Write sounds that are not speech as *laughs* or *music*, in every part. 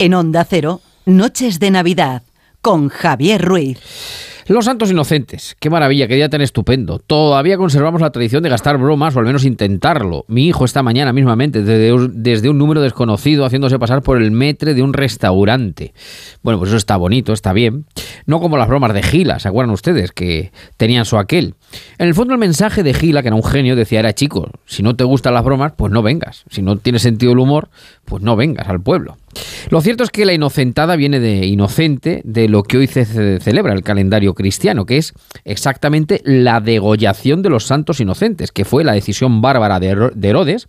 En Onda Cero, Noches de Navidad, con Javier Ruiz. Los Santos Inocentes, qué maravilla, qué día tan estupendo. Todavía conservamos la tradición de gastar bromas o al menos intentarlo. Mi hijo esta mañana mismamente, desde, un número desconocido, haciéndose pasar por el metre de un restaurante. Bueno, pues eso está bonito, está bien. No como las bromas de Gila, ¿se acuerdan ustedes? Que tenían su aquel. En el fondo el mensaje de Gila, que era un genio, decía, era chico, si no te gustan las bromas, pues no vengas. Si no tienes sentido el humor, pues no vengas al pueblo. Lo cierto es que la inocentada viene de inocente de lo que hoy se celebra el calendario cristiano, que es exactamente la degollación de los santos inocentes, que fue la decisión bárbara de Herodes,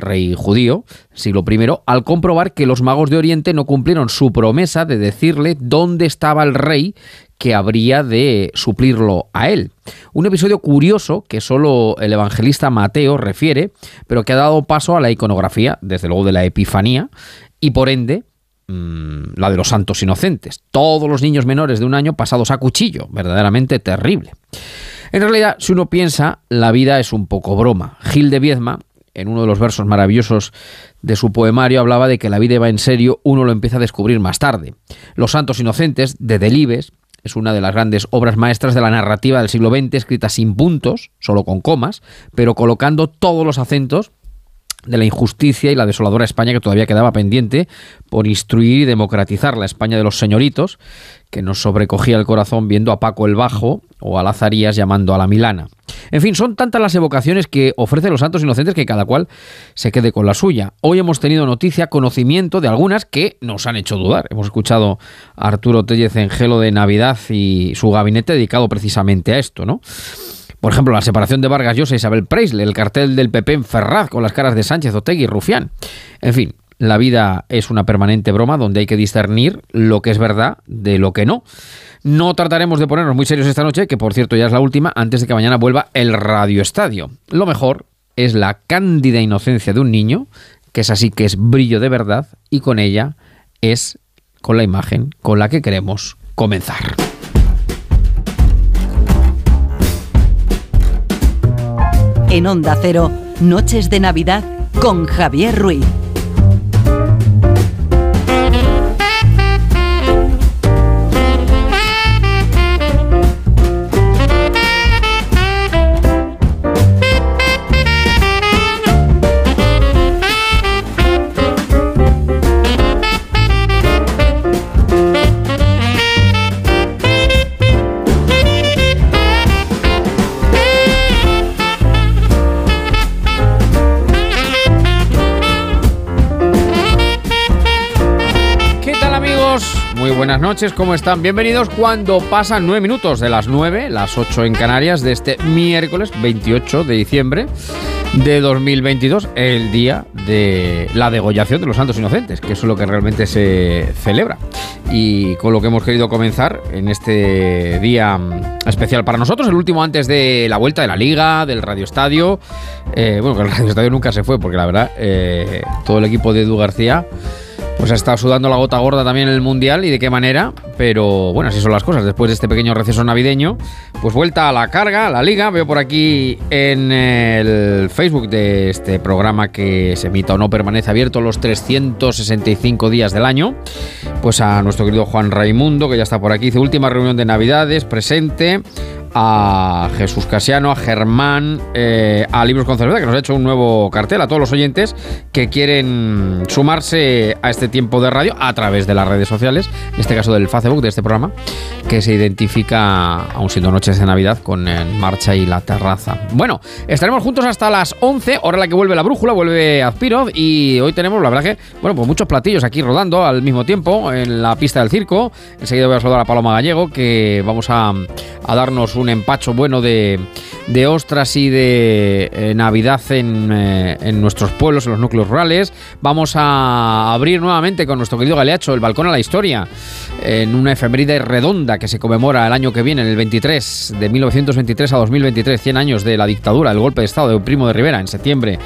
rey judío, siglo I, al comprobar que los magos de Oriente no cumplieron su promesa de decirle dónde estaba el rey que habría de suplirlo a él. Un episodio curioso que solo el evangelista Mateo refiere, pero que ha dado paso a la iconografía, desde luego de la Epifanía, y por ende mm, la de los santos inocentes. Todos los niños menores de un año pasados a cuchillo, verdaderamente terrible. En realidad, si uno piensa, la vida es un poco broma. Gil de Viedma, en uno de los versos maravillosos de su poemario, hablaba de que la vida va en serio, uno lo empieza a descubrir más tarde. Los Santos Inocentes, de Delibes, es una de las grandes obras maestras de la narrativa del siglo XX, escrita sin puntos, solo con comas, pero colocando todos los acentos de la injusticia y la desoladora España que todavía quedaba pendiente por instruir y democratizar la España de los señoritos, que nos sobrecogía el corazón viendo a Paco el Bajo o a Lazarías llamando a la Milana. En fin, son tantas las evocaciones que ofrecen los santos inocentes que cada cual se quede con la suya. Hoy hemos tenido noticia, conocimiento de algunas que nos han hecho dudar. Hemos escuchado a Arturo Tellez en Gelo de Navidad y su gabinete dedicado precisamente a esto, ¿no? Por ejemplo, la separación de Vargas Llosa e Isabel Preisle, el cartel del PP en Ferraz con las caras de Sánchez, Otegui y Rufián. En fin, la vida es una permanente broma donde hay que discernir lo que es verdad de lo que no. No trataremos de ponernos muy serios esta noche, que por cierto ya es la última, antes de que mañana vuelva el Radio Estadio. Lo mejor es la cándida inocencia de un niño, que es así que es brillo de verdad, y con ella es con la imagen con la que queremos comenzar. En Onda Cero, Noches de Navidad con Javier Ruiz. Buenas noches, ¿cómo están? Bienvenidos cuando pasan nueve minutos de las 9, las 8 en Canarias, de este miércoles 28 de diciembre de 2022, el día de la degollación de los santos inocentes, que es lo que realmente se celebra. Y con lo que hemos querido comenzar en este día especial para nosotros, el último antes de la vuelta de la liga, del Radio Estadio. Eh, bueno, que el Radio Estadio nunca se fue, porque la verdad, eh, todo el equipo de Edu García pues ha estado sudando la gota gorda también en el Mundial y de qué manera, pero bueno, así son las cosas. Después de este pequeño receso navideño, pues vuelta a la carga, a la liga. Veo por aquí en el Facebook de este programa que se emita o no permanece abierto los 365 días del año. Pues a nuestro querido Juan Raimundo, que ya está por aquí, dice última reunión de Navidades, presente a Jesús Casiano, a Germán, eh, a Libros con Cerveza, que nos ha hecho un nuevo cartel a todos los oyentes que quieren sumarse a este tiempo de radio a través de las redes sociales, en este caso del Facebook de este programa, que se identifica, aún siendo noches de Navidad, con En Marcha y La Terraza. Bueno, estaremos juntos hasta las 11, hora la que vuelve la brújula, vuelve Azpirov, y hoy tenemos, la verdad que, bueno, pues muchos platillos aquí rodando al mismo tiempo en la pista del circo. Enseguida voy a saludar a Paloma Gallego, que vamos a, a darnos un empacho bueno de, de ostras y de eh, Navidad en, eh, en, nuestros pueblos, en los núcleos rurales. Vamos a abrir nuevamente con nuestro querido Galeacho el balcón a la historia en una efeméride redonda que se conmemora el año que viene, en el 23, de 1923 a 2023, 100 años de la dictadura, el golpe de Estado de Primo de Rivera. En septiembre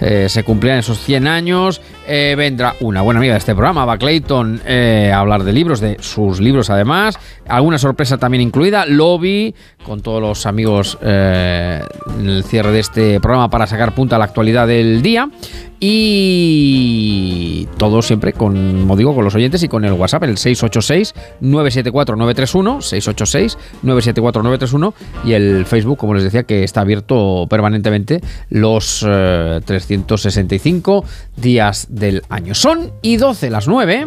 eh, se cumplirán esos 100 años. vendrá una buena amiga de este programa, Va Clayton, a hablar de libros, de sus libros además. Alguna sorpresa también incluida. Lobby, con todos los amigos en el cierre de este programa para sacar punta a la actualidad del día. Y todo siempre con, como digo, con los oyentes y con el WhatsApp, el 686-974-931, 686-974-931 y el Facebook, como les decía, que está abierto permanentemente los 365 eh, días del año. Son y 12 las 9.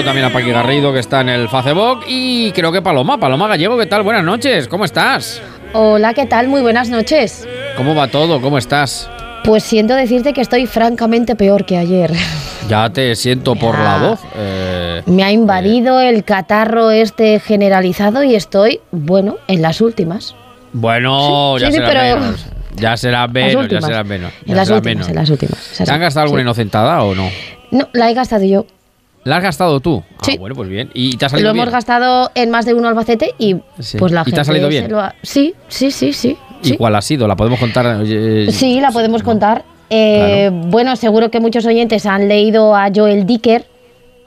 Saludo también a Paqui Garrido, que está en el Facebook. Y creo que Paloma, Paloma Gallego, ¿qué tal? Buenas noches, ¿cómo estás? Hola, ¿qué tal? Muy buenas noches. ¿Cómo va todo? ¿Cómo estás? Pues siento decirte que estoy francamente peor que ayer. *laughs* Ya te siento por la voz. Eh, me ha invadido el catarro este generalizado y estoy, bueno, en las últimas. Bueno, ya, será menos, ya será menos. Ya será menos. en, las últimas, en las últimas. ¿Te han gastado alguna inocentada o no? No, la he gastado yo. ¿La has gastado tú? Ah, sí. bueno, pues bien. ¿Y te ha salido Lo hemos gastado en más de uno Albacete y pues la ¿Y te ha salido bien? Sí, sí, sí, sí. ¿Y cuál ha sido? ¿La podemos contar? sí, la podemos contar. Eh, bueno, seguro que muchos oyentes han leído a Joel Dicker.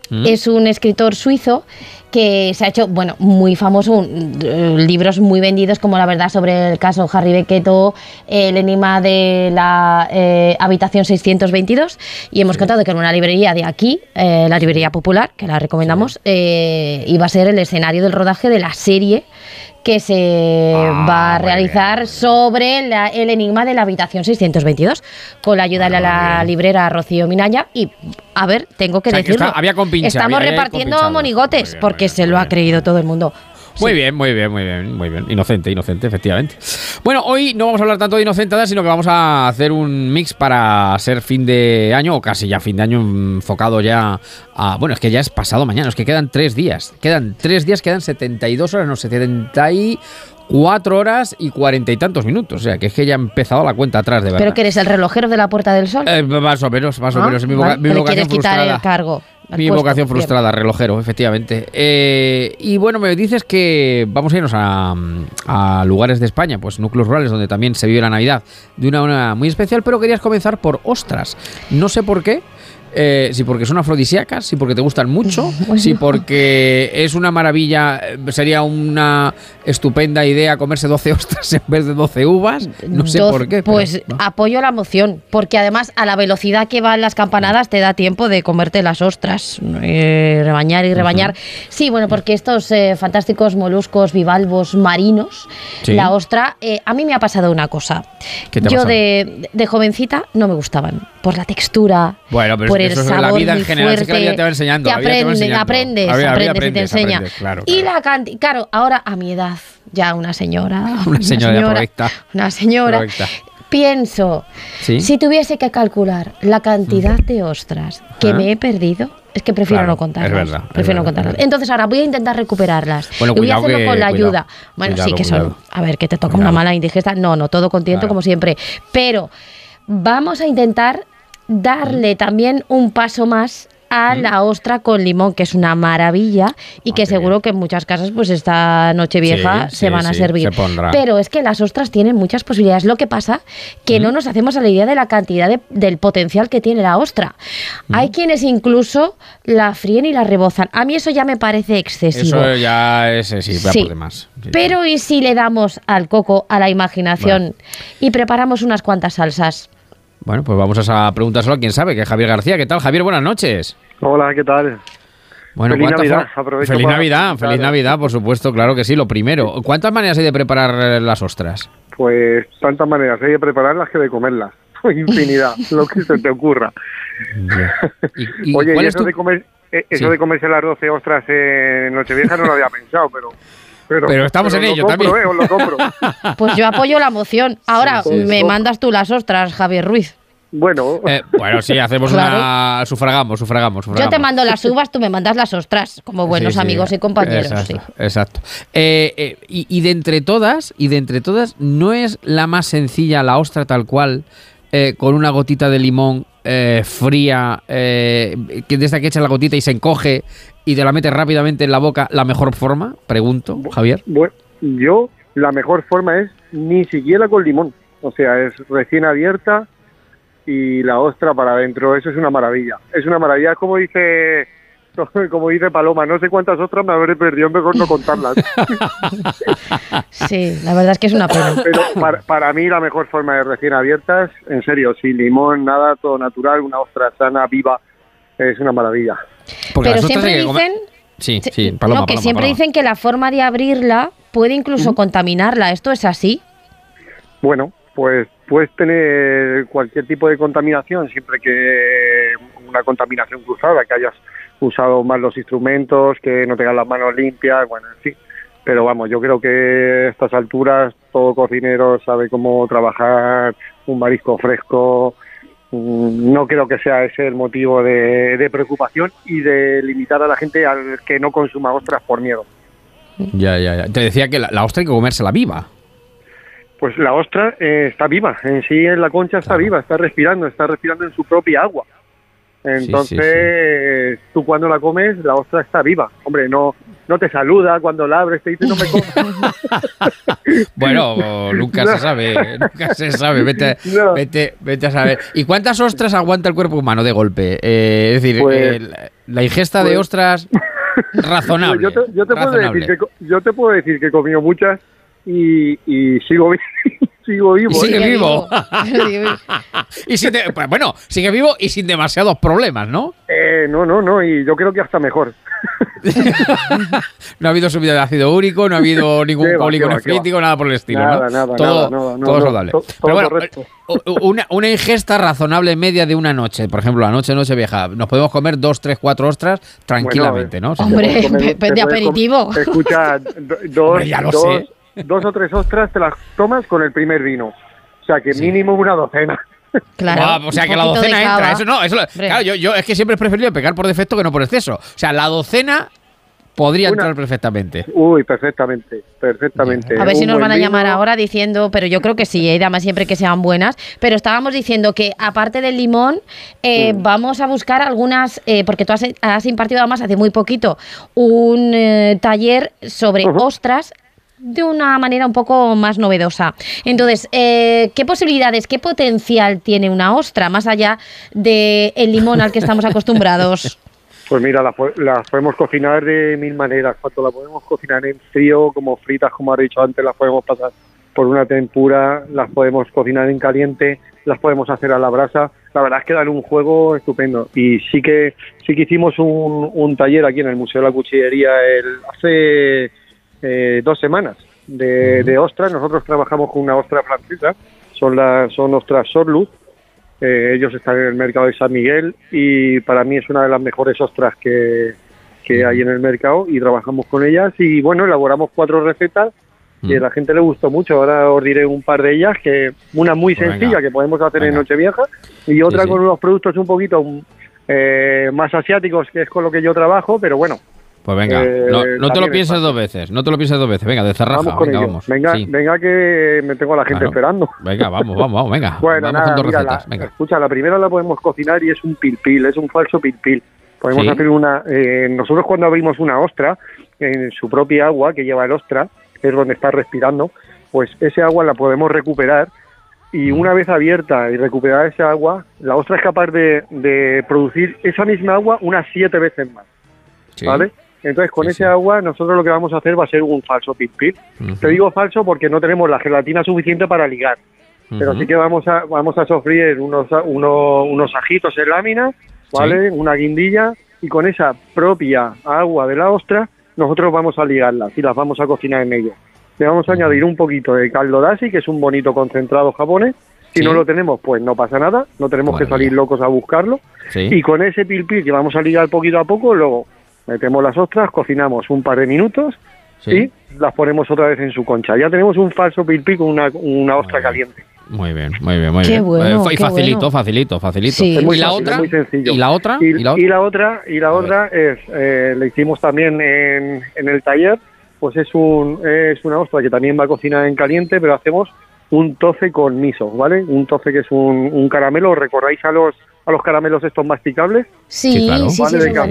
¿Mm? Es un escritor suizo que se ha hecho, bueno, muy famoso, eh, libros muy vendidos como La verdad sobre el caso Harry Beckett El enigma de la eh, habitación 622 y hemos contado que en una librería de aquí, eh, la librería popular, que la recomendamos, iba a ser el escenario del rodaje de la serie que se ah, va a realizar sobre el enigma de la habitación 622 con la ayuda de la ah, librera Rocío Minaya. Y a ver, tengo que decirlo. había Estamos repartiendo monigotes porque se lo ha creído todo el mundo. Muy bien, muy bien, muy bien, muy bien. Inocente, inocente, efectivamente. Bueno, hoy no vamos a hablar tanto de inocentada, sino que vamos a hacer un mix para ser fin de año, o casi ya fin de año, enfocado ya a. Bueno, es que ya es pasado mañana, es que quedan tres días. Quedan tres días, quedan 72 horas, no, 74 horas y cuarenta y tantos minutos. O sea, que es que ya ha empezado la cuenta atrás, de verdad. ¿Pero que eres el relojero de la Puerta del Sol? Eh, más o menos, más o ah, menos. Mi, vocación quitar el cargo. Mi vocación frustrada, relojero, efectivamente. Eh, y bueno, me dices que vamos a irnos a, lugares de España, pues núcleos rurales donde también se vive la Navidad de una manera muy especial, pero querías comenzar por ostras. No sé por qué, eh, si porque son afrodisíacas, si porque te gustan mucho, *laughs* si porque es una maravilla, eh, sería una estupenda idea comerse 12 ostras en vez de 12 uvas, no sé por qué. Pues apoyo la moción, porque además a la velocidad que van las campanadas te da tiempo de comerte las ostras, eh, rebañar y rebañar. Sí, bueno, porque estos fantásticos moluscos bivalvos marinos, la ostra, a mí me ha pasado una cosa. Yo de, de, jovencita no me gustaban, por la textura, bueno, pero eso es la vida en general, fuerte, que la te va enseñando. Aprendes, aprendes, aprendes, y te enseña. claro, Y la cantidad, claro, ahora a mi edad, ya una señora, *laughs* una, señora, correcta. una señora, pienso, si tuviese que calcular la cantidad de ostras que me he perdido, es que prefiero no contarlas. Es verdad. Prefiero no contarlas. Entonces ahora voy a intentar recuperarlas. Bueno, y voy a hacerlo con la ayuda. Bueno, sí, que son. A ver, que te toca una mala indigesta. No, no, todo contento como siempre. Pero vamos a intentar darle también un paso más a la ostra con limón, que es una maravilla y ah, que seguro que en muchas casas pues esta noche vieja se van a servir. Pero es que las ostras tienen muchas posibilidades. Lo que pasa que no nos hacemos a la idea de la cantidad del potencial que tiene la ostra. Hay quienes incluso la fríen y la rebozan. A mí eso ya me parece excesivo. Eso ya es sí, por demás. Pero ¿y si le damos al coco, a la imaginación y preparamos unas cuantas salsas? Bueno, pues vamos a preguntárselo a quien sabe, que es Javier García. ¿Qué tal, Javier? Buenas noches. Hola, ¿qué tal? Bueno, feliz Navidad. feliz Navidad, feliz Navidad, por supuesto, claro que sí, lo primero. ¿Cuántas maneras hay de preparar las ostras? Pues tantas maneras hay de prepararlas que de comerlas. *laughs* Infinidad, *laughs* lo que se te ocurra. *laughs* Oye, y eso, de comer, eh, eso de comerse las 12 ostras en Nochevieja no lo había pensado, pero pero, estamos en ello también. Eh, *laughs* pues yo apoyo la moción. Ahora, me mandas tú las ostras, Javier Ruiz. Bueno. Eh, bueno, sí, hacemos una. Sufragamos, sufragamos, Yo te mando las uvas, tú me mandas las ostras, como buenos amigos y compañeros. Exacto. Eh, y, de entre todas, y de entre todas, no es la más sencilla la ostra tal cual, con una gotita de limón fría, que desde que echa la gotita y se encoge y te la metes rápidamente en la boca, ¿la mejor forma? Pregunto, Javier. Bueno, yo la mejor forma es ni siquiera con limón. O sea, es recién abierta, y la ostra para adentro. Eso es una maravilla. Es una maravilla. Es como dice *laughs* como dice Paloma, no sé cuántas ostras me habré perdido, mejor no contarlas. *laughs* Sí, la verdad es que es una pena. Pero para, para mí la mejor forma de recién abiertas, en serio, sin limón, nada, todo natural, una ostra sana, viva, es una maravilla. Porque Pero siempre comer- dicen... Sí, Sí, Paloma, no, que Paloma, siempre Paloma. dicen que la forma de abrirla puede incluso contaminarla. ¿Esto es así? Bueno, pues puedes tener cualquier tipo de contaminación, siempre que una contaminación cruzada, que hayas usado mal los instrumentos, que no tengas las manos limpias, bueno, en fin. Pero vamos, yo creo que a estas alturas todo cocinero sabe cómo trabajar un marisco fresco. Mm, No creo que sea ese el motivo de, de preocupación y de limitar a la gente al que no consuma ostras por miedo. Ya, ya, ya. Te decía que la, la ostra hay que comérsela viva. Pues la ostra eh, está viva, en sí en la concha está Claro. viva, está respirando, está respirando en su propia agua. Entonces, tú cuando la comes, la ostra está viva. Hombre, no no te saluda cuando la abres, te dice no me comas. *laughs* Bueno, nunca se sabe, nunca se sabe. Vete, *laughs* No. vete, vete a saber. ¿Y cuántas ostras aguanta el cuerpo humano de golpe? Eh, es decir, Pues- eh, la, la ingesta de pues- ostras *laughs* razonable. yo, te, yo te puedo razonable. decir que, yo te puedo decir que he comido muchas y, y sigo, vi- sigo vivo. Y sigue ¿eh? vivo. *laughs* *laughs* y sin de- pues bueno, sigue vivo y sin demasiados problemas, ¿no? Eh, no, no, no, y yo creo que hasta mejor. *laughs* No ha habido subida de ácido úrico, no ha habido ningún cólico nefrítico, nada por el estilo, Nada, ¿no? nada, todo, nada, todo no, saludable. to- Pero bueno, una, una ingesta razonable media de una noche, por ejemplo, la noche noche vieja, nos podemos comer dos, tres, cuatro ostras tranquilamente, Bueno, ¿no? Hombre, pe- de aperitivo. Escucha, do- dos, Hombre, ya lo dos, sé. Dos o tres ostras te las tomas con el primer vino. O sea que mínimo una docena. *laughs* Claro. Ah, o sea que la docena entra. Eso no, eso claro, yo, yo es que siempre he preferido pecar por defecto que no por exceso. O sea, la docena podría Una- entrar perfectamente. Uy, perfectamente, perfectamente. A ver si nos van a vino. llamar ahora diciendo, pero yo creo que sí, y además siempre que sean buenas. Pero estábamos diciendo que aparte del limón, eh, vamos a buscar algunas, eh, porque tú has, has impartido además hace muy poquito un eh, taller sobre ostras de una manera un poco más novedosa. Entonces, eh, ¿qué posibilidades, qué potencial tiene una ostra más allá del el limón al que estamos acostumbrados? *laughs* Pues mira, las po- las podemos cocinar de mil maneras. Tanto la podemos cocinar en frío, como fritas, como has dicho antes, las podemos pasar por una tempura, las podemos cocinar en caliente, las podemos hacer a la brasa. La verdad es que dan un juego estupendo. Y sí que sí que hicimos un, un taller aquí en el Museo de la Cuchillería el, hace eh, dos semanas de, de ostras. Nosotros trabajamos con una ostra francesa, son las son ostras Sorluz. Eh, ellos están en el mercado de San Miguel y para mí es una de las mejores ostras que, que hay en el mercado y trabajamos con ellas y bueno, elaboramos cuatro recetas que a la gente le gustó mucho. Ahora os diré un par de ellas, que una muy Pues sencilla venga. que podemos hacer en Venga. Nochevieja y otra sí. con unos productos un poquito eh, más asiáticos, que es con lo que yo trabajo, pero bueno, Pues venga, Eh, no, no te lo pienses es dos veces, no te lo pienses dos veces. Venga, de cerraja, vamos venga, ello. vamos. Venga, Sí. venga que me tengo a la gente Claro. esperando. Venga, vamos, vamos, vamos, venga. *laughs* Bueno, vamos nada, con dos mira, recetas. la- venga. escucha, la primera la podemos cocinar y es un pilpil, es un falso pilpil. Podemos Sí. hacer una... eh, nosotros cuando abrimos una ostra, en su propia agua que lleva el ostra, que es donde está respirando, pues ese agua la podemos recuperar y Mm. una vez abierta y recuperada esa agua, la ostra es capaz de, de producir esa misma agua unas siete veces más, Sí. ¿vale? Entonces con Sí, ese sí. agua nosotros lo que vamos a hacer va a ser un falso. Ujú. Te digo falso porque no tenemos la gelatina suficiente para ligar pero sí que vamos a vamos a sofreír unos uno- unos ajitos en lámina, ¿vale? Una guindilla y con esa propia agua de la ostra nosotros vamos a ligarlas y las vamos a cocinar en ello. Le vamos a añadir un poquito de caldo dashi, que es un bonito concentrado japonés. Si Sí. no lo tenemos, pues no pasa nada, no tenemos que salir locos a buscarlo. Sí. Y con ese pilpil que vamos a ligar poquito a poco, luego metemos las ostras, cocinamos un par de minutos sí. y las ponemos otra vez en su concha. Ya tenemos un falso pilpil con una, una ostra caliente. Muy bien, muy bien, muy Qué bien. bueno, y qué facilito, bueno. facilito, facilito. Sí. Es muy ¿Y la fácil, otra? es muy sencillo. ¿Y la otra? Y, ¿Y la y otra? la otra, y la otra es, eh, le hicimos también en, en el taller, pues es, un, es una ostra que también va a cocinar en caliente, pero hacemos un tofe con miso, ¿vale? Un tofe que es un, un caramelo, ¿recordáis a los, a los caramelos estos masticables? Sí, Sí, sí, claro. sí, vale, venga,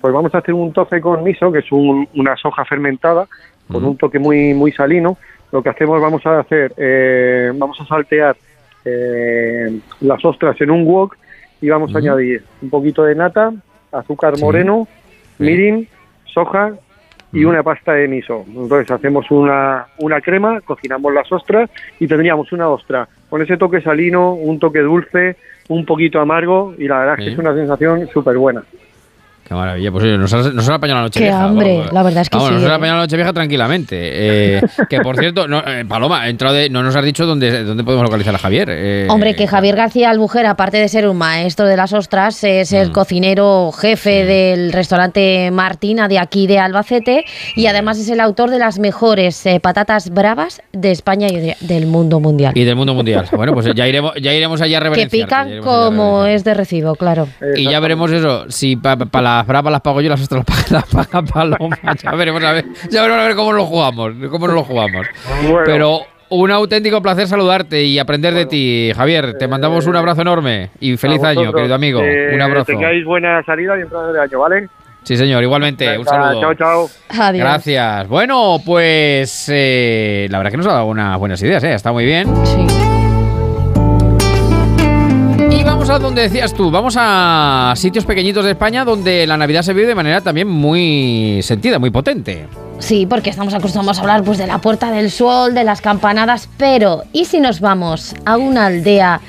pues vamos a hacer un tofe con miso, que es un- una soja fermentada, con Mm. un toque muy, muy salino. Lo que hacemos, vamos a hacer, eh, vamos a saltear eh, las ostras en un wok y vamos a añadir un poquito de nata, azúcar moreno, mirin, soja y una pasta de miso. Entonces hacemos una, una crema, cocinamos las ostras y tendríamos una ostra con ese toque salino, un toque dulce, un poquito amargo y la verdad es que es una sensación súper buena. Qué maravilla, pues oye, nos ha, nos ha apañado la noche Qué vieja. hambre, vamos, la verdad es que vamos, sí, Nos ha ¿eh? apañado la noche vieja tranquilamente. Eh, *laughs* que por cierto, no, eh, Paloma, entrado de- no nos has dicho dónde, dónde podemos localizar a Javier. eh, Hombre, que Javier García Albujer, aparte de ser un maestro de las ostras, es Mm. el cocinero jefe del restaurante Martina de aquí de Albacete y además es el autor de las mejores eh, patatas bravas de España y de- del mundo mundial. Y del mundo mundial. *laughs* Bueno, pues ya iremos, ya iremos allá a que reverenciarte, ya pican como es de recibo, claro. Y ya veremos eso, si para las bravas las pago yo, las otras *laughs* las paga, las paga Paloma. Ya veremos a ver, ya veremos a ver cómo lo jugamos, cómo nos lo jugamos. Bueno. Pero un auténtico placer saludarte y aprender de ti, Javier. Te mandamos un abrazo enorme y feliz año, querido amigo. Un abrazo. Tengáis buena salida y entrada de año, ¿vale? Sí, señor, igualmente. Un saludo. Chao, chao. Adiós. Gracias. Bueno, pues eh, la verdad que nos ha dado unas buenas ideas, ¿eh? Está muy bien. Sí. Vamos a donde decías tú, vamos a sitios pequeñitos de España donde la Navidad se vive de manera también muy sentida, muy potente. Sí, porque estamos acostumbrados a hablar pues de la Puerta del Sol, de las campanadas, pero ¿y si nos vamos a una aldea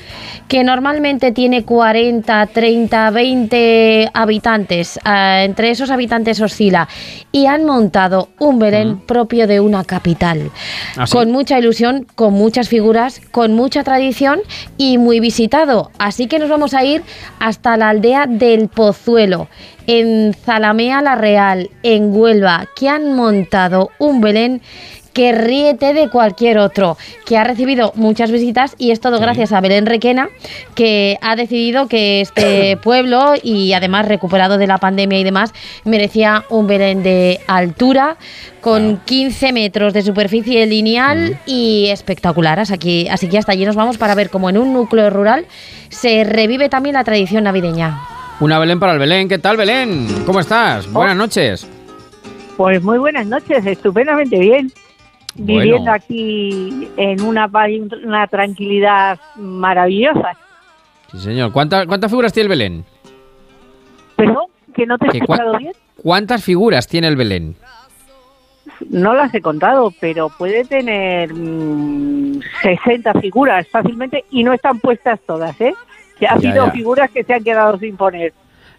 que normalmente tiene 40, 30, 20 habitantes? Ah, entre esos habitantes oscila y han montado un Belén propio de una capital. ¿Ah, sí? Con mucha ilusión, con muchas figuras, con mucha tradición y muy visitado. Así que nos vamos a ir hasta la aldea del Pozuelo, en Zalamea la Real, en Huelva, que han montado un Belén que ríete de cualquier otro, que ha recibido muchas visitas y es todo gracias a Belén Requena, que ha decidido que este *coughs* pueblo y además recuperado de la pandemia y demás, merecía un Belén de altura, con 15 metros de superficie lineal y espectacular. Así que, así que hasta allí nos vamos para ver cómo en un núcleo rural se revive también la tradición navideña. Una Belén para el Belén. ¿Qué tal, Belén? ¿Cómo estás? Buenas noches. Pues muy buenas noches, estupendamente bien. Bueno. Viviendo aquí en una paz y una tranquilidad maravillosa. Sí, señor. ¿Cuántas, cuántas figuras tiene el Belén? Perdón, que no te he ¿Que cua- escuchado bien. ¿Cuántas figuras tiene el Belén? No las he contado, pero puede tener mm, 60 figuras fácilmente y no están puestas todas, ¿eh? Que ha Ya, habido ya. figuras que se han quedado sin poner.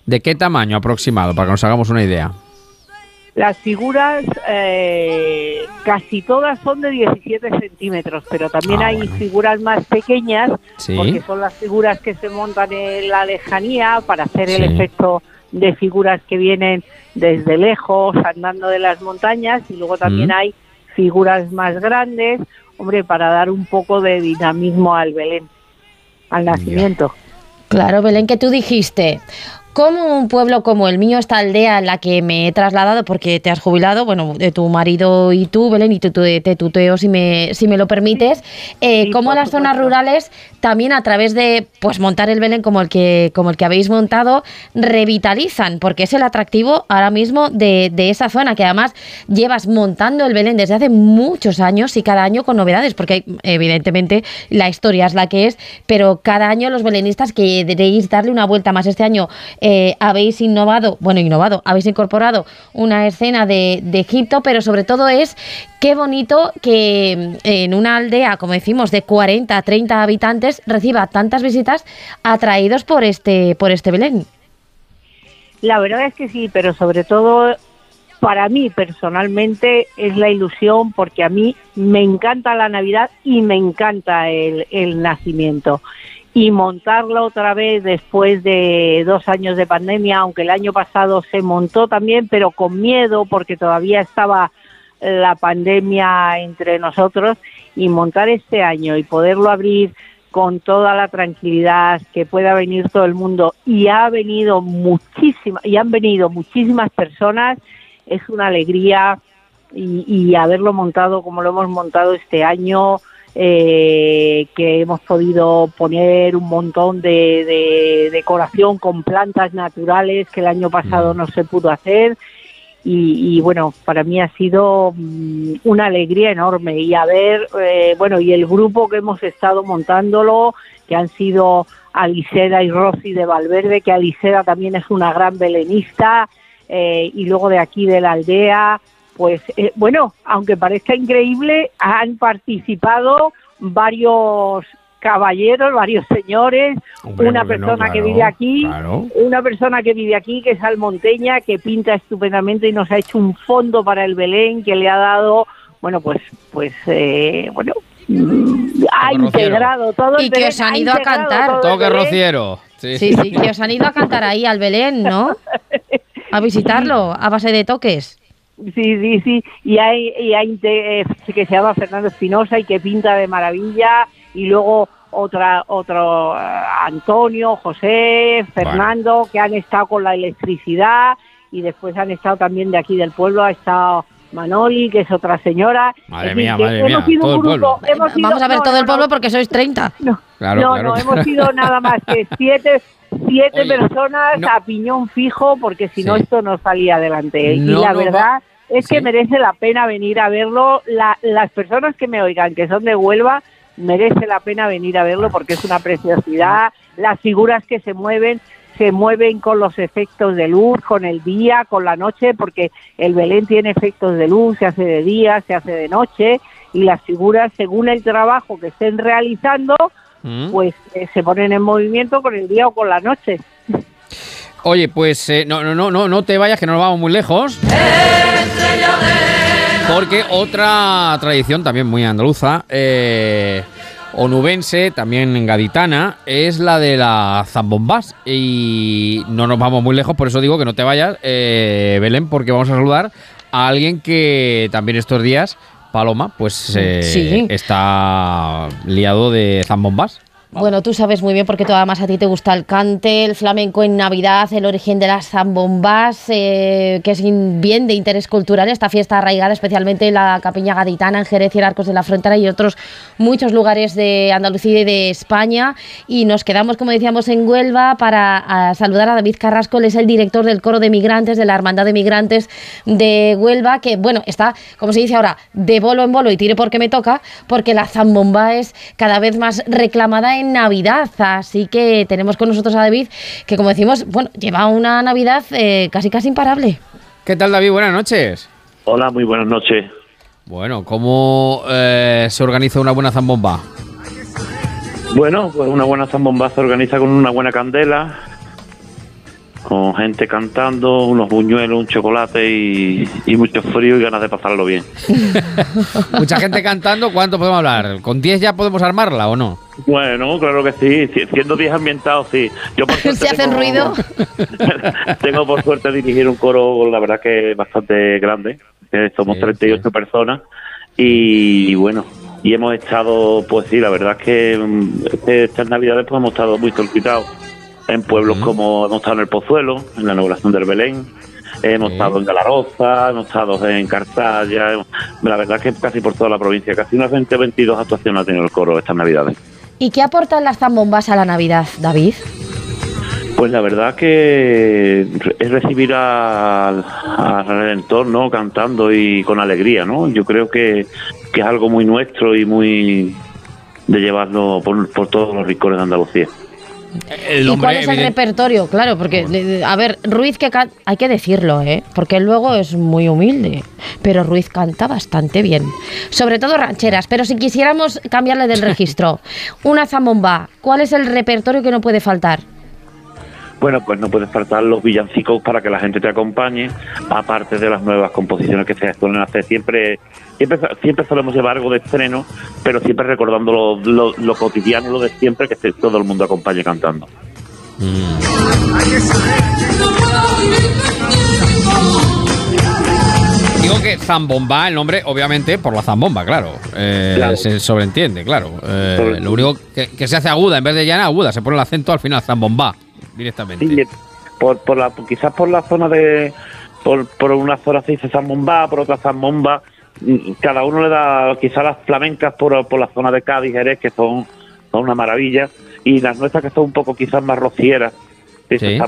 ¿De qué tamaño aproximado? Para que nos hagamos una idea. Las figuras eh, casi todas son de 17 centímetros, pero también Ah, hay bueno. figuras más pequeñas Sí. porque son las figuras que se montan en la lejanía para hacer el efecto de figuras que vienen desde lejos, andando de las montañas, y luego también Mm. hay figuras más grandes, hombre, para dar un poco de dinamismo al Belén, al nacimiento. Claro, Belén, que tú dijiste. ¿Cómo un pueblo como el mío, esta aldea en la que me he trasladado porque te has jubilado, bueno, de tu marido y tú, Belén, y tú, tú- te tuteo si me, si me lo permites, eh, Sí, cómo las zonas rurales también a través de pues montar el Belén como el que, como el que habéis montado, revitalizan, porque es el atractivo ahora mismo de, de esa zona, que además llevas montando el Belén desde hace muchos años y cada año con novedades, porque evidentemente la historia es la que es, pero cada año los belenistas que deberéis darle una vuelta más este año eh, habéis innovado, bueno, innovado, habéis incorporado una escena de, de Egipto, pero sobre todo es qué bonito que mm, en una aldea, como decimos, de 40, 30 habitantes, reciba tantas visitas atraídos por este, por este Belén. La verdad es que sí, pero sobre todo para mí personalmente es la ilusión porque a mí me encanta la Navidad y me encanta el, el nacimiento. Y montarlo otra vez después de dos años de pandemia, aunque el año pasado se montó también, pero con miedo porque todavía estaba la pandemia entre nosotros, y montar este año y poderlo abrir con toda la tranquilidad que pueda venir todo el mundo. Y ha venido muchísimas y han venido muchísimas personas es una alegría y, y haberlo montado como lo hemos montado este año eh, que hemos podido poner un montón de, de decoración con plantas naturales que el año pasado no se pudo hacer. Y, bueno, para mí ha sido mm, una alegría enorme. Y a ver, eh, bueno, y el grupo que hemos estado montándolo, que han sido Aliseda y Rosy de Valverde, que Aliseda también es una gran belenista, eh, y luego de aquí de la aldea, pues eh, bueno, aunque parezca increíble, han participado varios caballeros, varios señores, una persona que vive aquí, una persona que vive aquí, que es almonteña, que pinta estupendamente y nos ha hecho un fondo para el Belén que le ha dado, bueno, pues, pues, eh, bueno, mm, ha integrado todo el Y que os han ido a cantar. Toque rociero. Sí. sí, sí, que os han ido a cantar ahí al Belén, ¿no? *laughs* A visitarlo, a base de toques. Sí, sí, sí. Y hay, y hay eh, que se llama Fernando Espinosa y que pinta de maravilla. Y luego otra, otro eh, Antonio, José, Fernando, que han estado con la electricidad. Y después han estado también de aquí del pueblo, ha estado Manoli, que es otra señora. Madre mía, madre mía. Todo el pueblo. Vamos a ver todo el pueblo porque sois 30. No, no, no, hemos sido nada más que *laughs* siete siete personas a piñón fijo porque si no esto no salía adelante. y la verdad es que merece la pena venir a verlo. las personas que me oigan, que son de Huelva, merece la pena venir a verlo porque es una preciosidad. Las figuras que se mueven se mueven con los efectos de luz, con el día, con la noche, porque el Belén tiene efectos de luz, se hace de día, se hace de noche, y las figuras, según el trabajo que estén realizando, mm. pues eh, se ponen en movimiento con el día o con la noche. Oye, pues eh, no, no, no, no, no te vayas, que nos vamos muy lejos. Porque otra tradición también muy andaluza, eh, onubense, también gaditana, es la de la zambombas. Y no nos vamos muy lejos, por eso digo que no te vayas, eh, Belén, porque vamos a saludar a alguien que también estos días, Paloma, pues eh, está liado de zambombas. Bueno, tú sabes muy bien porque todo además a ti te gusta el cante, el flamenco en Navidad, el origen de las zambombas, eh, que es bien de interés cultural. Esta fiesta arraigada especialmente en la Capiña Gaditana, en Jerez y en Arcos de la Frontera y otros muchos lugares de Andalucía y de España. Y nos quedamos, como decíamos, en Huelva para saludar a David Carrasco. Él es el director del Coro de Migrantes, de la Hermandad de Migrantes de Huelva, que, bueno, está, como se dice ahora, de bolo en bolo y tire porque me toca, porque la zambomba es cada vez más reclamada en Navidad. Así que tenemos con nosotros a David, que como decimos, bueno, lleva una Navidad eh, casi casi imparable. ¿Qué tal, David? Buenas noches. Hola, muy buenas noches. Bueno, ¿cómo eh, se organiza una buena zambomba? Bueno, pues una buena zambomba se organiza con una buena candela, con gente cantando, unos buñuelos, un chocolate y, mucho frío y ganas de pasarlo bien. *laughs* Mucha gente cantando, ¿cuánto podemos hablar? ¿Con 10 ya podemos armarla o no? Bueno, claro que sí, siendo 10 ambientados, sí. Yo por *laughs* ¿Se hacen ruido? *laughs* tengo por suerte dirigir un coro, la verdad que bastante grande, somos 38 personas y, bueno, y hemos estado, pues sí, la verdad es que, mm, estas navidades pues hemos estado muy solicitados en pueblos como hemos estado en el Pozuelo, en la inauguración del Belén, hemos estado en Galaroza, hemos estado en Cartaya, la verdad que casi por toda la provincia, casi unas 20 22 actuaciones ha tenido el coro estas navidades. ¿Y qué aportan las zambombas a la Navidad, David? Pues la verdad que es recibir al, entorno cantando y con alegría, ¿no? Yo creo que, es algo muy nuestro y muy de llevarlo por todos los rincones de Andalucía. ¿Y cuál es el repertorio? Claro, porque, a ver, Ruiz que hay que decirlo, ¿eh? Porque luego es muy humilde, pero Ruiz canta bastante bien. Sobre todo rancheras, pero si quisiéramos cambiarle del registro, *laughs* una zambomba, ¿cuál es el repertorio que no puede faltar? Bueno, pues no puede faltar los villancicos para que la gente te acompañe, aparte de las nuevas composiciones que se suelen hacer. Siempre siempre, siempre solemos llevar algo de estreno, pero siempre recordando lo, cotidiano, lo de siempre, que todo el mundo acompañe cantando. Mm. Digo que Zambomba, el nombre, obviamente, por la zambomba, claro. Eh, se sobreentiende, claro. Eh, lo único que, se hace aguda, en vez de llana, aguda, se pone el acento al final, Zambomba, directamente. por, por la, quizás por la zona de. Por, por una zona se dice Zambomba, por otra Zambomba cada uno le da quizás las flamencas por, por la zona de Cádiz, Jerez, que son, una maravilla, y las nuestras que son un poco quizás más rocieras, sí.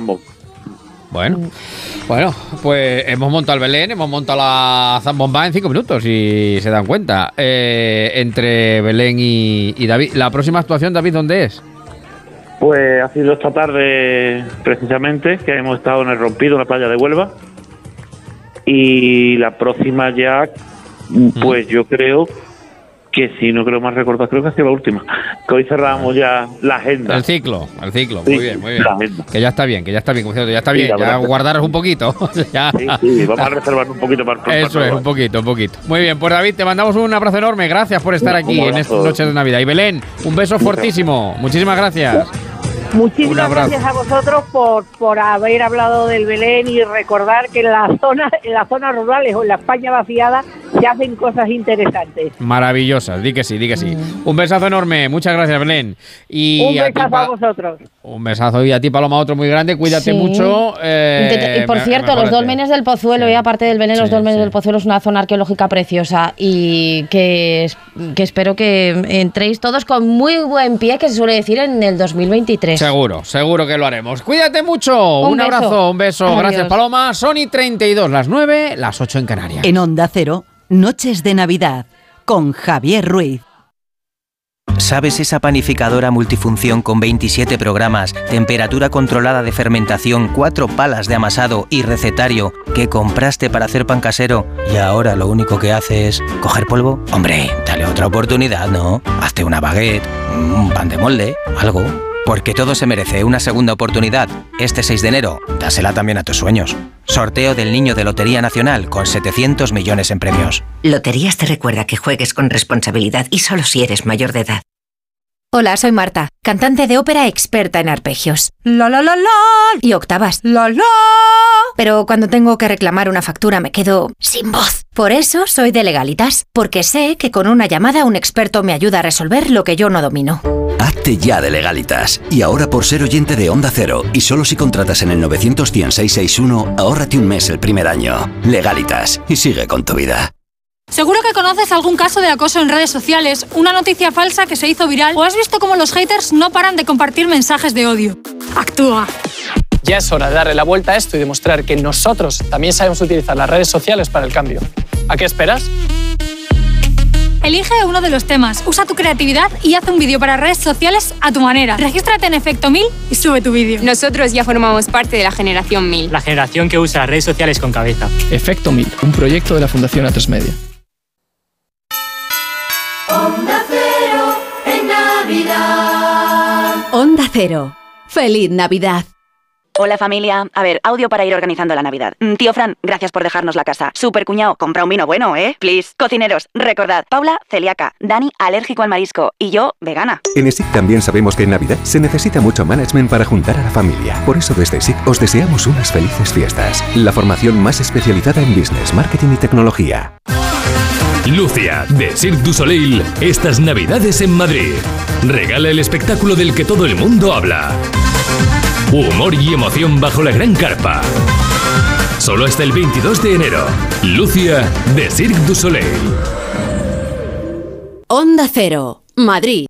Bueno, Mm. bueno, pues hemos montado el Belén, hemos montado la zambomba en cinco minutos, si se dan cuenta. Eh, entre Belén y, y David. La próxima actuación, David, ¿dónde es? Pues ha sido esta tarde precisamente que hemos estado en el Rompido, en la playa de Huelva. Y la próxima ya, pues yo creo que si no creo más recordar, creo que ha sido la última. Que hoy cerramos ya la agenda. El ciclo, el ciclo. Sí, Muy bien, muy bien. Que ya está bien, que ya está bien, como cierto, ya está bien. Ya guardaros un poquito. *laughs* Ya. Sí, sí, vamos a reservar un poquito para para- Eso es, un poquito, un poquito. Muy bien, pues David, te mandamos un abrazo enorme. Gracias por estar aquí en estas noches de Navidad. Y Belén, un beso fuertísimo. Muchísimas gracias. Un Muchísimas abrazo. gracias a vosotros por, por haber hablado del Belén y recordar que en las zonas, en las zonas rurales o en la España vaciada se hacen cosas interesantes. Maravillosas, di que sí, di que sí. Un besazo enorme, muchas gracias, Belén. Y Un a ti, besazo a vosotros. un besazo y a ti, Paloma, otro muy grande. Cuídate Sí. mucho. eh, y por me- cierto, los dolmenes del Pozuelo, Sí. y aparte del Belén, los Sí, dolmenes sí. del Pozuelo es una zona arqueológica preciosa y que, es- que espero que entréis todos con muy buen pie, que se suele decir en el 2023. Seguro, seguro que lo haremos. Cuídate mucho. Un, Un beso. abrazo, un beso. Adiós. Gracias, Paloma. Sony 32, las 9, las 8 en Canarias. En Onda Cero, Noches de Navidad, con Javier Ruiz. ¿Sabes esa panificadora multifunción con 27 programas, temperatura controlada de fermentación, cuatro palas de amasado y recetario que compraste para hacer pan casero y ahora lo único que hace es coger polvo? Hombre, dale otra oportunidad, ¿no? Hazte una baguette, un pan de molde, algo. Porque todo se merece una segunda oportunidad. Este 6 de enero, dásela también a tus sueños. Sorteo del Niño de Lotería Nacional con 700 millones en premios. Loterías te recuerda que juegues con responsabilidad y solo si eres mayor de edad. Hola, soy Marta, cantante de ópera experta en arpegios. La la la la y octavas. La la. Pero cuando tengo que reclamar una factura me quedo sin voz. Por eso soy de Legalitas, porque sé que con una llamada un experto me ayuda a resolver lo que yo no domino. Hazte ya de legalitas. Y ahora por ser oyente de Onda Cero y solo si contratas en el 91661, ahórrate un mes el primer año. Legalitas. Y sigue con tu vida. Seguro que conoces algún caso de acoso en redes sociales, una noticia falsa que se hizo viral o has visto cómo los haters no paran de compartir mensajes de odio. Actúa. Ya es hora de darle la vuelta a esto y demostrar que nosotros también sabemos utilizar las redes sociales para el cambio. ¿A qué esperas? Elige uno de los temas, usa tu creatividad y haz un vídeo para redes sociales a tu manera. Regístrate en Efecto 1000 y sube tu vídeo. Nosotros ya formamos parte de la generación 1000. La generación que usa las redes sociales con cabeza. Efecto 1000, un proyecto de la Fundación A3 Media. Onda Cero en Navidad. Onda Cero. Feliz Navidad. Hola familia. A ver, audio para ir organizando la Navidad. Mm, Tío Fran, gracias por dejarnos la casa. Super cuñado, compra un vino bueno, ¿eh? Please. Cocineros, recordad. Paula, celíaca. Dani, alérgico al marisco. Y yo, vegana. En SIC también sabemos que en Navidad se necesita mucho management para juntar a la familia. Por eso desde SIC os deseamos unas felices fiestas. La formación más especializada en business, marketing y tecnología. Lucia, de Cirque du Soleil, estas Navidades en Madrid. Regala el espectáculo del que todo el mundo habla. Humor y emoción bajo la gran carpa. Solo hasta el 22 de enero. Lucia, de Cirque du Soleil. Onda Cero. Madrid.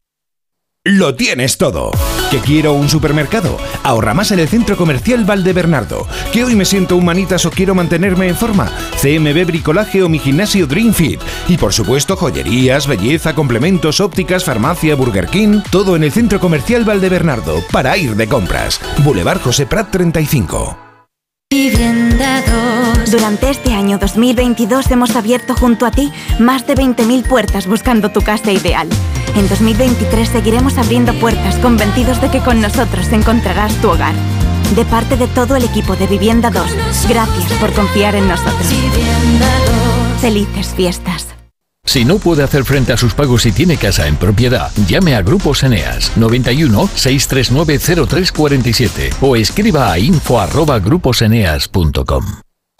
Lo tienes todo. ¿Que quiero un supermercado? Ahorra más en el Centro Comercial Valdebernardo. ¿Que hoy me siento humanitas o quiero mantenerme en forma? CMB Bricolaje o mi gimnasio Dream Fit. Y por supuesto joyerías, belleza, complementos, ópticas, farmacia, Burger King. Todo en el Centro Comercial Valdebernardo para ir de compras. Boulevard José Prat 35. Durante este año 2022 hemos abierto junto a ti más de 20.000 puertas buscando tu casa ideal. En 2023 seguiremos abriendo puertas convencidos de que con nosotros encontrarás tu hogar. De parte de todo el equipo de Vivienda 2, gracias por confiar en nosotros. Felices fiestas. Si no puede hacer frente a sus pagos y tiene casa en propiedad, llame a Grupos Eneas 91 639 0347 o escriba a info arroba gruposeneas.com.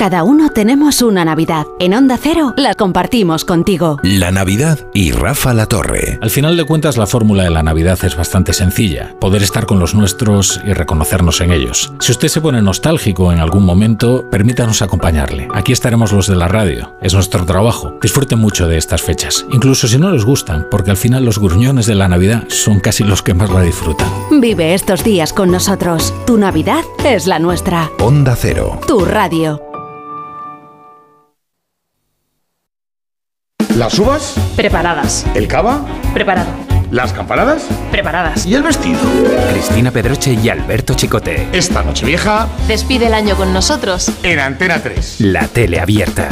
Cada uno tenemos una Navidad. En Onda Cero la compartimos contigo. La Navidad y Rafa La Torre. Al final de cuentas, la fórmula de la Navidad es bastante sencilla. Poder estar con los nuestros y reconocernos en ellos. Si usted se pone nostálgico en algún momento, permítanos acompañarle. Aquí estaremos los de la radio. Es nuestro trabajo. Disfruten mucho de estas fechas. Incluso si no les gustan, porque al final los gruñones de la Navidad son casi los que más la disfrutan. Vive estos días con nosotros. Tu Navidad es la nuestra. Onda Cero. Tu radio. ¿Las uvas? Preparadas. ¿El cava? Preparado. ¿Las campanadas? Preparadas. ¿Y el vestido? Cristina Pedroche y Alberto Chicote. Esta noche vieja Despide el año con nosotros. en Antena 3. La tele abierta.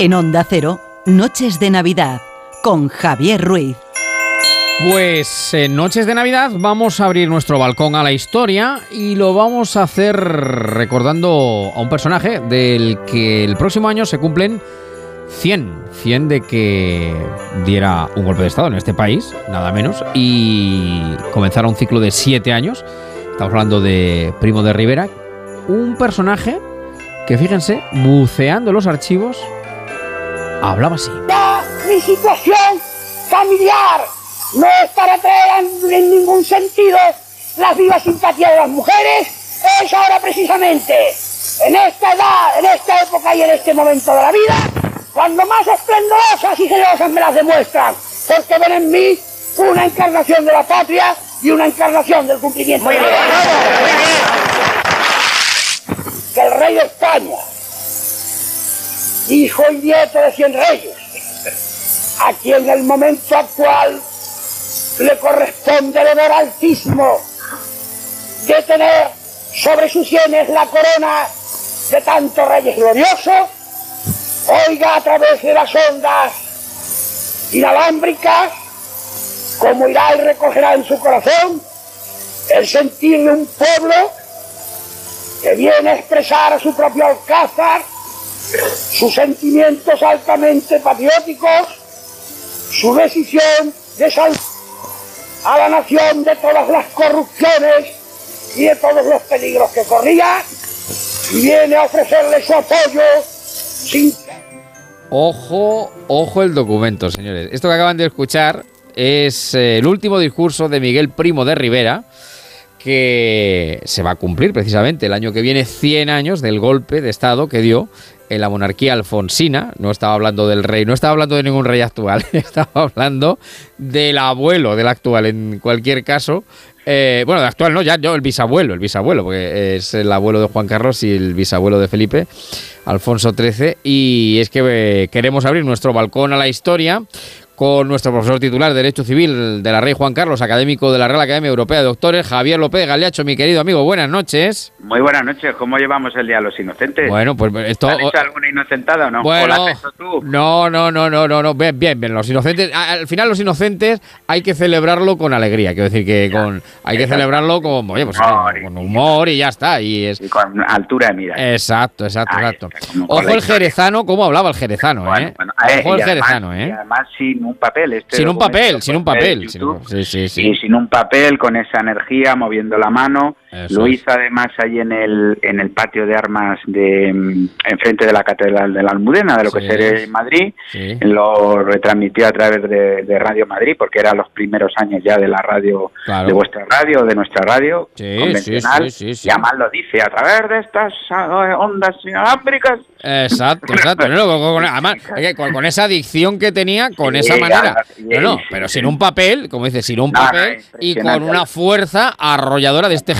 En Onda Cero, Noches de Navidad, con Javier Ruiz. Pues en Noches de Navidad vamos a abrir nuestro balcón a la historia y lo vamos a hacer recordando a un personaje del que el próximo año se cumplen 100, 100 de que diera un golpe de Estado en este país, nada menos, y comenzara un ciclo de 7 años. Estamos hablando de Primo de Rivera, un personaje que fíjense, buceando los archivos, hablaba así. mi situación familiar no es para traer en, ningún sentido las vivas simpatías de las mujeres, es ahora precisamente, en esta edad, en esta época y en este momento de la vida, cuando más esplendorosas y generosas me las demuestran, porque ven en mí una encarnación de la patria y una encarnación del cumplimiento de la. Que el rey de España, hijo y nieto de cien reyes, a quien en el momento actual le corresponde el honor altísimo de tener sobre sus sienes la corona de tantos reyes gloriosos, oiga a través de las ondas inalámbricas, como irá y recogerá en su corazón el sentir de un pueblo que viene a expresar a su propio alcázar sus sentimientos altamente patrióticos, su decisión de salvar a la nación de todas las corrupciones y de todos los peligros que corría y viene a ofrecerle su apoyo sin Ojo, ojo el documento, señores. Esto que acaban de escuchar es eh, el último discurso de Miguel Primo de Rivera, que se va a cumplir precisamente el año que viene 100 años del golpe de Estado que dio la monarquía alfonsina. No estaba hablando del rey, no estaba hablando de ningún rey actual, *laughs* estaba hablando del abuelo del actual en cualquier caso. Eh, bueno, del actual no, ya yo, el bisabuelo, el bisabuelo, porque es el abuelo de Juan Carlos y el bisabuelo de Felipe, Alfonso XIII. Y es que eh, queremos abrir nuestro balcón a la historia con nuestro profesor titular de Derecho Civil de la Rey Juan Carlos, académico de la Real Academia Europea de Doctores, Javier López Galeacho, mi querido amigo. Buenas noches. Muy buenas noches. ¿Cómo llevamos el Día de los Inocentes? Bueno, pues esto... ¿Has hecho alguna inocentada o no? ¿O Bueno, la tú? no, no, no, no, no, no, bien, bien, bien. Los inocentes, a- al final los inocentes hay que celebrarlo con alegría, quiero decir que con, hay que celebrarlo con, oye, pues, con humor y ya está. Y es con altura de mira. Exacto, exacto, exacto. Ojo el jerezano, cómo hablaba el jerezano, ¿eh? Eh, Ojo el además- jerezano, y ¿eh? además sin un papel. Este Sin un papel, sin un papel. sin- YouTube. sí, sí, sí. Y sin un papel, con esa energía, moviendo la mano. Eso Lo es. hizo además ahí en el, en el patio de armas de mm, enfrente de la Catedral de la Almudena, de lo que Sí. sería en Madrid. Sí. Lo retransmitió a través de, de Radio Madrid, porque eran los primeros años ya de la radio, Claro. de vuestra radio, de nuestra radio Sí, convencional. Y además lo dice, a través de estas ah, ondas inalámbricas. Exacto, exacto. No, no, con, con- además, oye, con, con esa adicción que tenía, con esa manera. No, pero sin un papel, como dice, sin un papel y con una fuerza arrolladora de este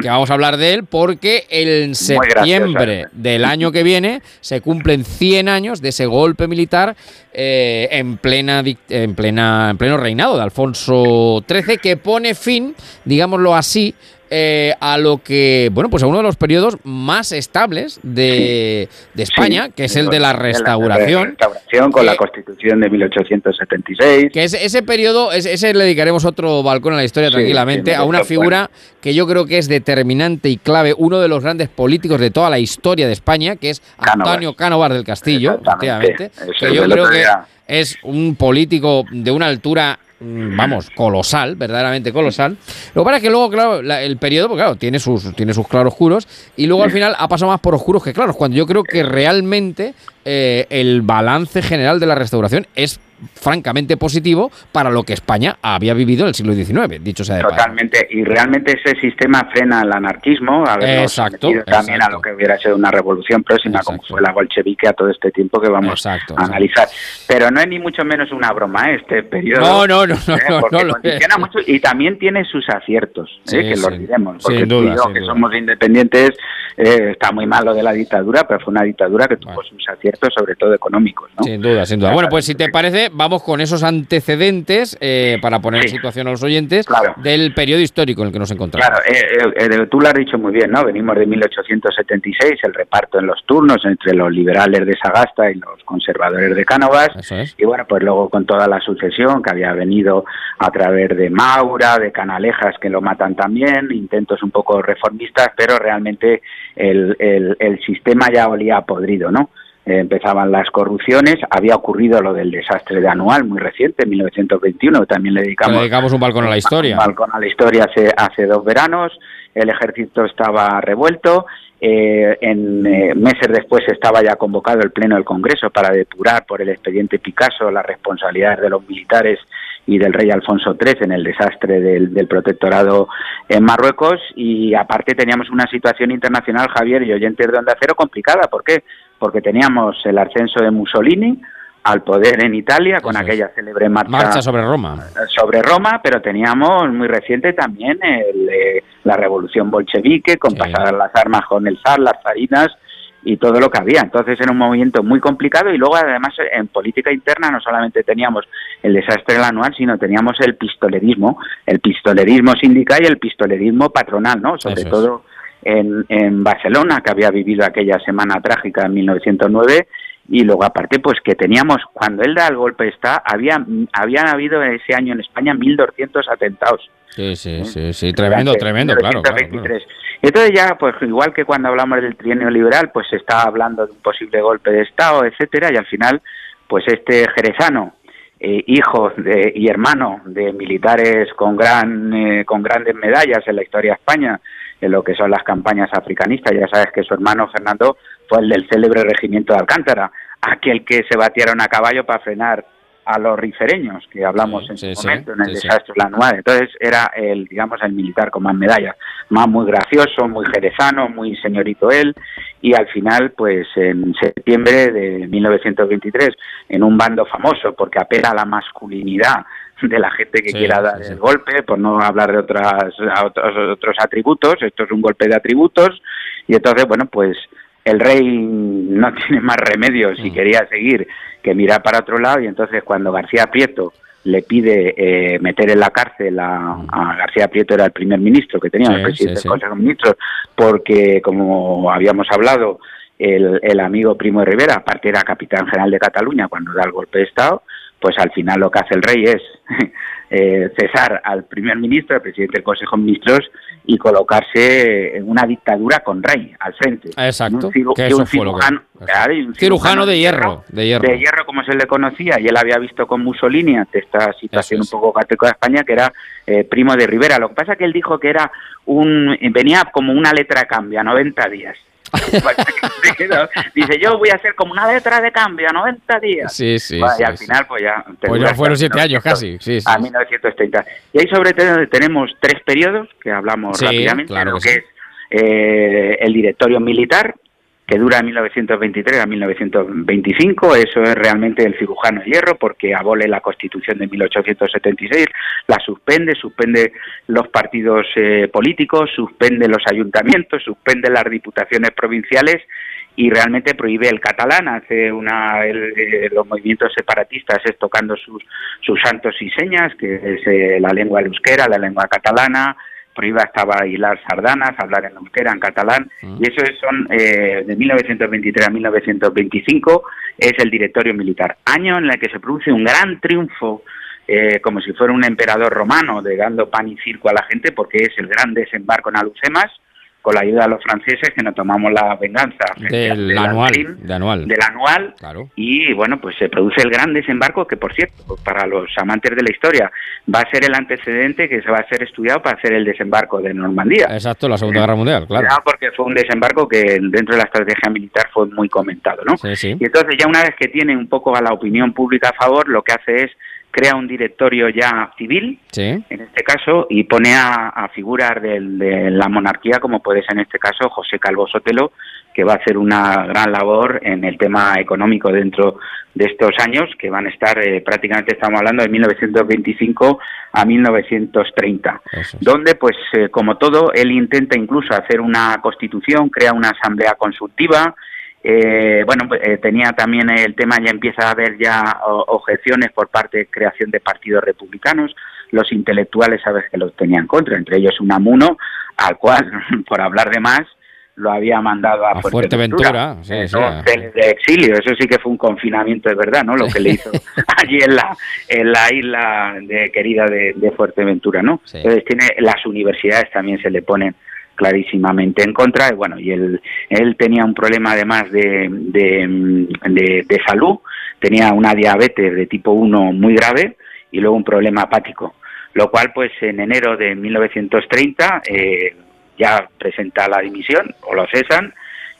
que vamos a hablar de él, porque en septiembre gracioso. del año que viene se cumplen 100 años de ese golpe militar eh, en, plena, en, plena, en pleno reinado de Alfonso XIII, que pone fin, digámoslo así, eh, a lo que, bueno, pues a uno de los periodos más estables de, de España, Sí, que es el de la de restauración. restauración con la Constitución de 1876. Que ese, ese periodo, ese, ese le dedicaremos otro balcón a la historia Sí, tranquilamente, a una figura que yo creo que es determinante y clave, uno de los grandes políticos de toda la historia de España, que es Antonio Cánovas del Castillo, efectivamente, que es yo creo que es un político de una altura vamos, colosal, verdaderamente colosal. Lo que pasa es que luego, claro, la- el periodo, pues claro, tiene sus, tiene sus claroscuros y luego al final ha pasado más por oscuros que claros, cuando yo creo que realmente eh, el balance general de la restauración es francamente positivo para lo que España había vivido en el siglo XIX, dicho sea de. Totalmente, y realmente ese sistema frena el anarquismo, Exacto, también exacto. a lo que hubiera sido una revolución próxima, como fue la bolchevique a todo este tiempo que vamos a analizar. Pero no es ni mucho menos una broma ¿eh? este periodo. No, no, no, no, ¿eh? no, porque no lo condiciona mucho y también tiene sus aciertos, ¿eh? Que sí. los diremos. Porque Sin tú y duda, yo, sin que duda. somos independientes, está muy mal lo de la dictadura, pero fue una dictadura que tuvo sus aciertos, sobre todo económicos. ¿no? Sin duda, sin duda. Bueno, pues si te parece, vamos con esos antecedentes eh, para poner en situación a los oyentes del periodo histórico en el que nos encontramos. Claro, eh, eh, eh, tú lo has dicho muy bien, ¿no? Venimos de 1876, el reparto en los turnos entre los liberales de Sagasta y los conservadores de Cánovas. Y bueno, pues luego con toda la sucesión que había venido a través de Maura, de Canalejas, que lo matan también, intentos un poco reformistas, pero realmente el, el, el sistema ya olía podrido, ¿no? Eh, empezaban las corrupciones, había ocurrido lo del desastre de Anual, muy reciente, en 1921, también le dedicamos le dedicamos un balcón a la historia. un balcón a la historia hace, hace dos veranos, el ejército estaba revuelto, eh, en eh, meses después estaba ya convocado el Pleno del Congreso para depurar por el expediente Picasso las responsabilidades de los militares y del rey Alfonso III en el desastre del, del protectorado en Marruecos y aparte teníamos una situación internacional, Javier y oyentes de Onda Cero, complicada. ¿Por qué? Porque teníamos el ascenso de Mussolini al poder en Italia con aquella célebre marcha, Marcha sobre Roma. sobre Roma, pero teníamos muy reciente también el, eh, la revolución bolchevique, con pasadas las armas con el zar, las zarinas y todo lo que había. Entonces era un movimiento muy complicado y luego además en política interna no solamente teníamos el desastre del anual, sino teníamos el pistolerismo, el pistolerismo sindical y el pistolerismo patronal, ¿no? Sobre Eso todo en, en Barcelona, que había vivido aquella semana trágica en 1909 y luego aparte pues que teníamos cuando él da el golpe está había habían habido ese año en España 1200 atentados Sí, sí, sí, sí, tremendo, tremendo, claro. claro, claro. 1923. Y entonces ya, pues igual que cuando hablamos del trienio liberal, pues se está hablando de un posible golpe de Estado, etcétera, y al final, pues este jerezano, eh, hijo de, y hermano de militares con gran eh, con grandes medallas en la historia de España, en lo que son las campañas africanistas, ya sabes que su hermano Fernando fue el del célebre regimiento de Alcántara, aquel que se batieron a caballo para frenar a los rifereños, que hablamos en su sí, momento, en el desastre de la. Entonces era el, digamos, el militar con más medallas, más muy gracioso, muy jerezano, muy señorito él, y al final, pues en septiembre de 1923, en un bando famoso, porque apela a la masculinidad de la gente que quiera dar el golpe, por no hablar de otras, otros, otros atributos, esto es un golpe de atributos, y entonces, bueno, pues el rey no *laughs* tiene más remedio Mm. si quería seguir que mirar para otro lado y entonces cuando García Prieto le pide eh, meter en la cárcel a, a García Prieto era el primer ministro que tenía Mm. Sí, el presidente sí, sí. del Consejo de Ministros porque como habíamos hablado el, el amigo Primo de Rivera aparte era capitán general de Cataluña cuando da el golpe de estado pues al final lo que hace el rey es *laughs* eh, cesar al primer ministro, al presidente del Consejo de Ministros y colocarse en una dictadura con rey al frente. Exacto, Un ciru- que que- cirujano, claro, y un Cirujano de hierro, de hierro. de hierro como se le conocía y él había visto con Mussolini ante esta situación un poco cateco de España que era eh, primo de Rivera. Lo que pasa es que él dijo que era un venía como una letra de cambio a 90 días. *laughs* Dice, yo voy a hacer como una letra de cambio a 90 días. Sí, sí, Bueno, sí, y al sí. final, pues ya. Pues ya fueron hasta siete años casi. Sí, a 1930. Y ahí sobre todo tenemos tres periodos que hablamos rápidamente, claro lo que es eh, el directorio militar, que dura de 1923 a 1925, eso es realmente el cirujano hierro, porque abole la Constitución de 1876, la suspende, suspende los partidos eh, políticos, suspende los ayuntamientos, suspende las diputaciones provinciales y realmente prohíbe el catalán, hace una el- eh, los movimientos separatistas es tocando sus, sus santos y señas, que es eh, la lengua euskera, la lengua catalana, prohíba hasta bailar sardanas, hablar en euskera, en catalán, y eso es- son eh, de 1923 a 1925, es el directorio militar. Año en el que se produce un gran triunfo, eh, como si fuera un emperador romano, de dando pan y circo a la gente, porque es el gran desembarco en Alucemas, con la ayuda de los franceses, que nos tomamos la venganza Del anual. Alpín, De anual. del anual Claro. y bueno pues se produce el gran desembarco que por cierto para los amantes de la historia va a ser el antecedente que se va a ser estudiado para hacer el desembarco de Normandía Exacto, la Segunda Guerra Mundial, claro. Porque fue un desembarco que dentro de la estrategia militar fue muy comentado ¿no? Sí, sí. y entonces ya una vez que tiene un poco a la opinión pública a favor lo que hace es crea un directorio ya civil Sí. en este caso, y pone a, a figuras del- de la monarquía, como puede ser en este caso José Calvo Sotelo, que va a hacer una gran labor en el tema económico dentro de estos años, que van a estar eh, prácticamente, estamos hablando de 1925 a 1930, donde, pues, eh, como todo, él intenta incluso hacer una constitución, crea una asamblea consultiva, eh, bueno, pues, eh, tenía también el tema, ya empieza a haber ya objeciones por parte de creación de partidos republicanos. Los intelectuales, sabes que los tenían contra, entre ellos Unamuno, al cual, *laughs* por hablar de más, lo había mandado a, A Fuerteventura, sí, Eh, sí, ¿no? a- de, de exilio. Eso sí que fue un confinamiento, es verdad, ¿no? Lo que le *laughs* hizo allí en la, en la isla de, querida de, de Fuerteventura, ¿no? Entonces tiene las universidades también se le ponen clarísimamente en contra y bueno y él él tenía un problema además de, de, de- salud tenía una diabetes de tipo 1 muy grave y luego un problema hepático lo cual pues en enero de 1930 eh, ya presenta la dimisión o lo cesan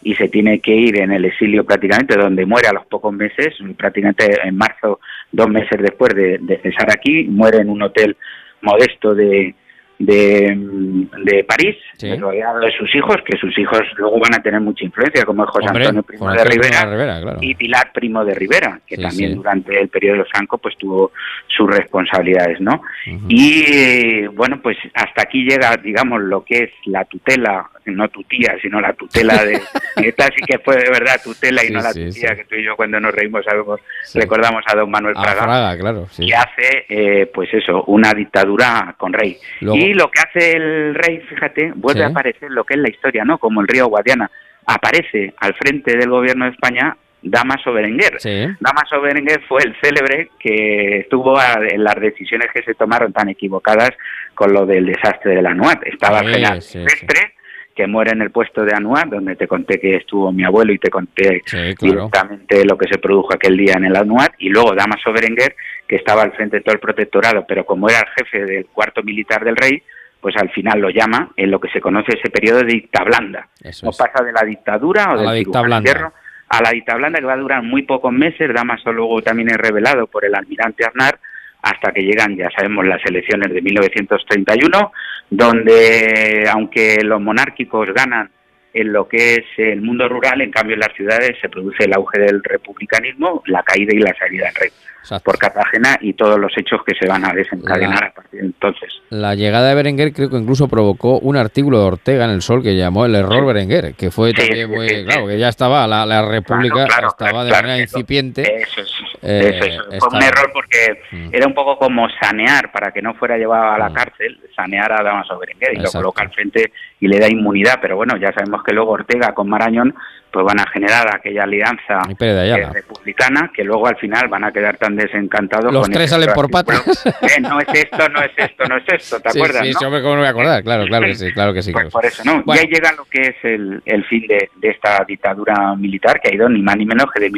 y se tiene que ir en el exilio prácticamente donde muere a los pocos meses prácticamente en marzo dos meses después de, de cesar aquí muere en un hotel modesto de de, mm, de París, rodeado de sus hijos, que sus hijos luego van a tener mucha influencia, como es José Hombre, Antonio Primo de Rivera, claro. y Pilar Primo de Rivera, que Sí, también sí. durante el periodo de los Franco pues tuvo sus responsabilidades, ¿no? Y bueno, pues hasta aquí llega, digamos, lo que es la tutela, no tu tía, sino la tutela de... *laughs* esta sí que fue de verdad tutela y Sí, no la sí, tu tía, que tú y yo cuando nos reímos sabemos, recordamos a don Manuel Fraga Fraga, claro. Sí. que hace, eh, pues eso, una dictadura con rey. Luego- Y lo que hace el rey, fíjate, vuelve Sí. a aparecer lo que es la historia, ¿no? Como el río Guadiana. Aparece al frente del gobierno de España Damaso Berenguer. Damaso Berenguer fue el célebre que estuvo a- en las decisiones que se tomaron tan equivocadas con lo del desastre de la NUAT. Estaba Sí, general sí, Silvestre, que muere en el puesto de Anuar, donde te conté que estuvo mi abuelo y te conté claro. directamente lo que se produjo aquel día en el Anuar, y luego Damaso Berenguer, que estaba al frente de todo el protectorado, pero como era el jefe del cuarto militar del rey, pues al final lo llama en lo que se conoce ese periodo de dicta blanda. no pasa de la dictadura o la dicta de blanda. hierro a la dicta blanda que va a durar muy pocos meses. Damaso luego también es revelado por el almirante Aznar hasta que llegan, ya sabemos, las elecciones de 1931, donde aunque los monárquicos ganan en lo que es el mundo rural, en cambio en las ciudades se produce el auge del republicanismo, la caída y la salida del rey por Cartagena y todos los hechos que se van a desencadenar La- a partir de entonces. La llegada de Berenguer creo que incluso provocó un artículo de Ortega en el Sol que llamó el error Berenguer, que fue también muy, sí, sí. claro, que ya estaba, la, la República Claro, claro, estaba de manera incipiente. Eso es, Eh, eso es. Fue un Mm. error porque era un poco como sanear para que no fuera llevado a la cárcel, sanear a Damaso Berenguer y lo coloca al frente y le da inmunidad, pero bueno, ya sabemos que luego Ortega con Marañón pues van a generar aquella alianza eh, republicana que luego al final van a quedar tan desencantados Los con tres salen por patas. Eh, no es esto, no es esto, no es esto, ¿te *laughs* Sí, acuerdas? sí, no? sí, hombre, ¿cómo no me voy a acordar? Claro, claro que sí, *laughs* claro que sí. Pues que por eso, ¿no? Bueno, Y ahí llega lo que es el, el fin de, de esta dictadura militar, que ha ido ni más ni menos que de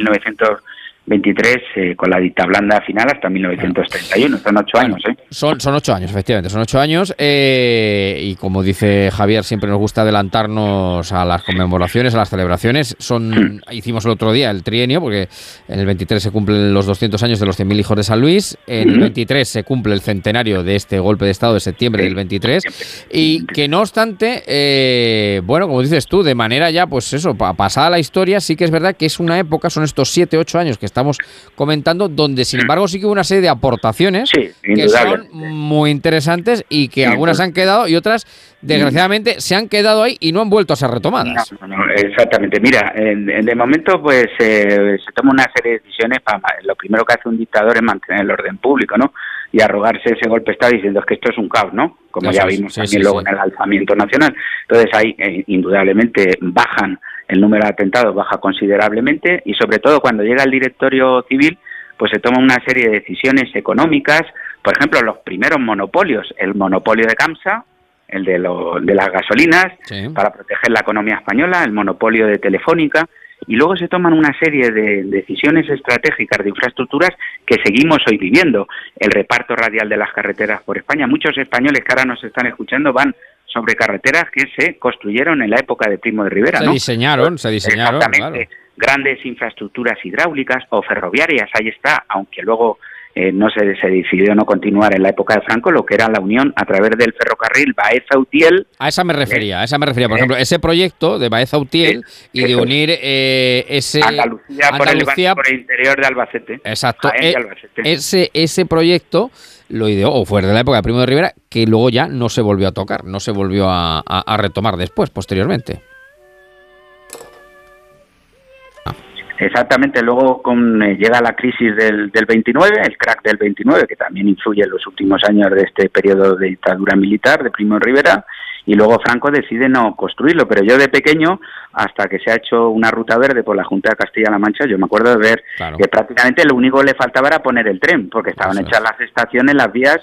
1923 eh, con la dicta blanda final hasta 1931. Son ocho años, ¿eh? Son, son ocho años, efectivamente, son ocho años. eh, y como dice Javier, siempre nos gusta adelantarnos a las conmemoraciones, a las celebraciones. Son Hicimos el otro día el trienio, porque en el 23 se cumplen los 200 años de los 100.000 hijos de San Luis. En el Ujú. 23 se cumple el centenario de este golpe de Estado de septiembre del 23. Y que no obstante, eh, bueno, como dices tú, de manera ya, pues eso, pa- pasada la historia, sí que es verdad que es una época, son estos siete, ocho años que estamos comentando, donde sin embargo sí que hubo una serie de aportaciones que son muy interesantes y que algunas han quedado y otras, desgraciadamente, se han quedado ahí y no han vuelto a ser retomadas. No, no, exactamente. Mira, en- en- de momento pues eh, se toma una serie de decisiones para lo primero que hace un dictador es mantener el orden público, ¿no? y arrogarse ese golpe de Estado diciendo es que esto es un caos, ¿no? Como Eso ya es, vimos sí, también sí, luego sí. en el alzamiento nacional. Entonces ahí eh, indudablemente bajan el número de atentados, baja considerablemente y sobre todo cuando llega el directorio civil, pues se toma una serie de decisiones económicas, por ejemplo, los primeros monopolios, el monopolio de Camsa, el de, lo- de las gasolinas, para proteger la economía española, el monopolio de Telefónica, y luego se toman una serie de decisiones estratégicas de infraestructuras que seguimos hoy viviendo. El reparto radial de las carreteras por España. Muchos españoles que ahora nos están escuchando van sobre carreteras que se construyeron en la época de Primo de Rivera. Se ¿no? diseñaron, se diseñaron, Exactamente. Grandes infraestructuras hidráulicas o ferroviarias, ahí está, aunque luego eh, no se, se decidió no continuar en la época de Franco, lo que era la unión a través del ferrocarril Baeza-Utiel. A esa me refería, a esa me refería. Por ejemplo, ese proyecto de Baeza Utiel y de unir eh, ese Andalucía, por, el, Andalucía- por el interior de Albacete. Exacto. Jaén eh, Albacete. ese, ese proyecto lo ideó, o fue de la época de Primo de Rivera, que luego ya no se volvió a tocar, no se volvió a, retomar después, posteriormente. Exactamente, luego con, eh, llega la crisis del, del 29, el crack del 29, que también influye en los últimos años de este periodo de dictadura militar de Primo de Rivera, y luego Franco decide no construirlo, pero yo de pequeño, hasta que se ha hecho una ruta verde por la Junta de Castilla-La Mancha, yo me acuerdo de ver que prácticamente lo único que le faltaba era poner el tren, porque estaban hechas las estaciones, las vías,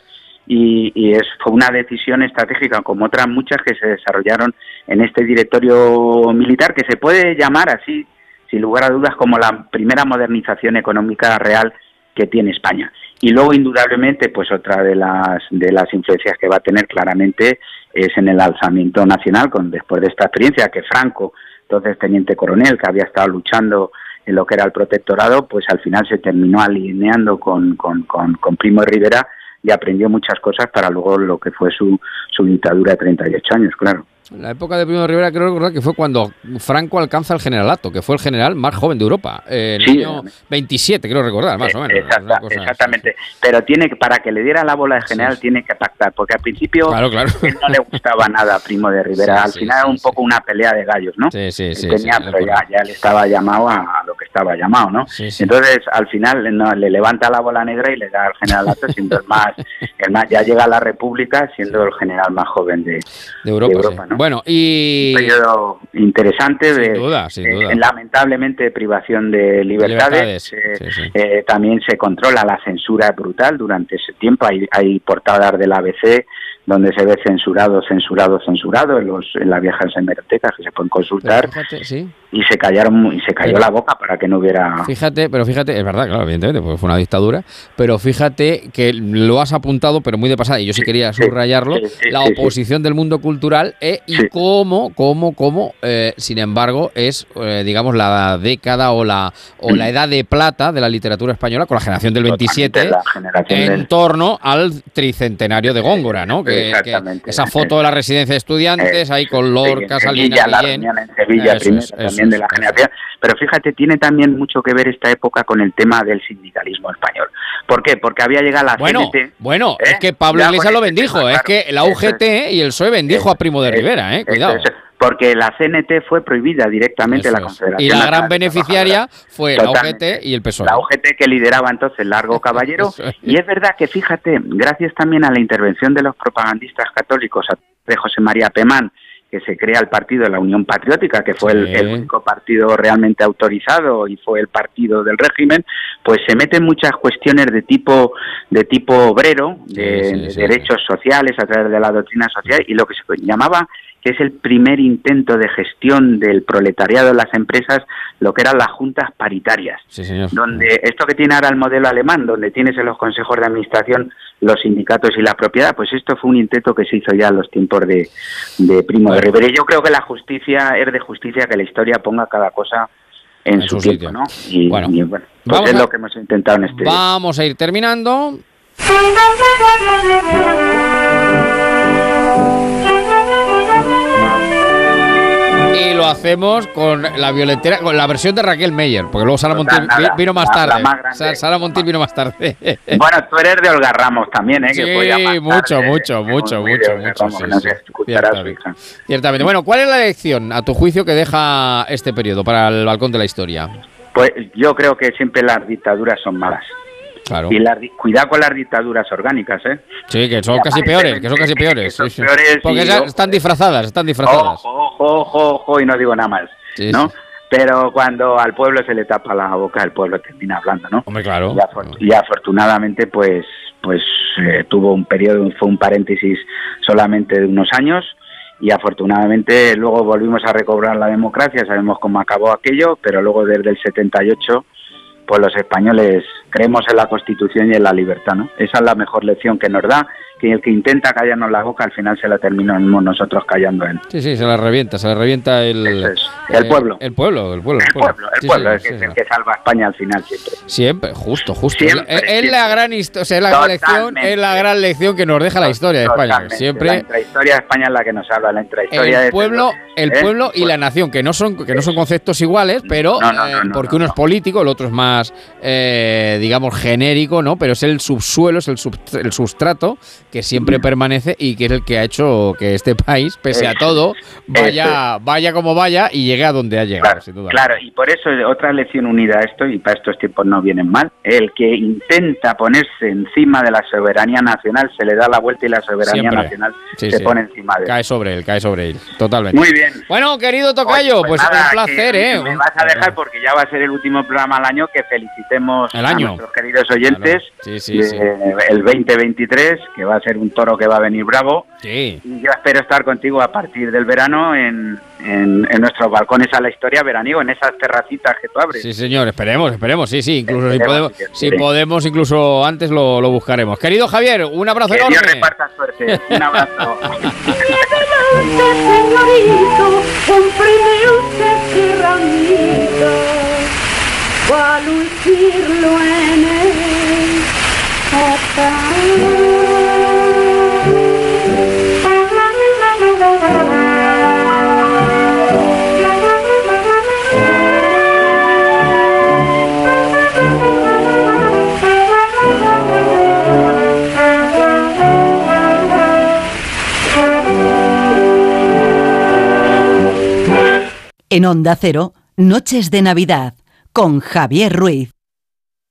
y, y es, fue una decisión estratégica, como otras muchas que se desarrollaron en este directorio militar, que se puede llamar así, sin lugar a dudas, como la primera modernización económica real que tiene España. Y luego, indudablemente, pues otra de las, de las influencias que va a tener claramente es en el alzamiento nacional, con, después de esta experiencia que Franco, entonces teniente coronel, que había estado luchando en lo que era el protectorado, pues al final se terminó alineando con, con, con, con Primo Rivera y aprendió muchas cosas para luego lo que fue su, su dictadura de 38 años, claro. La época de Primo de Rivera creo recordar que fue cuando Franco alcanza el generalato, que fue el general más joven de Europa. eh, el Sí, año 27, creo recordar, más o menos. Exacta- una cosa- exactamente. Pero tiene que, para que le diera la bola de general tiene que pactar, porque al principio Claro, claro. él no le gustaba nada a Primo de Rivera. Al final era un poco una pelea de gallos, ¿no? Sí, sí, sí. tenía, pero ya, ya él estaba llamado a, lo que estaba llamado, ¿no? sí. Entonces, al final no, le levanta la bola negra y le da al generalato, siendo el más, el más, ya llega a la República siendo el general más joven de, de Europa. de. Europa, ¿no? Bueno, y. Un periodo interesante de, duda, sin eh, duda. lamentablemente privación de libertades, Libertades, eh, sí, sí. eh, también se controla la censura brutal durante ese tiempo hay, hay portadas del ABC donde se ve censurado, censurado, censurado en, los, en las viejas hemerotecas que se pueden consultar Fíjate, sí. Y se callaron y se cayó Pero- la boca para que no hubiera Fíjate, pero fíjate, es verdad, claro, evidentemente, porque fue una dictadura, pero fíjate que lo has apuntado, pero muy de pasada, y yo sí quería subrayarlo, sí, sí, la oposición del mundo cultural eh, y cómo, cómo, cómo, eh, sin embargo, es, eh, digamos, la década o la, o la edad de plata de la literatura española con la generación del 27 la generación en del- torno al tricentenario de Góngora, ¿no? Que, esa foto de la residencia de estudiantes ahí con Lorca, en Salinas, Sevilla, la Guillén. en Sevilla Eso primero también de es, la generación. Pero fíjate, tiene también mucho que ver esta época con el tema del sindicalismo español. ¿Por qué? Porque había llegado la Bueno, CNT. bueno, ¿eh? es que Pablo Iglesias lo este bendijo, tema, es claro. que la UGT y el PSOE bendijo a Primo de Rivera, eh, cuidado. es, porque la CNT fue prohibida directamente Eso la es. Confederación. Y la gran beneficiaria fue la. UGT y el PSOE. la UGT que lideraba entonces Largo *laughs* Caballero. Es. y es verdad que, fíjate, gracias también a la intervención de los propagandistas católicos, de José María Pemán, que se crea el partido de la Unión Patriótica, que fue el, Sí. el único partido realmente autorizado y fue el partido del régimen, pues se meten muchas cuestiones de tipo de tipo obrero, de, Sí, sí, de sí, derechos sociales a través de la doctrina social y lo que se llamaba que es el primer intento de gestión del proletariado en las empresas, lo que eran las juntas paritarias Sí, señor. donde esto que tiene ahora el modelo alemán, donde tienes en los consejos de administración los sindicatos y la propiedad, pues esto fue un intento que se hizo ya en los tiempos de, de Primo de Rivera. Y yo creo que la justicia es de justicia que la historia ponga cada cosa en, En su, su tiempo, sitio. ¿no? Y Bueno, y, bueno, pues vamos es a- lo que hemos intentado en este Vamos a ir terminando. Y lo hacemos con la violetera, con la versión de Raquel Meyer, porque luego Sara Montiel nada, vi- vino más tarde. más Sara Montiel vino más tarde. *laughs* Bueno, tú eres de Olga Ramos también, ¿eh? que Sí, mucho, tarde, mucho, mucho, mucho, mucho. No sí. hija. Ciertamente. Bueno, ¿cuál es la lección, a tu juicio, que deja este periodo para el balcón de la historia? Pues yo creo que siempre las dictaduras son malas. Claro. Y la, cuidado con las dictaduras orgánicas, ¿eh? Sí, que son *laughs* casi peores, que son casi peores. sí, sí. Porque están disfrazadas, están disfrazadas. Ojo, ojo, ojo, y no digo nada más, Sí, ¿no? Pero cuando al pueblo se le tapa la boca, el pueblo termina hablando, ¿no? Hombre, claro. Y, y afortunadamente, pues, pues eh, tuvo un periodo, fue un paréntesis solamente de unos años y afortunadamente luego volvimos a recobrar la democracia, sabemos cómo acabó aquello, pero luego desde el 78 pues los españoles creemos en la Constitución y en la libertad, ¿no? Esa es la mejor lección que nos da, que el que intenta callarnos la boca al final se la terminamos nosotros callando él. Sí, sí, se la revienta, se la revienta el, El pueblo. El pueblo, el pueblo. El pueblo, el Sí, pueblo sí, es, sí, el que salva a España al final siempre. Siempre, justo, justo. Siempre, es, la gran historia, o sea, es la gran lección, es la gran lección que nos deja la historia de España. Totalmente. La Siempre intrahistoria de España es la que nos habla, la intrahistoria el de- pueblo, el ¿eh? pueblo y la nación, que no son que no son conceptos iguales, pero No, no, no, eh, porque uno es político, el otro es más, eh, digamos, genérico, ¿no? Pero es el subsuelo, es el, sub- el sustrato que siempre permanece y que es el que ha hecho que este país, pese a Eso, todo, vaya, eso vaya como vaya y llegue a donde ha llegado, sin duda. Claro, y por eso otra lección unida a esto, y para estos tiempos no vienen mal, el que intenta ponerse encima de la soberanía nacional se le da la vuelta y la soberanía Siempre. nacional Sí, se sí. pone encima de él. Cae sobre él, cae sobre él, totalmente. Muy bien. Bueno, querido Tocayo, Oye, pues, nada, un placer, que ¿eh? Me vas a dejar porque ya va a ser el último programa al año que felicitemos El a año. nuestros queridos oyentes Sí, sí, de- sí. el 2023, que va a ser un toro que va a venir bravo. Sí. Y yo espero estar contigo a partir del verano en, en, en nuestros balcones a la historia veraniego, en esas terracitas que tú abres. Sí, señor, esperemos, esperemos, sí, sí, incluso si podemos, si podemos, incluso antes lo, lo buscaremos. Querido Javier, un abrazo Que enorme. Dios reparta suerte. Un abrazo. *laughs* a lucirlo en el En Onda Cero, Noches de Navidad, con Javier Ruiz.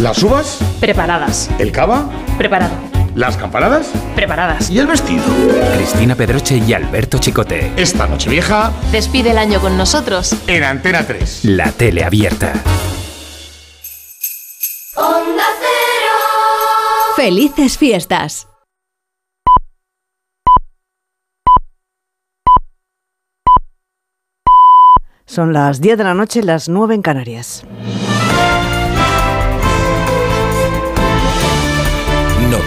¿Las uvas? Preparadas. ¿El cava? Preparado. ¿Las campanadas? Preparadas. ¿Y el vestido? Cristina Pedroche y Alberto Chicote. Esta noche vieja Despide el año con nosotros. en Antena 3. La tele abierta. Onda Cero. Felices fiestas. Son las 10 de la noche, las 9 en Canarias.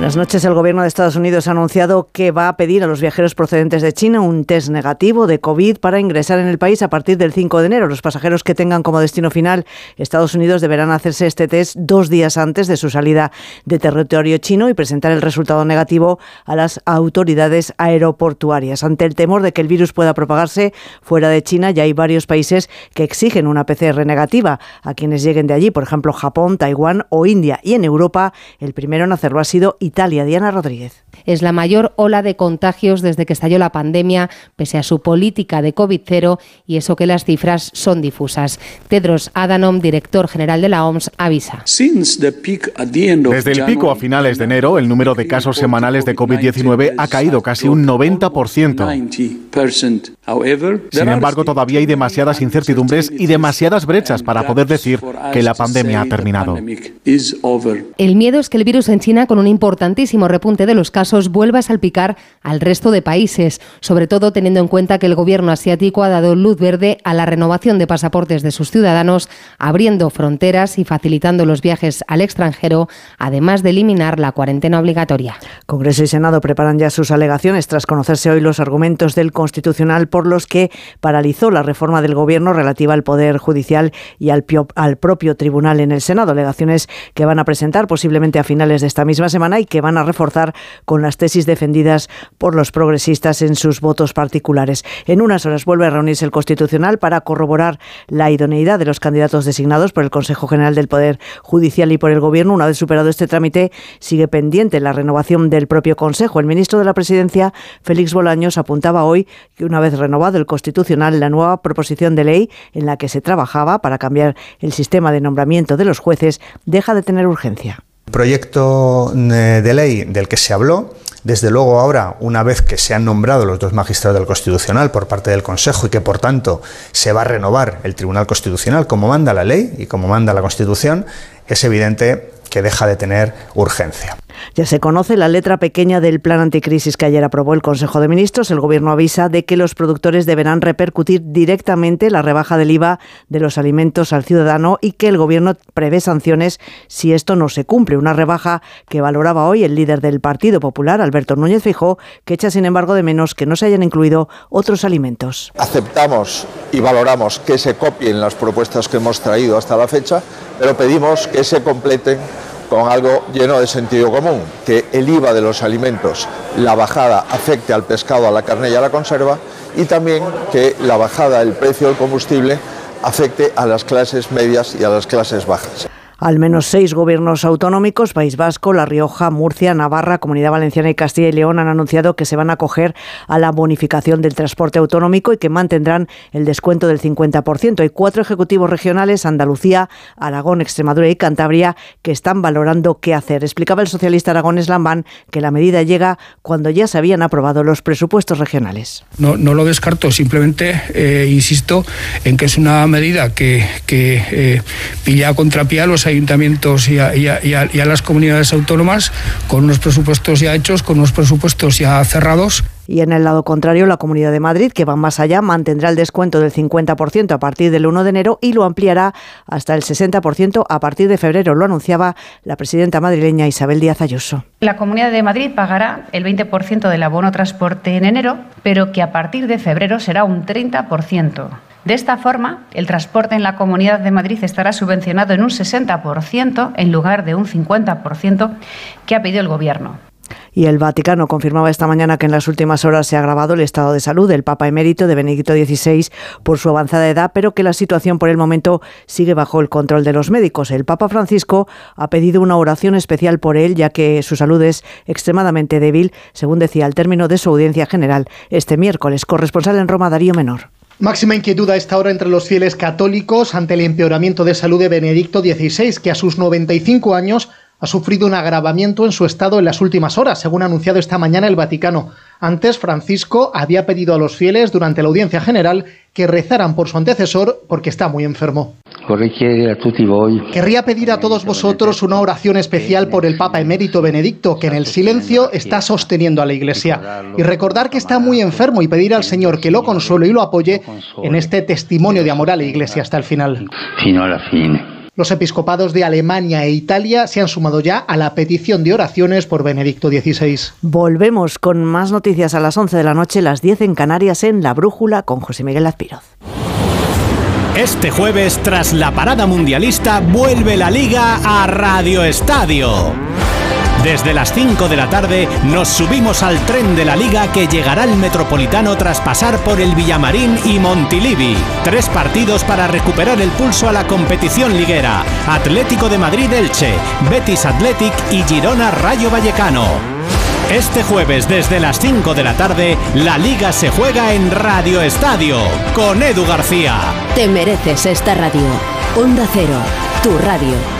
Buenas noches. El gobierno de Estados Unidos ha anunciado que va a pedir a los viajeros procedentes de China un test negativo de COVID para ingresar en el país a partir del 5 de enero. Los pasajeros que tengan como destino final Estados Unidos deberán hacerse este test dos días antes de su salida de territorio chino y presentar el resultado negativo a las autoridades aeroportuarias. Ante el temor de que el virus pueda propagarse fuera de China, ya hay varios países que exigen una PCR negativa a quienes lleguen de allí, por ejemplo Japón, Taiwán o India. Y en Europa, el primero en hacerlo ha sido Italia. Diana Rodríguez. Es la mayor ola de contagios desde que estalló la pandemia, pese a su política de COVID-0 y eso que las cifras son difusas. Tedros Adhanom, director general de la OMS, avisa. Desde el pico a finales de enero, el número de casos semanales de COVID-19 ha caído casi un 90%. Sin embargo, todavía hay demasiadas incertidumbres y demasiadas brechas para poder decir que la pandemia ha terminado. El miedo es que el virus en China, con un importantísimo repunte de los casos, vuelva a salpicar al resto de países, sobre todo teniendo en cuenta que el gobierno asiático ha dado luz verde a la renovación de pasaportes de sus ciudadanos, abriendo fronteras y facilitando los viajes al extranjero, además de eliminar la cuarentena obligatoria. Congreso y Senado preparan ya sus alegaciones tras conocerse hoy los argumentos del Constitucional por los que paralizó la reforma del Gobierno relativa al Poder Judicial y al, al propio Tribunal en el Senado. Alegaciones que van a presentar posiblemente a finales de esta misma semana y que van a reforzar con las tesis defendidas por los progresistas en sus votos particulares. En unas horas vuelve a reunirse el Constitucional para corroborar la idoneidad de los candidatos designados por el Consejo General del Poder Judicial y por el Gobierno. Una vez superado este trámite, sigue pendiente la renovación del propio Consejo. El ministro de la Presidencia, Félix Bolaños, apuntaba hoy que una vez renovado el Constitucional, la nueva proposición de ley en la que se trabajaba para cambiar el sistema de nombramiento de los jueces deja de tener urgencia. Proyecto eh, de ley del que se habló. Desde luego ahora, una vez que se han nombrado los dos magistrados del Constitucional por parte del Consejo y que por tanto se va a renovar el Tribunal Constitucional como manda la ley y como manda la Constitución, es evidente que deja de tener urgencia. Ya se conoce la letra pequeña del plan anticrisis que ayer aprobó el Consejo de Ministros. El Gobierno avisa de que los productores deberán repercutir directamente la rebaja del IVA de los alimentos al ciudadano y que el Gobierno prevé sanciones si esto no se cumple. Una rebaja que valoraba hoy el líder del Partido Popular, Alberto Núñez Fijó, que echa sin embargo de menos que no se hayan incluido otros alimentos. Aceptamos y valoramos que se copien las propuestas que hemos traído hasta la fecha, pero pedimos que se completen con algo lleno de sentido común, que el IVA de los alimentos, la bajada afecte al pescado, a la carne y a la conserva, y también que la bajada del precio del combustible afecte a las clases medias y a las clases bajas. Al menos seis gobiernos autonómicos, País Vasco, La Rioja, Murcia, Navarra, Comunidad Valenciana y Castilla y León, han anunciado que se van a acoger a la bonificación del transporte autonómico y que mantendrán el descuento del 50%. Hay cuatro ejecutivos regionales, Andalucía, Aragón, Extremadura y Cantabria, que están valorando qué hacer. Explicaba el socialista Aragones Lambán que la medida llega cuando ya se habían aprobado los presupuestos regionales. No, lo descarto, simplemente eh, insisto en que es una medida que, que eh, pilla a los ayuntamientos y a, las comunidades autónomas con unos presupuestos ya hechos, con unos presupuestos ya cerrados. Y en el lado contrario, la Comunidad de Madrid, que va más allá, mantendrá el descuento del 50% a partir del 1 de enero y lo ampliará hasta el 60% a partir de febrero. Lo anunciaba la presidenta madrileña Isabel Díaz Ayuso. La Comunidad de Madrid pagará el 20% del abono transporte en enero, pero que a partir de febrero será un 30%. De esta forma, el transporte en la Comunidad de Madrid estará subvencionado en un 60% en lugar de un 50% que ha pedido el Gobierno. Y el Vaticano confirmaba esta mañana que en las últimas horas se ha agravado el estado de salud del Papa emérito de Benedicto XVI por su avanzada edad, pero que la situación por el momento sigue bajo el control de los médicos. El Papa Francisco ha pedido una oración especial por él, ya que su salud es extremadamente débil, según decía al término de su audiencia general este miércoles. Corresponsal en Roma, Darío Menor. Máxima inquietud a esta hora entre los fieles católicos ante el empeoramiento de salud de Benedicto XVI, que a sus 95 años ha sufrido un agravamiento en su estado en las últimas horas, según ha anunciado esta mañana el Vaticano. Antes, Francisco había pedido a los fieles durante la audiencia general que rezaran por su antecesor porque está muy enfermo. Querría pedir a todos vosotros una oración especial por el Papa emérito Benedicto, que en el silencio está sosteniendo a la Iglesia, y recordar que está muy enfermo y pedir al Señor que lo consuele y lo apoye en este testimonio de amor a la Iglesia hasta el final. Los episcopados de Alemania e Italia se han sumado ya a la petición de oraciones por Benedicto XVI. Volvemos con más noticias a las 11 de la noche, las 10 en Canarias, en La Brújula, con José Miguel Azpiroz. Este jueves, tras la parada mundialista, vuelve la liga a Radio Estadio. Desde las 5 de la tarde nos subimos al tren de la liga que llegará al Metropolitano tras pasar por el Villamarín y Montilivi. Tres partidos para recuperar el pulso a la competición liguera. Atlético de Madrid Elche, Betis Athletic y Girona Rayo Vallecano. Este jueves desde las 5 de la tarde, la liga se juega en Radio Estadio con Edu García. Te mereces esta radio. Onda Cero, tu radio.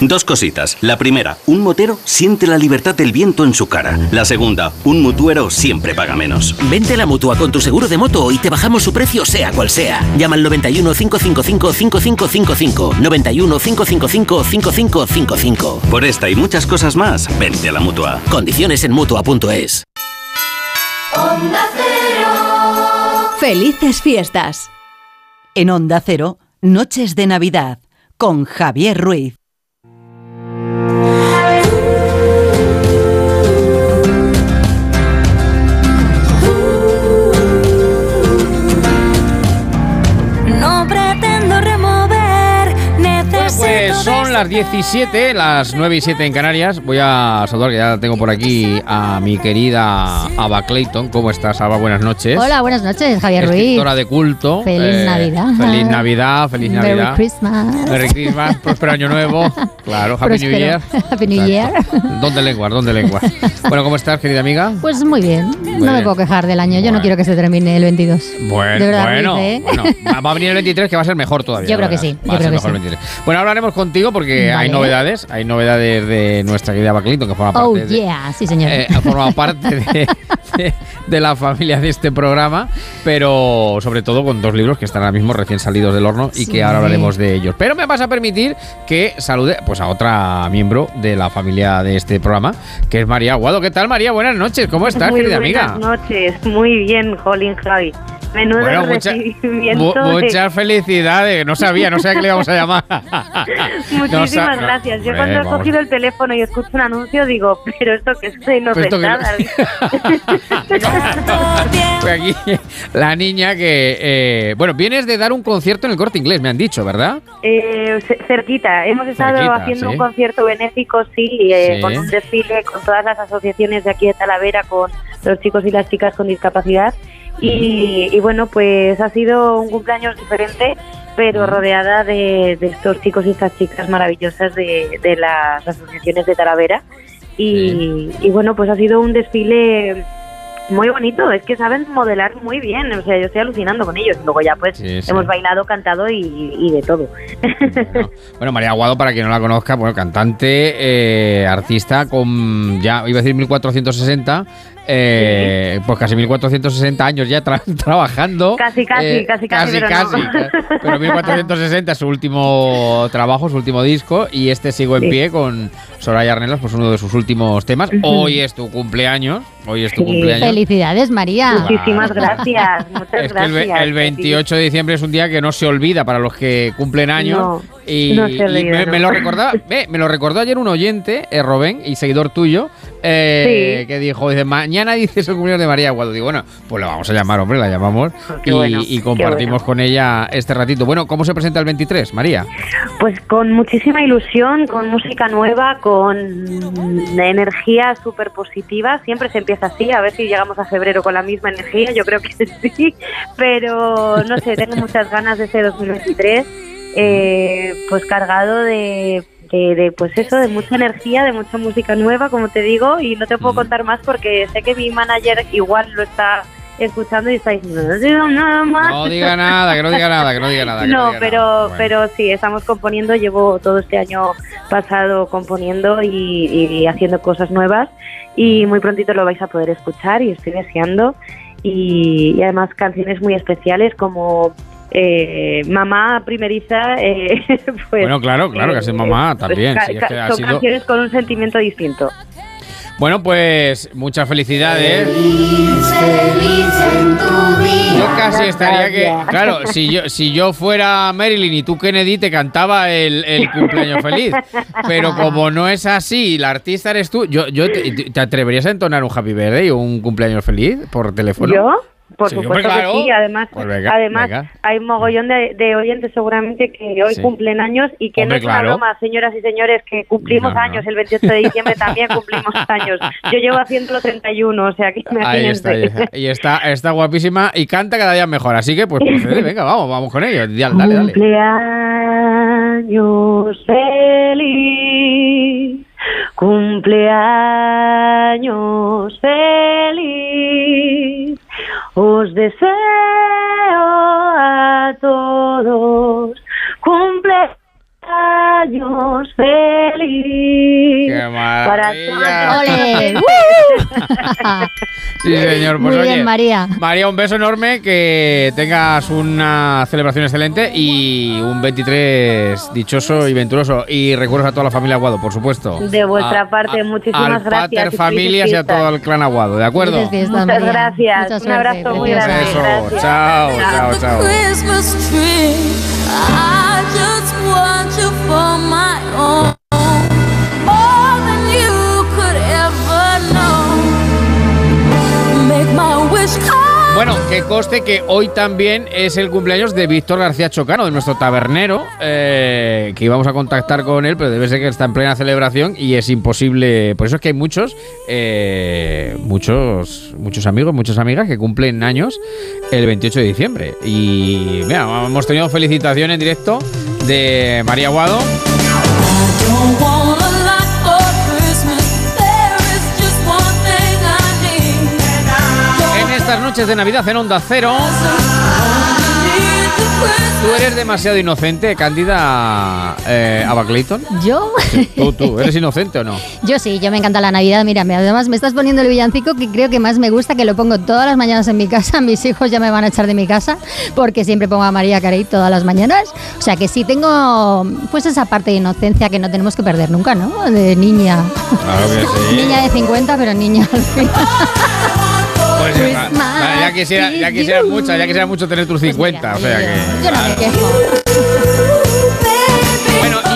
Dos cositas. La primera, un motero siente la libertad del viento en su cara. La segunda, un mutuero siempre paga menos. Vente a la mutua con tu seguro de moto y te bajamos su precio sea cual sea. Llama al 91 555 5555. 91 555 5555. Por esta y muchas cosas más, vente a la mutua. Condiciones en mutua.es. Onda Cero. Felices fiestas. En Onda Cero, Noches de Navidad, con Javier Ruiz. Las 17, las 9 y 7 en Canarias. Voy a saludar, que ya tengo por aquí a mi querida Ava Clayton. ¿Cómo estás, Ava? Buenas noches. Hola, buenas noches, Javier Ruiz. Escritora de culto. Eh, Feliz Navidad. Feliz Navidad, feliz Merry Navidad. Christmas. Merry Christmas, próspero año nuevo. Claro, Happy New Próspero. Year. *laughs* Happy New Year. ¿Dónde lenguas? ¿Dónde lenguas? bueno, ¿cómo estás, querida amiga? Pues muy bien, no me bien. puedo quejar del año. Yo no quiero que se termine el 22. Bueno, verdad, bueno, Ruiz, ¿eh? bueno, va- a venir el 23 que va a ser mejor todavía. Yo creo que sí, Va yo a ser creo que sí. 23. Bueno, hablaremos contigo porque hay Vale. novedades, hay novedades de nuestra querida Ava Clayton que forma parte Oh, de, yeah, sí, señor. eh, ha formado parte de, *laughs* de- de la familia de este programa, pero sobre todo con dos libros que están ahora mismo recién salidos del horno y Sí. que ahora hablaremos de ellos. Pero me vas a permitir que salude pues a otra miembro de la familia de este programa, que es María Aguado. ¿Qué tal, María? Buenas noches, ¿cómo estás, Muy querida buenas amiga? noches, muy bien, Jolín Javi. Menudo Bueno, mucha- recibimiento. Mu- muchas felicidades. No sabía, no sabía que le íbamos a llamar. *laughs* Muchísimas No no, gracias. Yo cuando he vamos. cogido el teléfono y escucho un anuncio digo, pero esto que es de Pero esto que- inofentada. *laughs* Fue aquí la niña que. eh, bueno, vienes de dar un concierto en el corte inglés, me han dicho, ¿verdad? Eh, ce- cerquita, hemos estado Cerquita, haciendo sí. un concierto benéfico, sí, eh, Sí. con un desfile con todas las asociaciones de aquí de Talavera, con los chicos y las chicas con discapacidad. Y, y bueno, pues ha sido un cumpleaños diferente, pero rodeada de, de estos chicos y estas chicas maravillosas de, de las asociaciones de Talavera. Y, y bueno, pues ha sido un desfile muy bonito, es que saben modelar muy bien, o sea, yo estoy alucinando con ellos. Luego ya pues Sí, sí. hemos bailado, cantado y, y de todo. Bueno, María Aguado, para quien no la conozca, bueno, cantante, eh, artista con ya, iba a decir 1460, eh, pues casi 1460 años ya tra- *laughs* trabajando. Casi, casi, Eh, casi, casi, pero casi, no. pero 1460 es su último trabajo, su último disco, y este sigo en Sí. pie con Soraya Arnelas, pues uno de sus últimos temas. Hoy es tu cumpleaños, hoy es tu cumpleaños. Felicidades, María. Muchísimas gracias, *laughs* muchas Es que el, ve- gracias. el 28 de diciembre es un día que no se olvida para los que cumplen años. No, y no se y olvida, me, no. me lo recordaba, ve, me lo recordó ayer un oyente, eh, Robén, y seguidor tuyo, eh, Sí. que dijo, dice, mañana dices el cumpleaños de María Aguado. Digo, bueno, pues la vamos a llamar, hombre, la llamamos *laughs* y, bueno, y qué compartimos bueno. con ella este ratito. Bueno, ¿cómo se presenta el 23, María? Pues con muchísima ilusión, con música nueva, con energía súper positiva. Siempre se empieza así, a ver si llegamos a febrero con la misma energía. Yo creo que *laughs* sí, pero no sé, tengo muchas ganas de ese 2023, eh, pues cargado de, de, de, pues eso, de mucha energía, de mucha música nueva, como te digo, y no te puedo contar más porque sé que mi manager igual lo está escuchando y está diciendo, no digo nada más. No diga nada, que no diga nada, que no diga nada. No, diga pero, nada. Bueno. pero sí, estamos componiendo. Llevo todo este año pasado componiendo y, y haciendo cosas nuevas. Y muy prontito lo vais a poder escuchar y estoy deseando. Y, y además canciones muy especiales como eh, Mamá Primeriza. eh, *laughs* pues, Bueno, claro, claro, que es mamá pues, también. ca- sí, es que ha son sido- canciones con un sentimiento distinto. Bueno, pues muchas felicidades. en tu vida. Yo casi estaría que, claro, si yo si yo fuera Marilyn y tú Kennedy te cantaba el, el cumpleaños feliz, pero como no es así, la artista eres tú, yo, yo te, te atreverías a entonar un Happy Birthday o un cumpleaños feliz por teléfono. ¿Yo? Por Sí, supuesto claro. que sí. Además, Pues venga, además venga. hay mogollón de, de oyentes seguramente que hoy Sí. cumplen años y que Hombre, no es una claro. broma, señoras y señores, que cumplimos No, no. años. El 28 de diciembre también cumplimos *laughs* años. Yo llevo haciéndolo 31, o sea que Ahí está, ahí imagínense. está. Y está, está guapísima y canta cada día mejor. Así que, pues procede, venga, vamos, vamos con ello. Dale, dale. dale. Cumpleaños feliz, cumpleaños feliz. Os deseo a todos cumpleaños feliz. ¡Qué Para maravilla! todos. ¡Ole! *laughs* *laughs* Sí, señor. Pues Muy bien, María. María, un beso enorme, que tengas una celebración excelente y un 23 dichoso y venturoso. Y recuerdos a toda la familia Aguado, por supuesto. De vuestra A- parte, a- muchísimas al gracias. pater y familias y a todo el clan Aguado, ¿de acuerdo? Muchas María. gracias. Un abrazo muy grande. Eso, Gracias. chao, chao, chao. Christmas tree. I just want you for my own. Bueno, que conste que hoy también es el cumpleaños de Víctor García Chocano, de nuestro tabernero, eh, que íbamos a contactar con él, pero debe ser que está en plena celebración y es imposible. Por eso es que hay muchos, eh, muchos, muchos amigos, muchas amigas que cumplen años el 28 de diciembre. Y mira, hemos tenido felicitación en directo de María Guado. Noches de Navidad en Onda Cero, ¿tú eres demasiado inocente, Cándida eh, Ava Clayton? ¿Yo? ¿Tú, tú, eres inocente o no? Yo sí, yo me encanta la Navidad. Mira, además me estás poniendo el villancico que creo que más me gusta, que lo pongo todas las mañanas en mi casa. *laughs* Mis hijos ya me van a echar de mi casa porque siempre pongo a María Carey todas las mañanas. O sea que sí tengo pues esa parte de inocencia que no tenemos que perder nunca, ¿no? De niña. Claro que sí. *laughs* Niña de 50, pero niña al fin. *laughs* Pues ya, ya- quisiera, ya quisiera mucho, ya quisiera mucho tener tus 50, o sea que... Yo no me quejo.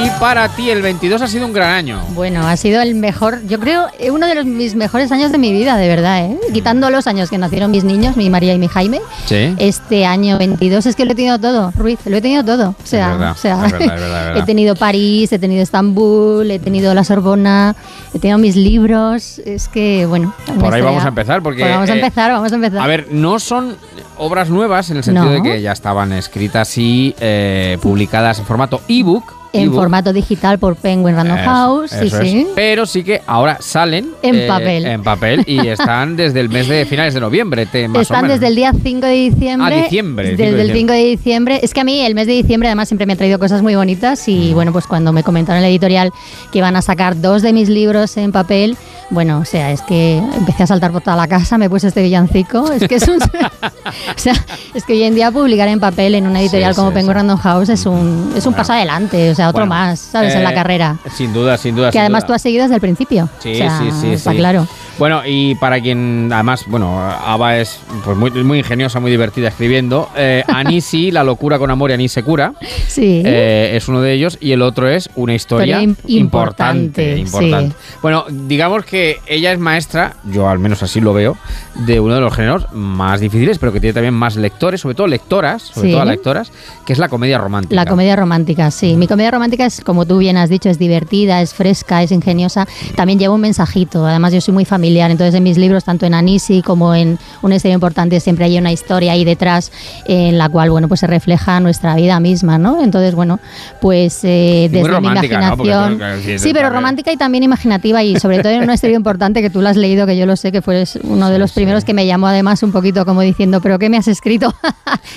Y para ti el 22 ha sido un gran año. Bueno, ha sido el mejor, yo creo, eh, uno de los, mis mejores años de mi vida, de verdad, ¿eh? Quitando los años que nacieron mis niños, mi María y mi Jaime. Sí. Este año 22 es que lo he tenido todo, Ruiz, lo he tenido todo. O sea, Es verdad, o sea, es verdad, es verdad, es *laughs* verdad. he tenido París, he tenido Estambul, he tenido la Sorbona, he tenido mis libros. Es que, bueno. Por ahí vamos a empezar, porque... Pues vamos a eh, empezar, vamos a empezar. A ver, no son obras nuevas en el sentido No. de que ya estaban escritas y eh, publicadas en formato ebook. En ebook. formato digital por Penguin Random Eso, House, sí, eso sí. Pero sí que ahora salen En eh, papel. En papel y *laughs* están desde el mes de finales de noviembre, te- más o Están menos. desde el día 5 de diciembre. Ah, diciembre, 5 de Desde el diciembre. 5 de diciembre. Es que a mí el mes de diciembre además siempre me ha traído cosas muy bonitas Mm. y bueno, pues cuando me comentaron en la editorial que iban a sacar dos de mis libros en papel, bueno, o sea, es que empecé a saltar por toda la casa, me puse este villancico. Es que es un... *laughs* *laughs* o sea, es que hoy en día publicar en papel en una editorial Sí, como sí, Penguin Random House es un, es un paso adelante, o sea, otro Bueno, más, ¿sabes? en la eh, carrera. Sin duda, sin duda. Que sin además tú has seguido desde el principio. Sí, O sea, sí, sí, Está sí. claro. Bueno, y para quien, además, bueno, Ava es pues, muy, muy ingeniosa, muy divertida escribiendo. Eh, Anisi, *laughs* La locura con amor y Anís se cura. Sí. Eh, es uno de ellos. Y el otro es una historia Historia im- importante. importante, importante. Bueno, digamos que ella es maestra, yo al menos así lo veo, de uno de los géneros más difíciles, pero que tiene también más lectores, sobre todo lectoras, sobre Sí. todo lectoras, que es la comedia romántica. La comedia romántica, sí. Mi comedia romántica es, como tú bien has dicho, es divertida, es fresca, es ingeniosa. También lleva un mensajito. Además, yo soy muy familiar. Entonces, en mis libros, tanto en Anisi como en Una historia importante, siempre hay una historia ahí detrás en la cual, bueno, pues se refleja nuestra vida misma, ¿no? Entonces, bueno, pues eh, desde mi imaginación. tú, sí, pero romántica y también imaginativa y sobre todo en una historia *laughs* importante que tú la has leído, que yo lo sé, que fue uno de los primeros que me llamó además un poquito como diciendo, ¿pero qué me has escrito? *laughs*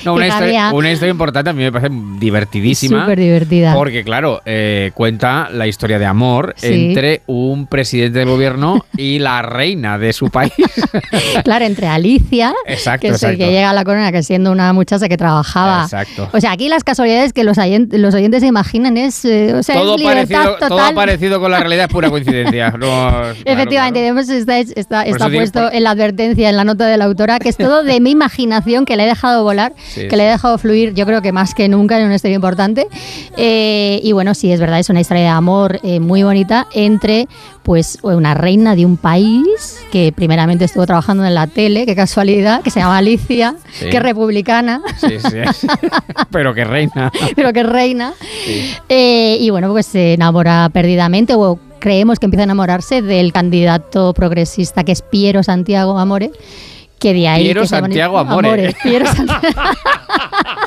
No, una, historia, cabía- una historia importante a mí me parece divertidísima. Súper divertida. Porque, claro, eh, cuenta la historia de amor Sí. entre un presidente del gobierno y la reina *laughs* de su país. *laughs* claro, entre Alicia, Exacto, que exacto. que llega a la corona, que siendo una muchacha que trabajaba. Exacto. O sea, aquí las casualidades que los, oyen- los oyentes se imaginan es, eh, o sea, todo, es libertad parecido, todo total. parecido con la realidad es pura coincidencia. *laughs* No, claro, Efectivamente, además está, está, Por está eso digo, puesto por- en la advertencia, en la nota de la autora, que es todo de mi imaginación que le he dejado volar, Sí, que le he dejado fluir, yo creo que más que nunca en una historia importante. Eh, y bueno, sí, es verdad, es una historia de amor eh, muy bonita entre pues una reina de un país que primeramente estuvo trabajando en la tele, qué casualidad, que se llama Alicia, Sí. que es republicana, Sí, sí. *laughs* Pero que reina. pero que reina. Eh, y bueno, pues se enamora perdidamente o creemos que empieza a enamorarse del candidato progresista que es Piero Santiago Amore. Que de ahí Piero que Santiago Amore. Piero Santiago. *laughs*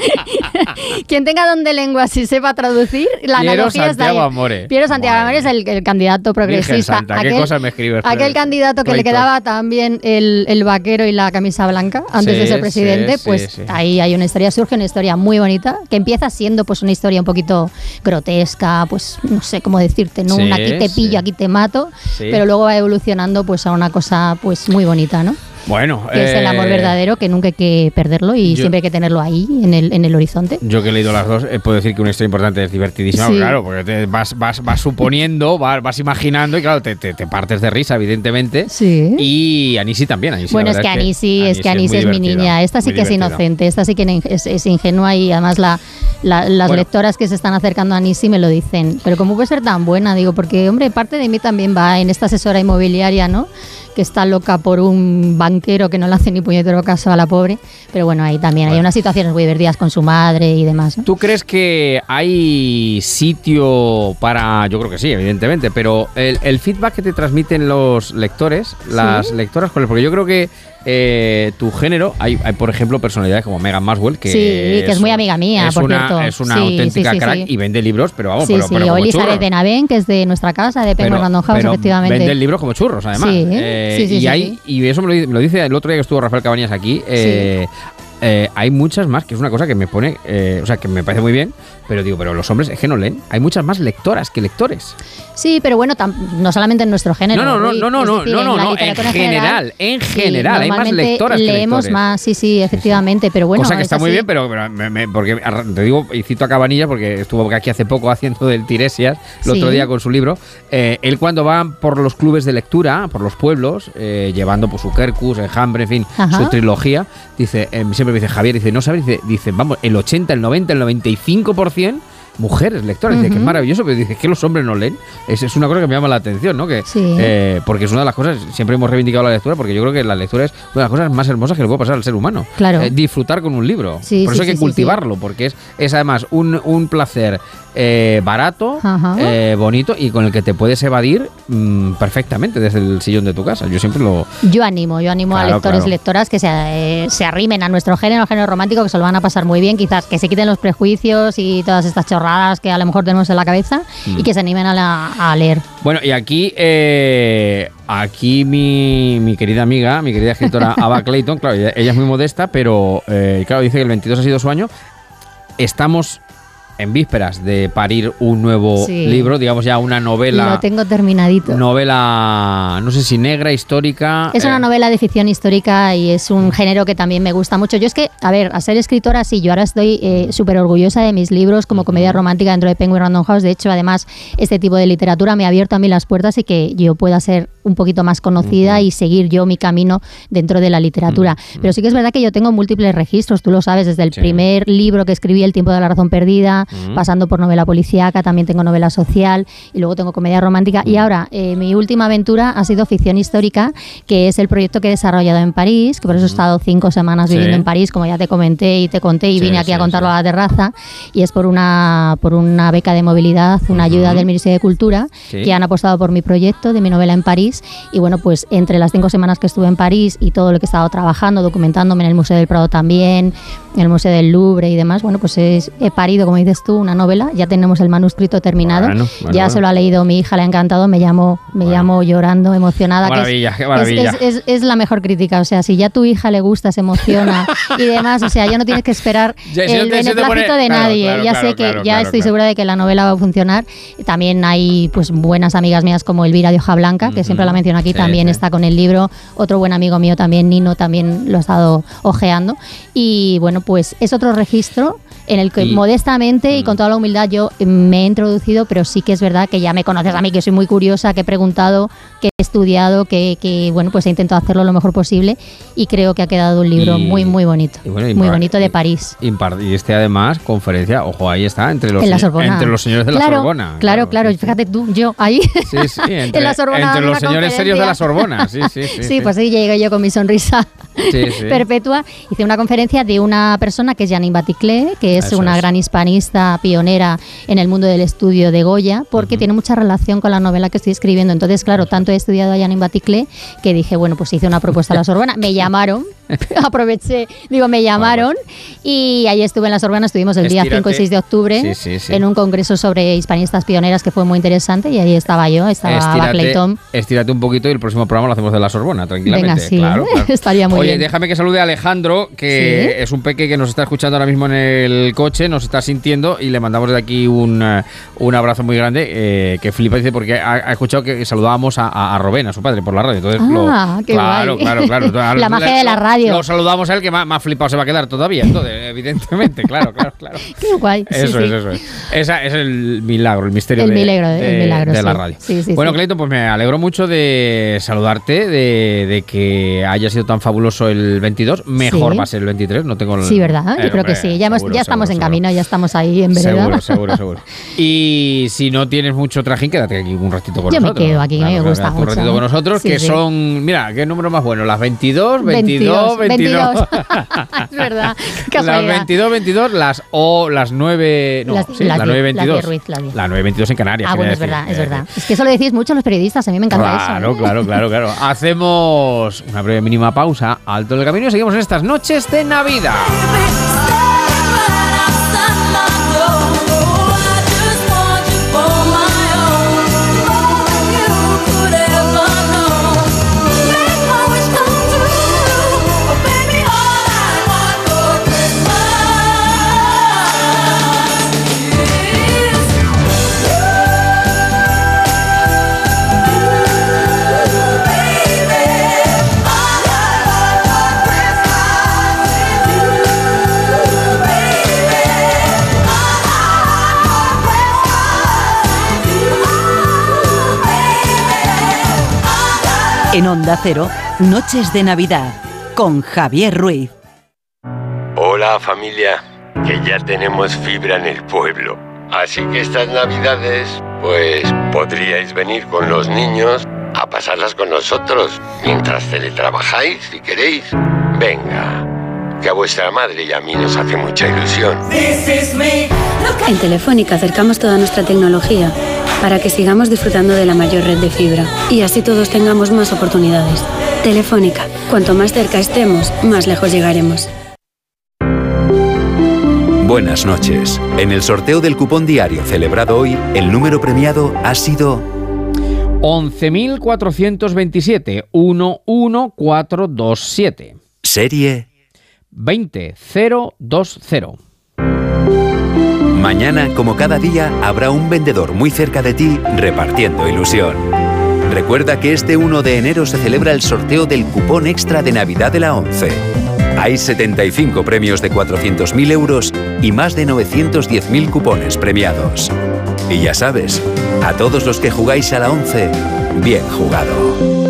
*laughs* Quien tenga don de lenguas y sepa traducir, la Piero analogía está ahí. Santiago Amore. Piero Santiago Amore es el, el candidato progresista. Santa, ¿qué cosas me escribes? Aquel candidato que le quedaba también el, el vaquero y la camisa blanca antes Sí, de ser presidente, sí, pues sí. ahí hay una historia, surge una historia muy bonita, que empieza siendo pues una historia un poquito grotesca, pues no sé cómo decirte, ¿no? Un aquí te pillo, aquí te mato, pero luego va evolucionando pues a una cosa pues muy bonita, ¿no? Bueno, Que es el amor eh, verdadero, que nunca hay que perderlo y yo- siempre hay que tenerlo ahí, en el, en el horizonte. Yo que he leído las dos, eh, puedo decir que una historia importante es divertidísima, Sí. claro, porque te vas, vas, vas suponiendo, vas, vas imaginando y claro, te, te- te partes de risa, evidentemente. Sí. Y Anisi también, Anisi. bueno, es que Anisi, es que Anisi es, mi divertida, niña. Esta sí que es inocente, esta sí que es, es ingenua y además la, la- las Bueno. lectoras que se están acercando a Anisi me lo dicen. Pero ¿cómo puede ser tan buena? Digo, porque, hombre, parte de mí también va en esta asesora inmobiliaria, ¿no? Que está loca por un banquero que no le hace ni puñetero caso a la pobre. Pero bueno, ahí también hay unas situaciones muy divertidas con su madre y demás. ¿no? ¿Tú crees que hay sitio para.? Yo creo que sí, evidentemente, pero el, el feedback que te transmiten los lectores, las lectoras, ¿cuál es? porque yo creo que eh, tu género, hay, hay, por ejemplo, personalidades como Megan Maswell, que, sí, que es muy amiga mía, es por una, cierto. es una Sí, auténtica sí, sí, crack y vende libros, pero vamos, pero, pero o como Elizabeth churros. que es de nuestra casa, de Penguin Random House, pero efectivamente. Venden libros como churros, además. Eh, y hay, y eso me lo, di- me lo dice el otro día que estuvo Rafael Cabañas aquí. eh, eh, hay muchas más, que es una cosa que me pone, eh, o sea, que me parece muy bien, pero digo, pero los hombres es que no leen. Hay muchas más lectoras que lectores. Sí, pero bueno, no solamente en nuestro género. No, no, no, no, no, no, no, en no, general, en general, hay más lectoras que leemos lectores. más, sí, sí, efectivamente, pero bueno. Cosa que es está muy bien, pero, pero me- me- porque te digo, y cito a Cabanilla porque estuvo aquí hace poco haciendo del Tiresias, el Sí. otro día con su libro. eh, él cuando va por los clubes de lectura, por los pueblos, llevando pues, su Kerkus, Enjambre, en fin, Ajá. su trilogía, dice, eh, siempre dice Javier, dice, no sabes, dice, dice, vamos, el 80, el 90, el 95% mujeres lectoras. Dice que es maravilloso, pero dice que los hombres no leen. Es, es una cosa que me llama la atención, ¿no? Que, Sí. eh, porque es una de las cosas, siempre hemos reivindicado la lectura, porque yo creo que la lectura es una de las cosas más hermosas que le puede pasar al ser humano. Claro. Eh, disfrutar con un libro. Sí, Por sí, eso hay que cultivarlo, porque es, es además un, un placer eh, barato, eh, bonito y con el que te puedes evadir mm, perfectamente desde el sillón de tu casa. Yo siempre lo. Yo animo, yo animo a lectores claro. y lectoras que se, eh, se arrimen a nuestro género, género romántico, que se lo van a pasar muy bien, quizás que se quiten los prejuicios y todas estas chorradas que a lo mejor tenemos en la cabeza Mm. y que se animen a, la- a leer. Bueno, y aquí, eh, aquí mi, mi querida amiga, mi querida escritora *laughs* Ava Clayton, claro, ella, ella es muy modesta, pero eh, claro, dice que el 22 ha sido su año. Estamos en vísperas de parir un nuevo Sí. libro, digamos ya una novela. Lo tengo terminadito. Novela, no sé si negra, histórica. Es una eh, novela de ficción histórica y es un género que también me gusta mucho. Yo es que, a ver, a ser escritora, sí, yo ahora estoy eh, súper orgullosa de mis libros como comedia romántica dentro de Penguin Random House. De hecho, además, este tipo de literatura me ha abierto a mí las puertas y que yo pueda ser un poquito más conocida y seguir yo mi camino dentro de la literatura. Pero sí que es verdad que yo tengo múltiples registros, tú lo sabes, desde el primer libro que escribí, El tiempo de la razón perdida, pasando por novela policíaca, también tengo novela social y luego tengo comedia romántica. Y ahora, eh, mi última aventura ha sido ficción histórica, que es el proyecto que he desarrollado en París, que por eso he estado cinco semanas Sí. viviendo en París, como ya te comenté y te conté, y Sí, vine aquí a contarlo a la terraza. Y es por una, por una beca de movilidad, una ayuda del Ministerio de Cultura, que han apostado por mi proyecto de mi novela en París. Y bueno, pues entre las cinco semanas que estuve en París y todo lo que he estado trabajando, documentándome en el Museo del Prado también, en el Museo del Louvre y demás, bueno, pues es- he parido, como dices tú, una novela. Ya tenemos el manuscrito terminado. Bueno, bueno, ya bueno. se lo ha leído mi hija, le ha encantado. Me llamo, me llamo llorando, emocionada. Qué que es- maravilla, qué maravilla. Es, es- es la mejor crítica. O sea, si ya a tu hija le gusta, se emociona y demás, o sea, ya no tienes que esperar *laughs* Ya, si el te- beneplácito pone- de claro, nadie. claro, ya claro, sé que ya estoy segura de que la novela va a funcionar. También hay pues buenas amigas mías como Elvira de Hoja Blanca, que siempre la menciono aquí, Sí, también sí. está con el libro. Otro buen amigo mío también, Nino, también lo ha estado ojeando. Y bueno, pues es otro registro en el que Y- modestamente y con toda la humildad yo me he introducido, pero sí que es verdad que ya me conoces a mí, que soy muy curiosa, que he preguntado que he estudiado, que, que, bueno, pues he intentado hacerlo lo mejor posible y creo que ha quedado un libro Y- muy, muy bonito. bueno, muy bonito de París. Impar- Y este además, conferencia, ojo, ahí está, entre los, en entre los señores de claro, la Sorbona. Claro, claro, fíjate tú, yo ahí. Sí, sí, *laughs* entre, en la Sorbona entre los señores serios de la. Sorbona. Sí, sí, sí. *laughs* Sí, pues ahí llegué yo con mi sonrisa *laughs* perpetua. Hice una conferencia de una persona que es Janine Baticlé, que es Eso una es. gran hispanista pionera en el mundo del estudio de Goya, porque tiene mucha relación con la novela que estoy escribiendo. Entonces, claro, tanto he estudiado a Janine Baticlé que dije, bueno, pues hice una propuesta a la Sorbona. Me llamaron, *laughs* aproveché, digo, me llamaron y ahí estuve en la Sorbona. Estuvimos el día 5 y Estírate. 6 de octubre Sí, sí, sí. en un congreso sobre hispanistas pioneras que fue muy interesante y ahí estaba yo, estaba Barclay Tom. estírate un poquito y el próximo programa lo hacemos de la Sorbona, tranquilamente. Venga, sí, claro, claro. *laughs* estaría muy Oye, bien. déjame que salude a Alejandro, que es un peque que nos está escuchando ahora mismo en el coche, nos está sintiendo y le mandamos de aquí un, eh, un abrazo muy grande, eh, que flipa, dice, porque ha, ha escuchado que saludábamos a, a, a Robén, a su padre, por la radio. Entonces, Ah, lo- qué claro, guay. claro, claro, *laughs* claro. La magia de la radio. Lo saludamos a él, que más, más flipado se va a quedar todavía, entonces, evidentemente, claro, claro, claro. *laughs* Qué guay. Eso sí. es, eso es. Esa es el milagro, el misterio El de, milagro, el de- milagro, de la sí. radio. Sí, sí, bueno, sí. Clayton, pues me alegro mucho de saludarte, de, de que haya sido tan fabuloso el 22. Mejor va a ser el 23, no tengo el- Sí, ¿verdad? Yo Eh, creo que sí. Ya, hemos- seguro, ya estamos seguro, en seguro. camino, ya estamos ahí en vereda. Seguro, seguro, *laughs* seguro. Y si no tienes mucho trajín, quédate aquí un ratito con Yo me nosotros. quedo aquí, a mí me gusta Un mucho. ratito con nosotros, Sí, que sí. son, mira, qué número más bueno, las 22, 22, 22. es verdad. Las casualidad. 22, 22, las o las 9, no, Las- sí, las las 9, diez, las 22. diez, Ruiz, las. La 9, 22 en Canarias. Ah, bueno, es decir, verdad, es quería verdad. Es que eso lo decís mucho los periodistas, a mí me encanta eso. Claro, ¿eh? claro, claro, claro. *laughs* Hacemos una breve mínima pausa, alto del camino y seguimos en estas noches de Navidad. En Onda Cero, Noches de Navidad, con Javier Ruiz. Hola familia, que ya tenemos fibra en el pueblo. Así que estas navidades, pues podríais venir con los niños a pasarlas con nosotros mientras teletrabajáis si queréis. Venga, que a vuestra madre y a mí nos hace mucha ilusión. En Telefónica acercamos toda nuestra tecnología para que sigamos disfrutando de la mayor red de fibra y así todos tengamos más oportunidades. Telefónica, cuanto más cerca estemos, más lejos llegaremos. Buenas noches. En el sorteo del cupón diario celebrado hoy, el número premiado ha sido 11.427, 11427. serie 20020. Mañana, como cada día, habrá un vendedor muy cerca de ti repartiendo ilusión. Recuerda que este 1 de enero se celebra el sorteo del cupón extra de Navidad de la 11. Hay 75 premios de 400.000 euros y más de 910.000 cupones premiados. Y ya sabes, a todos los que jugáis a la 11, bien jugado.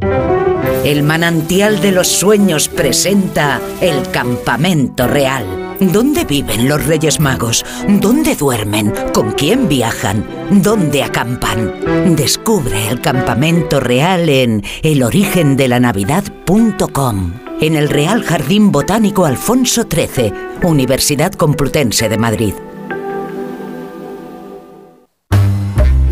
El manantial de los sueños presenta el campamento real. ¿Dónde viven los Reyes Magos? ¿Dónde duermen? ¿Con quién viajan? ¿Dónde acampan? Descubre el campamento real en elorigendelanavidad.com. En el Real Jardín Botánico Alfonso XIII, Universidad Complutense de Madrid.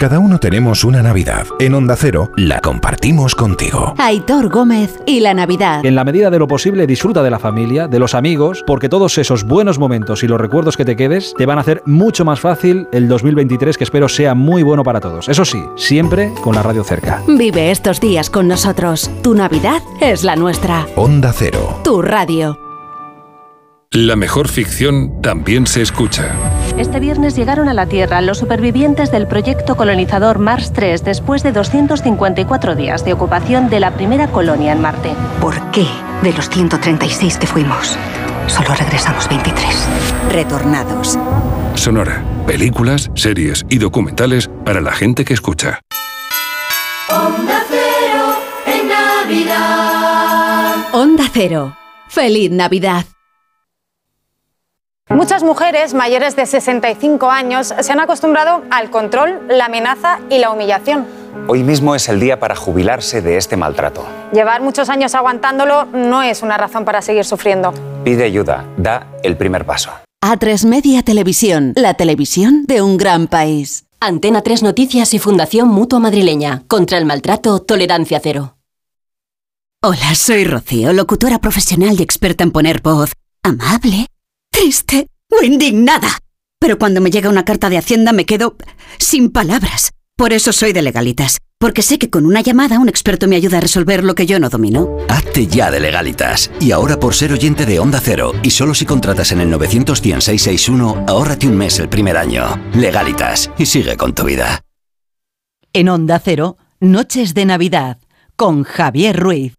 Cada uno tenemos una Navidad. En Onda Cero la compartimos contigo. Aitor Gómez y la Navidad. En la medida de lo posible disfruta de la familia, de los amigos, porque todos esos buenos momentos y los recuerdos que te quedes te van a hacer mucho más fácil el 2023 que espero sea muy bueno para todos. Eso sí, siempre con la radio cerca. Vive estos días con nosotros. Tu Navidad es la nuestra. Onda Cero. Tu radio. La mejor ficción también se escucha. Este viernes llegaron a la Tierra los supervivientes del proyecto colonizador Mars 3 después de 254 días de ocupación de la primera colonia en Marte. ¿Por qué de los 136 que fuimos, solo regresamos 23? Retornados. Sonora. Películas, series y documentales para la gente que escucha. Onda Cero en Navidad. Onda Cero. Feliz Navidad. Muchas mujeres mayores de 65 años se han acostumbrado al control, la amenaza y la humillación. Hoy mismo es el día para jubilarse de este maltrato. Llevar muchos años aguantándolo no es una razón para seguir sufriendo. Pide ayuda, da el primer paso. A3 Media Televisión, la televisión de un gran país. Antena 3 Noticias y Fundación Mutua Madrileña. Contra el maltrato, tolerancia cero. Hola, soy Rocío, locutora profesional y experta en poner voz amable, triste o indignada. Pero cuando me llega una carta de Hacienda me quedo sin palabras. Por eso soy de legalitas, porque sé que con una llamada un experto me ayuda a resolver lo que yo no domino. Hazte ya de legalitas. Y ahora por ser oyente de Onda Cero, y solo si contratas en el 91661, ahórrate un mes el primer año. Legalitas. Y sigue con tu vida. En Onda Cero, Noches de Navidad, con Javier Ruiz.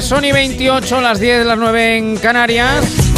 9, Sony 28, las 10, las 9 en Canarias.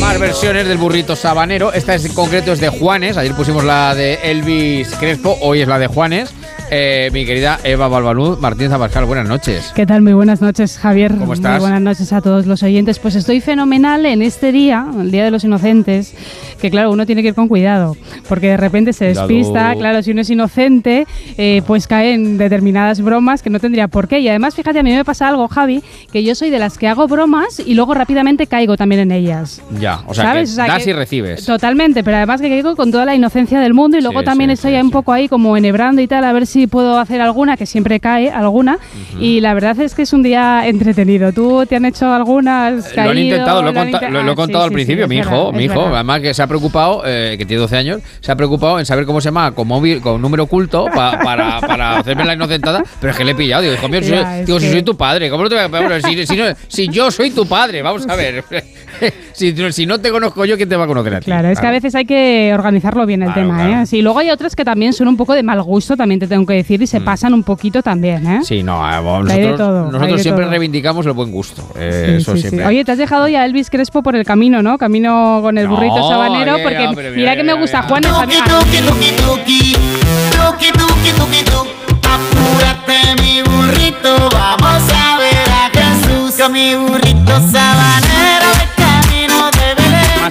Más versiones del burrito sabanero. Esta es, en concreto es de Juanes. Ayer pusimos la de Elvis Crespo, hoy es la de Juanes. Eh, mi querida Eva Balbalú, Martín Zabascal, buenas noches. ¿Qué tal? Muy buenas noches, Javier. ¿Cómo estás? Muy buenas noches a todos los oyentes. Pues estoy fenomenal en este día, el Día de los Inocentes, que claro, uno tiene que ir con cuidado, porque de repente se despista, claro, si uno es inocente, eh, pues caen determinadas bromas que no tendría por qué. Y además, fíjate, a mí me pasa algo, Javi, que yo soy de las que hago bromas y luego rápidamente caigo también en ellas. Ya, o sea, ¿Sabes? que O sea, das que- y recibes. Totalmente, pero además que caigo con toda la inocencia del mundo y luego Sí, también sí, estoy un poco ahí como enhebrando y tal, a ver si puedo hacer alguna, que siempre cae alguna. Y la verdad es que es un día entretenido. ¿Tú te han hecho algunas? Lo han caído, intentado, lo he, han conta- inte- lo- he Ah, contado sí, al sí, principio. sí, mi hijo, verdad, mi hijo, verdad. además que se ha preocupado, eh, que tiene 12 años, se ha preocupado en saber cómo se llama con móvil, con número oculto pa- para, para hacerme la inocentada. Pero es que le he pillado. Digo, hijo mío, si, *laughs* digo, si soy tu padre, ¿cómo no te voy a pero si, si, no- si yo soy tu padre, vamos a ver. *laughs* si, si no te conozco yo, ¿quién te va a conocer a ti? Claro, es que a veces hay que organizarlo bien el Claro, tema, claro. ¿eh? Sí, luego hay otras que también son un poco de mal gusto, también te tengo que decir, y se pasan un poquito también, ¿eh? Mm. Sí, no, vamos, Hay de nosotros, hay de siempre todo. reivindicamos el buen gusto. eh, Sí, eso sí, sí. siempre. Oye, te has dejado ya a Elvis Crespo por el camino, ¿no? Camino con el No, burrito sabanero, ya, porque mira, mira, que me gusta. Juan. Apúrate, mi burrito. Vamos a Con mi burrito sabanero.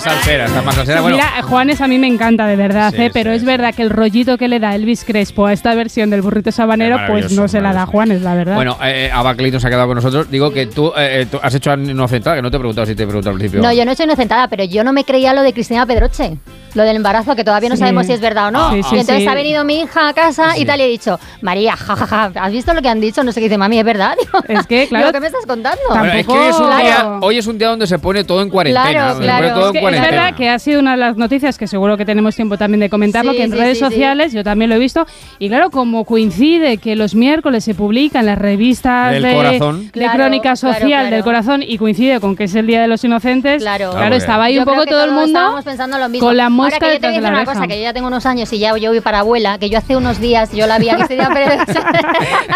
Más salsera, está más salsera. Bueno, Mira, Juanes a mí me encanta de verdad, Sí, ¿eh? pero es verdad que el rollito que le da Elvis Crespo a esta versión del burrito sabanero, Es pues no se la da Juanes, la verdad. bueno eh, Ava Clayton se ha quedado con nosotros. Digo que tú, eh, eh, tú has hecho inocentada, que no te he preguntado si te he preguntado al principio. No, yo no soy inocentada, pero yo no me creía lo de Cristina Pedroche. Lo del embarazo, que todavía no Sí. sabemos si es verdad o no. Sí, sí, y entonces sí. ha venido mi hija a casa y tal y he dicho, María, jajaja, ¿has visto lo que han dicho? No sé qué dice, mami, ¿es verdad? *laughs* Digo, Es que, claro, ¿Lo que me estás contando? Bueno, es que hoy es, un Claro. día, hoy es un día donde se pone todo en cuarentena. Claro, se pone todo Es en que es verdad que ha sido una de las noticias que seguro que tenemos tiempo también de comentarlo, Sí, que en sí, redes sí, sí. sociales yo también lo he visto. Y claro, como coincide que los miércoles se publican las revistas Del de, corazón. de Claro, crónica social claro. del corazón y coincide con que es el Día de los Inocentes, Claro. claro, porque- estaba ahí Yo un poco todo el mundo estábamos pensando lo mismo. con la Ahora mosca que yo te voy a de decir la una cosa, que yo ya tengo unos años y ya yo voy para abuela, que yo hace unos días yo la vi a Cristina Pérez.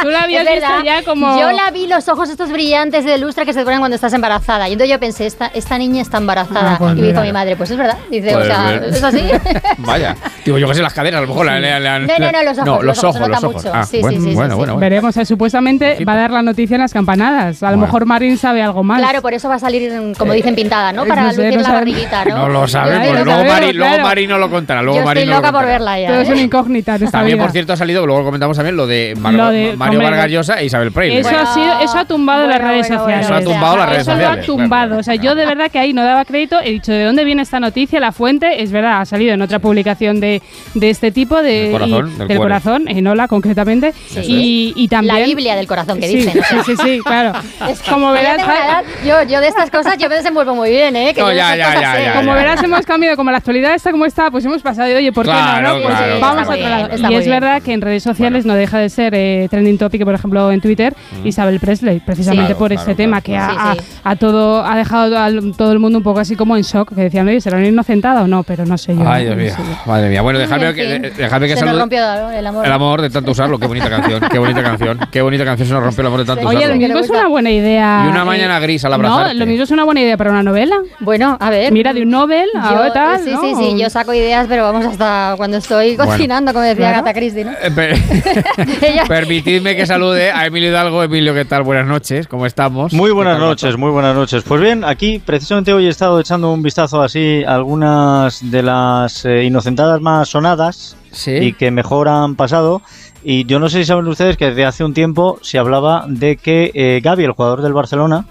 Tú la habías Es visto verdad. ya como... Yo la vi los ojos estos brillantes de lustre que se te ponen cuando estás embarazada. Y entonces yo pensé, esta, esta niña está embarazada. Ah, y me dijo. Mi madre, pues es verdad. Dice, Pues o sea, ver. ¿es así? *laughs* Vaya. Digo, yo que sé, las caderas, a lo mejor le- le han. No, no, no, los ojos, No, los los ojos, ojos, los ojos. Ah, Sí, sí, bueno, sí, sí, bueno, sí. Veremos, eh, supuestamente va a dar la noticia en las campanadas. A lo Bueno. mejor Marín sabe algo más. Claro, por eso va a salir, como dicen, pintada, ¿no? eh, Para no sé, lucir no la sabe- barriguita, ¿no? No lo sabemos. Luego, sabemos, Mari, luego claro. Mari no lo contará. Luego Yo Mari estoy no lo loca por verla ya. Todo es ¿eh? una incógnita en esta También, vida. por cierto, ha salido, luego comentamos también lo de, Mar- Lo de- Mario Vargas Llosa e Isabel Preyle. Eso, ha sido, eso ha tumbado las redes sociales. Eso ha tumbado las redes Eso lo sociales, ha tumbado. O sea, yo de verdad que ahí no daba crédito. He dicho, ¿de dónde viene esta noticia? La fuente, es verdad, ha salido en otra publicación de, de este tipo. De, Del corazón, y- del del corazón, en Ola concretamente. Y, y también... La Biblia del corazón que Sí, dicen. Sí, sí, sí, claro. *laughs* Es que Como verás, edad, yo, yo de estas cosas yo me desenvuelvo muy bien, ¿eh? Que No, ya, ya, ya, ya, Como ya. verás, hemos cambiado, como la actualidad está como está, pues hemos pasado de, oye, ¿por qué Claro, no? no? Pues claro, vamos a otro lado. Y es bien. verdad que en redes sociales no deja de ser eh, trending topic, por ejemplo, en Twitter, Isabel Presley, precisamente Claro, por este tema que Sí, ha, sí. a todo, ha dejado a todo el mundo un poco así como en shock, que decían, oye, ¿será una inocentada o no? Pero no sé yo. Ay, Dios no mío. Madre mía. Bueno, dejadme en que, dejadme que Se nos salude. rompió el amor. El amor de tanto usarlo, qué bonita canción, qué bonita *laughs* canción, qué bonita canción se nos rompió el amor de tanto Oye, lo usarlo. mismo es una buena idea. Y una eh, mañana gris al No, abrazarte. lo mismo es una buena idea para una novela. Bueno, a ver. Mira, de un novel a Yo- tal, sí, ¿no? sí, sí, yo saco ideas, pero vamos hasta cuando estoy Bueno. cocinando, como decía Claro. Gata Christie, ¿no? Eh, *laughs* Permitidme que salude a Emilio Hidalgo. Emilio, ¿qué tal? Buenas noches, ¿cómo estamos? Muy buenas ¿Qué tal, noches, muy buenas noches. Pues bien, aquí precisamente hoy he estado echando un vistazo así a algunas de las eh, inocentadas más sonadas Sí. y que mejor han pasado. Y yo no sé si saben ustedes que desde hace un tiempo se hablaba de que eh, Gaby, el jugador del Barcelona,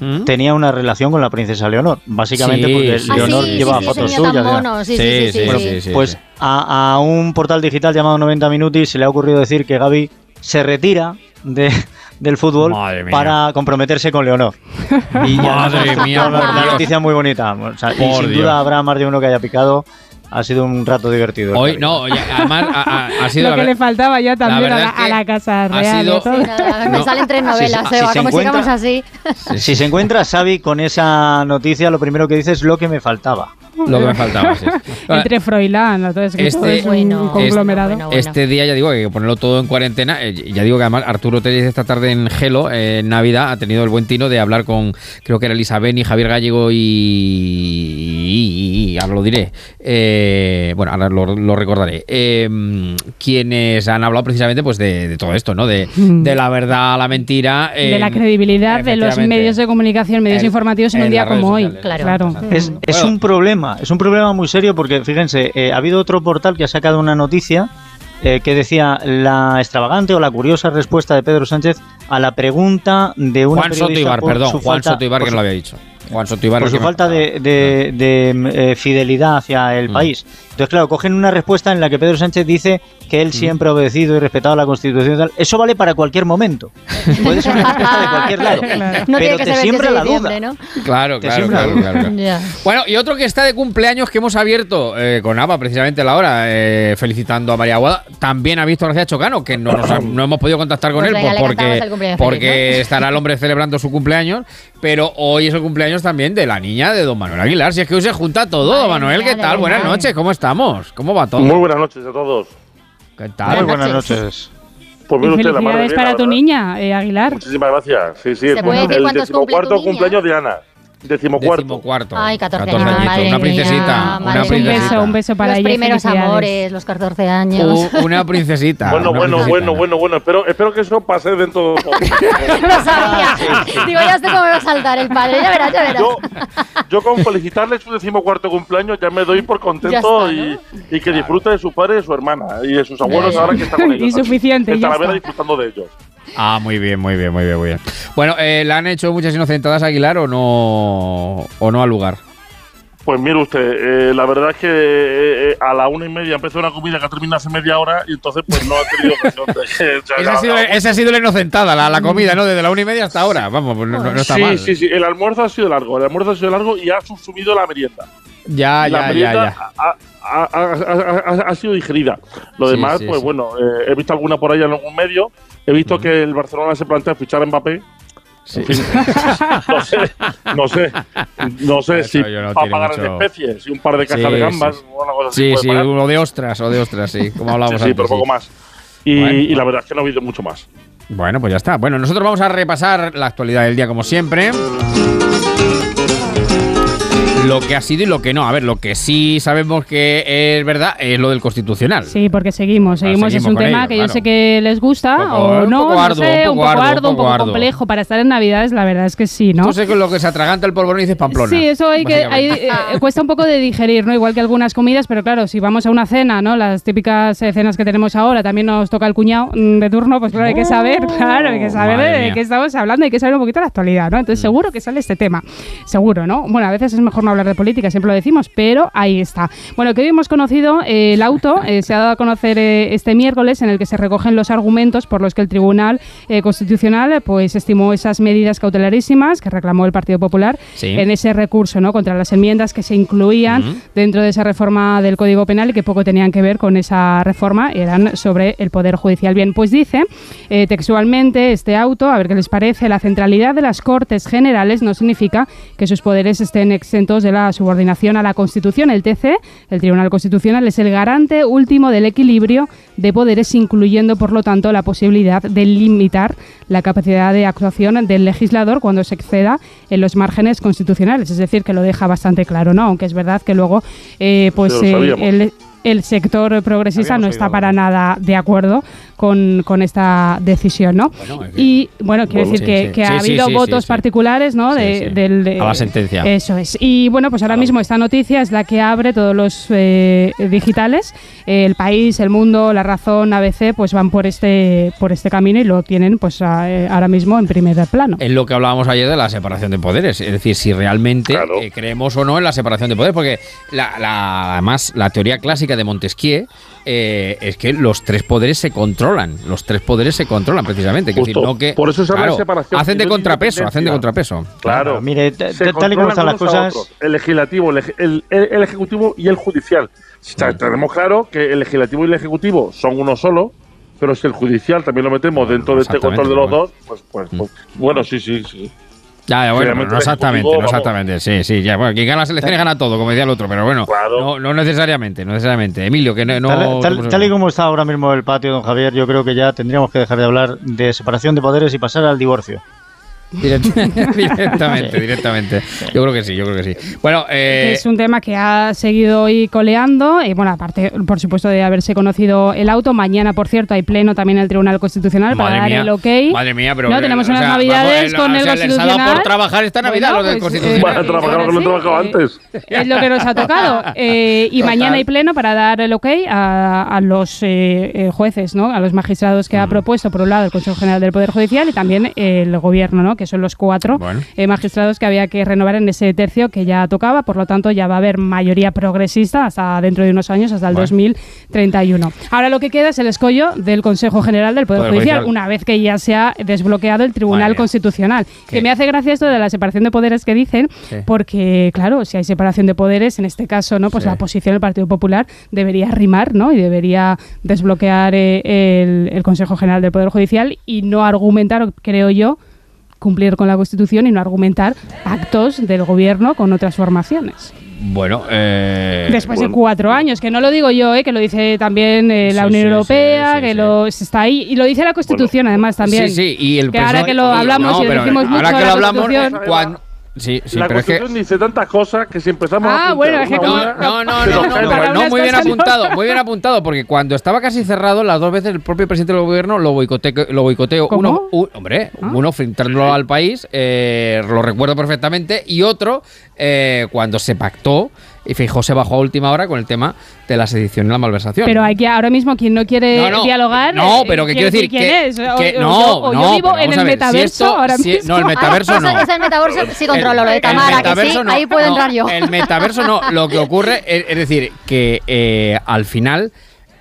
¿Mm? tenía una relación con la princesa Leonor. Básicamente Sí, porque sí, Leonor Ah, sí, llevaba fotos suyas. sí, sí, sí, sí, Bueno, sí. sí, pues sí. A, a un portal digital llamado 90 Minutos se le ha ocurrido decir que Gaby se retira de, del fútbol Madre mía. para comprometerse con Leonor. *laughs* Y Madre mía, Dios. noticia muy bonita. O sea, y sin Dios. duda habrá más de uno que haya picado. Ha sido un rato divertido. Hoy, no, oye, además ha, ha- ha sido *laughs* Lo la que le faltaba ya también a la, es que a la casa ha real. sido- y todo. Sí, nada, me salen tres novelas, si Eva, se como encuentra- sigamos así. Si se encuentra Xavi con esa noticia, lo primero que dice es lo que me faltaba. lo que me faltaba. sí. *laughs* Entre Froilán, entonces que Este- todo es un Bueno, conglomerado. bueno, bueno. Este día ya digo que hay que ponerlo todo en cuarentena. Eh, Ya digo que además Arturo Tellez esta tarde en Gelo, eh, en Navidad, ha tenido el buen tino de hablar con, creo que era Elisa Beni, Javier Gallego y, y- y- ahora lo diré. Eh, bueno, ahora lo, lo recordaré. Eh, quienes han hablado precisamente pues de, de todo esto, ¿no? De, de la verdad a la mentira. de la en- credibilidad de los medios de comunicación, medios En- informativos en, un día como hoy. Claro. Es, es Bueno. un problema, es un problema muy serio porque fíjense, eh, ha habido otro portal que ha sacado una noticia eh, que decía la extravagante o la curiosa respuesta de Pedro Sánchez a la pregunta de una Juan periodista Soto Ibar, por perdón, su Juan falta- Soto Ibar por que su- lo había dicho. Juan Soto Ibar por su falta de, de- de, eh, fidelidad hacia el Mm. país. Entonces, claro, cogen una respuesta en la que Pedro Sánchez dice que él siempre ha obedecido y respetado la Constitución y tal. Eso vale para cualquier momento. Puede ser una respuesta de cualquier lado. *laughs* No pero tiene que te siembra 26 la duda. ¿no? Claro, claro, claro, la claro. Bueno, y otro que está de cumpleaños que hemos abierto eh, con ABA precisamente a la hora, eh, felicitando a María Aguada. También ha visto García Chocano, que no, nos ha- no hemos podido contactar con Pues él pues, porque, el cumpleaños porque feliz, ¿no? estará el hombre celebrando su cumpleaños, pero hoy es el cumpleaños también de la niña de don Manuel Aguilar. Si es que hoy se junta todo, Madre don Manuel, ¿qué tal? Buenas noches, ¿cómo estamos? ¿Cómo va todo? Muy buenas noches a todos. ¿Qué tal? Muy buenas noches. noches. Pues mire usted, la madre para la tu niña, eh, Aguilar. Muchísimas gracias. Sí, sí, ¿Se puede decir el cumple decimocuarto cumpleaños de Ana. Decimocuarto. Decimocuarto. Ay, 14, 14 años, madre una mía, princesita, madre una mía. princesita. Un beso, un beso para Los ella. primeros amores, los 14 años. U- una princesita. Bueno, una bueno, princesita. bueno, bueno, bueno. Espero, espero que eso pase dentro de poco. *laughs* Lo sabía. Digo, ya sé cómo me va a saltar el padre. Ya verás, ya verás. Yo, yo con felicitarle su decimocuarto cumpleaños ya me doy por contento Ya y, y que disfrute de su padre y de su hermana y de sus abuelos ahora que está con *laughs* ellos. Y suficiente, Talavera está. disfrutando de ellos. Ah, muy bien, muy bien, muy bien, muy bien. Bueno, eh, ¿le han hecho muchas inocentadas a Aguilar o no, o no al lugar? Pues mire usted, eh, la verdad es que eh, eh, a la una y media empezó una comida que ha terminado hace media hora y entonces pues no ha tenido ocasión de... *laughs* Esa ha, sido, esa ha sido la inocentada, la, la comida, ¿no? Desde la una y media hasta ahora. Vamos, pues no, está sí, mal. sí, sí, el almuerzo ha sido largo, el almuerzo ha sido largo y ha subsumido la merienda. Ya, la ya, ya, merienda ya. Ha- ha- ha- ha sido digerida. Lo Sí, demás, sí, pues sí. bueno, eh, he visto alguna por ahí en algún medio. He visto que el Barcelona se plantea fichar a Mbappé. En fin, *laughs* no sé, no sé, no sé Eso si no va a pagar en mucho- especies y un par de cajas de gambas sí. o cosa así. Sí, sí, o de ostras, o de ostras, sí, como hablábamos Sí, sí, antes. pero poco más. Y, Bueno, y la verdad es que no ha habido mucho más. Bueno, pues ya está. Bueno, nosotros vamos a repasar la actualidad del día como siempre. Lo que ha sido y lo que no. A ver, lo que sí sabemos que es verdad es lo del constitucional. Sí, porque seguimos, seguimos. es un con tema ello, que yo sé que les gusta Un poco- o un no, poco no sé, un poco arduo, arduo, un poco arduo. complejo. Para estar en Navidades, la verdad es que sí, ¿no? Tú sé que lo que se atraganta el polvorón y dices Pamplona. Sí, eso hay que hay, eh, cuesta un poco de digerir, ¿no? Igual que algunas comidas, pero claro, si vamos a una cena, ¿no? Las típicas eh, cenas que tenemos ahora, también nos toca el cuñado mm, de turno, pues claro, hay que saber, claro, hay que saber madre de, qué estamos hablando, hay que saber un poquito la actualidad, ¿no? Entonces seguro que sale este tema, seguro, ¿no? Bueno, a veces es mejor no hablar de política, siempre lo decimos, pero ahí está. Bueno, que hoy hemos conocido eh, el auto, eh, se ha dado a conocer eh, este miércoles en el que se recogen los argumentos por los que el Tribunal eh, Constitucional pues estimó esas medidas cautelarísimas que reclamó el Partido Popular Sí. en ese recurso, ¿no? Contra las enmiendas que se incluían Ujú. dentro de esa reforma del Código Penal y que poco tenían que ver con esa reforma, eran sobre el Poder Judicial. Bien, pues dice eh, textualmente este auto, a ver qué les parece, la centralidad de las Cortes Generales no significa que sus poderes estén exentos de la subordinación a la Constitución. El TC, el Tribunal Constitucional, es el garante último del equilibrio de poderes, incluyendo, por lo tanto, la posibilidad de limitar la capacidad de actuación del legislador cuando se exceda en los márgenes constitucionales. Es decir, que lo deja bastante claro, ¿no? Aunque es verdad que luego, eh, pues, eh, el sector progresista no está para nada de acuerdo con, con esta decisión, ¿no? y bueno, quiero Bueno, decir sí, que, sí. que Sí, ha sí, habido sí, sí, votos sí. particulares, ¿no? De, Sí, sí. del- de- A la sentencia. Eso es. Y bueno, pues ahora mismo esta noticia es la que abre todos los eh, digitales. El país, el mundo, la razón, ABC, pues van por este por este camino y lo tienen pues a- eh, ahora mismo en primer plano. Es lo que hablábamos ayer de la separación de poderes. Es decir, si realmente eh, creemos o no en la separación de poderes. Porque la, la- además la teoría clásica de Montesquieu eh, es que los tres poderes se controlan. Los tres poderes se controlan precisamente. Decir, no que, Por eso se habla de claro, separación Hacen de contrapeso, hacen de contrapeso. Claro, mire, tal y como controlan están las cosas. el legislativo, el, el- el- el ejecutivo y el judicial. Sea, tenemos claro que el legislativo y el ejecutivo son uno solo, pero si el judicial también lo metemos dentro de este control de los dos, pues, pues, pues, bueno, sí, sí, sí. Ya, bueno, no exactamente, no exactamente. Sí, sí, ya. Bueno, quien gana las elecciones gana todo, como decía el otro, pero bueno, no, no necesariamente, no necesariamente. Emilio, que no. no- Tal, tal- ¿cómo se tal y como está ahora mismo el patio, don Javier, yo creo que ya tendríamos que dejar de hablar de separación de poderes y pasar al divorcio. Direct- *laughs* directamente, directamente. Yo creo que sí, yo creo que sí. Bueno, eh, es un tema que ha seguido hoy coleando y bueno, aparte por supuesto de haberse conocido el auto, mañana por cierto hay pleno también en el Tribunal Constitucional para dar mía, el ok. madre mía, pero No, tenemos o unas sea, navidades vamos, con o el sea, les ha dado Constitucional. por trabajar esta Navidad Bueno, los del pues, Constitucional. eh, trabajar lo que no he trabajado antes. Es lo que nos ha tocado. Eh, y Total. mañana hay pleno para dar el ok a, a los eh, eh, jueces, ¿no? a los magistrados que ha propuesto, por un lado, el Consejo General del Poder Judicial y también el Gobierno, ¿no? que son los cuatro eh, magistrados que había que renovar en ese tercio que ya tocaba. Por lo tanto, ya va a haber mayoría progresista hasta dentro de unos años, hasta el Bueno. 2031. Ahora lo que queda es el escollo del Consejo General del Poder, Poder Judicial, Judicial. una vez que ya se ha desbloqueado el Tribunal. Constitucional. ¿Qué? Que me hace gracia esto de la separación de poderes que dicen, Sí. porque, claro, si hay separación de poderes, en este caso, ¿no? Pues Sí. la posición del Partido Popular debería rimar, ¿no? Y debería desbloquear eh, el, el Consejo General del Poder Judicial y no argumentar, creo yo, cumplir con la Constitución y no argumentar actos del gobierno con otras formaciones. Bueno, eh, Después de cuatro años, que no lo digo yo, eh, que lo dice también eh, la Sí, Unión sí, Europea, sí, que lo está ahí y lo dice la Constitución además también. Sí, sí, y el que ahora que lo hablamos no, y pero decimos ahora mucho que de lo la hablamos, cuando, Sí, sí, la pero es que. Constitución dice tantas cosas que si empezamos Ah, a apuntar bueno, es que No, no, no, no, no, no, unas muy bien no. apuntado, muy bien apuntado, porque cuando estaba casi cerrado, las dos veces el propio presidente del gobierno lo boicoteó, lo boicoteó. ¿Cómo? Uno, un- hombre, uno filtrándolo al país, eh, lo recuerdo perfectamente, y otro eh, cuando se pactó, y Feijóo se bajó a última hora con el tema de la sedición y la malversación. Pero hay que ahora mismo quien no quiere No, no, dialogar. no, eh, pero que ¿quién- quiero decir quién que- es? O- que- o no, yo, o yo no, vivo en el si metaverso esto- ahora si- mismo. no, el metaverso Ah, no. Es el metaverso sí controlo El- lo de Tamara, que sí, ahí puedo no, entrar yo. El metaverso no. Lo que ocurre es, es decir, que eh, al final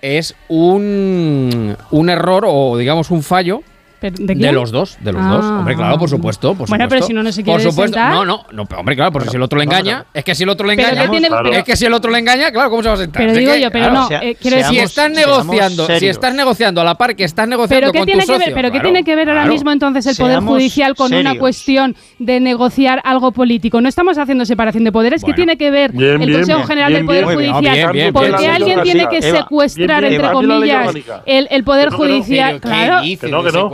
es un, un error o digamos un fallo. ¿De los dos, de los Ah. dos. Hombre, claro, por supuesto. Por Bueno, supuesto. pero si no, no se Por quiere supuesto. sentar. No, no, no, pero, hombre, claro, porque si el otro le engaña, es que si el otro le engaña. ¿qué tiene- claro. Es que si el otro le engaña, claro, ¿cómo se va a sentar? Pero digo que, yo, pero claro, no, eh, quiero si decir... estás seamos negociando, si estás negociando a la par que estás negociando ¿Pero qué con tiene tu que ver? socio, ¿Pero qué tiene que ver ahora claro. mismo entonces el Poder Seamos Judicial con una cuestión de negociar algo político? No estamos haciendo separación de poderes. ¿Qué tiene que ver Bien, el Consejo bien, General bien, del Poder Judicial? ¿Por bien, alguien tiene que secuestrar, entre comillas, el, Poder Judicial? Pero, ¿qué Claro. Que no, que no.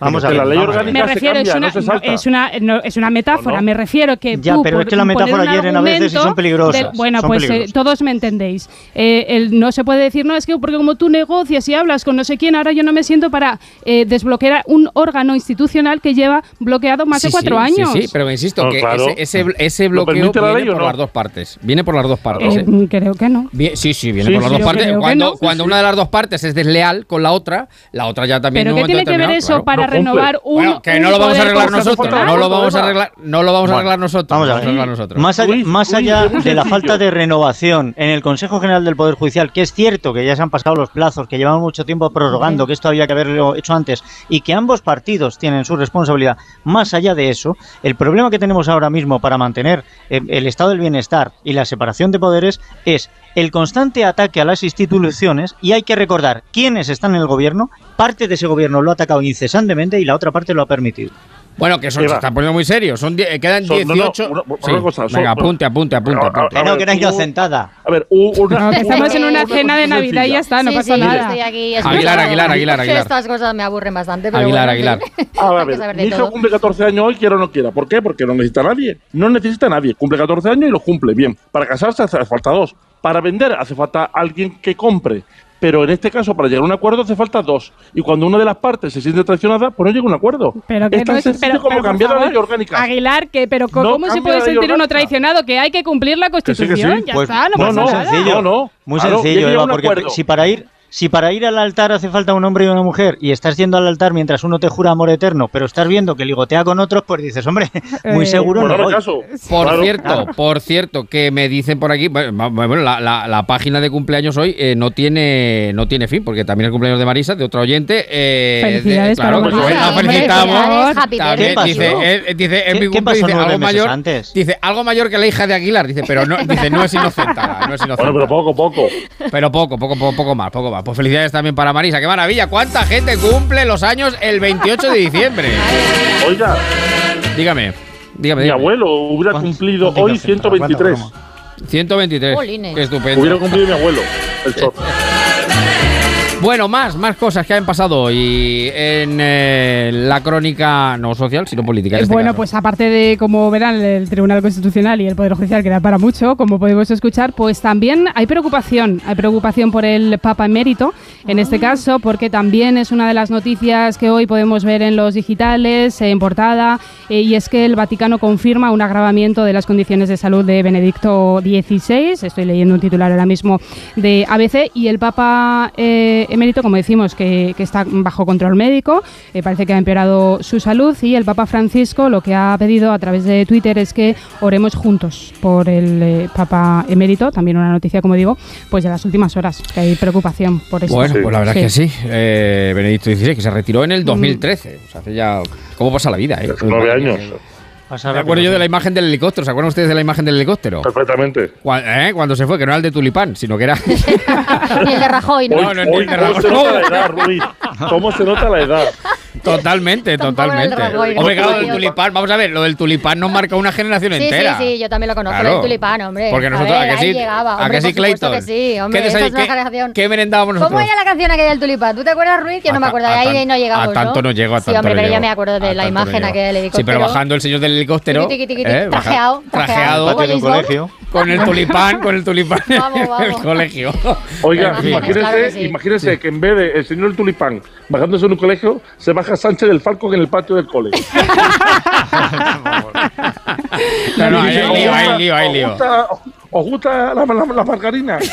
Vamos a ver, la ley orgánica Me se refiero, cambia, es una, no se no, salta. es una, no, es una metáfora. Me refiero que Ya, tú, pero por es que las metáforas hieren a veces y son peligrosas, del- bueno, son pues eh, todos me entendéis. Eh, el- no se puede decir, no, es que porque como tú negocias y hablas con no sé quién, ahora yo no me siento para eh, desbloquear un órgano institucional que lleva bloqueado más de cuatro sí, años. Sí, sí, pero insisto No, que claro. ese, ese, ese ¿Lo bloqueo la viene por no? las dos partes. Viene por las dos partes. Eh, ¿eh? creo que no. Bien, sí, sí, viene Sí, por las dos partes. Cuando, una de las dos partes es desleal con la otra, la otra ya también. Pero ¿qué tiene que ver determinado, eso claro. para No renovar un Bueno, que un no lo vamos a arreglar nosotros. No lo vamos a arreglar, no lo vamos a arreglar nosotros. Vamos a arreglar nosotros. Más allá, más allá de la falta de renovación en el Consejo General del Poder Judicial, que es cierto que ya se han pasado los plazos, que llevamos mucho tiempo prorrogando, que esto había que haberlo hecho antes, y que ambos partidos tienen su responsabilidad. Más allá de eso, el problema que tenemos ahora mismo para mantener eh, el estado del bienestar y la separación de poderes es el constante ataque a las instituciones y hay que recordar quiénes están en el gobierno, parte de ese gobierno lo ha atacado incesantemente y la otra parte lo ha permitido. Bueno, que eso Eva. se está poniendo muy serio. Son die- eh, quedan Son- no, no, 18. una- una Sí. cosa, son- Venga, apunte, apunte, apunte. A- a- apunte. Que no, ver, que era inocentada. A ver, una, No, estamos en una una cena de Navidad y ya está, no sí, pasa sí, nada. estoy aquí Aguilar. Aguilar, Aguilar, Aguilar. Estas cosas me aburren bastante, pero Aguilar, bueno, Aguilar. en fin. A *laughs* ver, mi hija todo. cumple 14 años hoy, quiera o no quiera. ¿Por qué? Porque no necesita a nadie. No necesita a nadie. Cumple 14 años y los cumple. Bien. Para casarse hace falta dos. Para vender hace falta alguien que compre. Pero en este caso, para llegar a un acuerdo hace falta dos. Y cuando una de las partes se siente traicionada, pues no llega a un acuerdo. Pero que es tan no es, sencillo pero, como pero, cambiar la ley favor, orgánica. Aguilar, que, pero No ¿cómo se puede sentir uno traicionado? Que hay que cumplir la sí, que sí. Constitución, ya Pues, está, no, no, pasa no, nada. sencillo. No, no. Muy Claro, sencillo, Eva, porque si para ir si para ir al altar hace falta un hombre y una mujer y estás yendo al altar mientras uno te jura amor eterno, pero estás viendo que ligotea con otros, pues dices, hombre, *laughs* muy Eh, seguro Bueno, no voy. caso. Por Claro. cierto, por cierto, que me dicen por aquí, bueno, la, la- la página de cumpleaños hoy eh, no tiene no tiene fin, porque también el cumpleaños de Marisa, de otro oyente. Eh, Felicidades de- claro, para pues, Marisa. la felicitamos. También ¿Qué pasó? dice, eh, dice, en ¿Qué- mi qué cumple pasó dice algo mayor, antes? dice algo mayor que la hija de Aguilar, dice, pero no, dice, no es inocentada, no es. Bueno, pero poco, poco. Pero poco, poco, poco, poco más, poco más. Pues felicidades también para Marisa, qué maravilla. ¿Cuánta gente cumple los años el 28 de diciembre? Oiga, Dígame, dígame. mi dígame. abuelo hubiera ¿Cuánto- cumplido hoy inocentada? ¿Cuánto 123. broma? 123. Jolines. Qué estupendo. Hubiera cumplido mi abuelo, el short. *laughs* Bueno, más, más cosas que han pasado hoy en eh, la crónica no social, sino política. en este bueno, caso. pues aparte de, como verán, el Tribunal Constitucional y el Poder Judicial, que da para mucho, como podemos escuchar, pues también hay preocupación. Hay preocupación por el Papa Emérito, en este caso, porque también es una de las noticias que hoy podemos ver en los digitales, en portada, eh, y es que el Vaticano confirma un agravamiento de las condiciones de salud de Benedicto XVI. Estoy leyendo un titular ahora mismo de ABC, y el Papa eh, Emérito, como decimos, que, que está bajo control médico, eh, parece que ha empeorado su salud, y el Papa Francisco lo que ha pedido a través de Twitter es que oremos juntos por el eh, Papa Emérito, también una noticia, como digo, pues de las últimas horas, que hay preocupación por esto. Bueno, pues la verdad Sí. es que sí. Eh, Benedicto XVI, que se retiró en el 2013. O sea, hace ya. ¿Cómo pasa la vida? Eh? Nueve años. Pasa Me acuerdo yo de la imagen del helicóptero. ¿Se acuerdan ustedes de la imagen del helicóptero? Perfectamente. Cuando, ¿eh? Cuando se fue, que no era el de Tulipán, sino que era. *laughs* *laughs* ni el de Rajoy, ¿no? Hoy, no, no, el de Rajoy. ¿Cómo se nota la edad, Ruiz? ¿Cómo se nota la edad? Totalmente, totalmente. Hombre, claro, el tulipán, vamos a ver, lo del tulipán nos marca una generación sí, entera. Sí, sí, yo también lo conozco, claro. el tulipán, hombre. Porque nosotros, a, ver, ¿a que sí, llegaba. Hombre, a que sí, Clayton. Que sí, hombre, ¿Qué, ¿qué, ¿Qué merendábamos nosotros? ¿Cómo era la canción aquella del tulipán? ¿Tú te acuerdas, Ruiz? Yo no me acuerdo, ahí no llegamos, A tanto no llego, a tanto Sí, hombre, pero ya me acuerdo de la imagen aquella del helicóptero. Sí, pero bajando el señor del helicóptero. ¿eh? Trajeado, trajeado. trajeado. El colegio. Con el tulipán, con el tulipán vamos, vamos. el colegio. Oiga, sí. imagínese, claro que, sí. imagínese sí. que en vez de el señor el tulipán bajándose en un colegio, se baja Sánchez del Falco en el patio del colegio. no, no, hay lío, hay lío, hay lío. ¿Os gusta la, la, margarina? *laughs*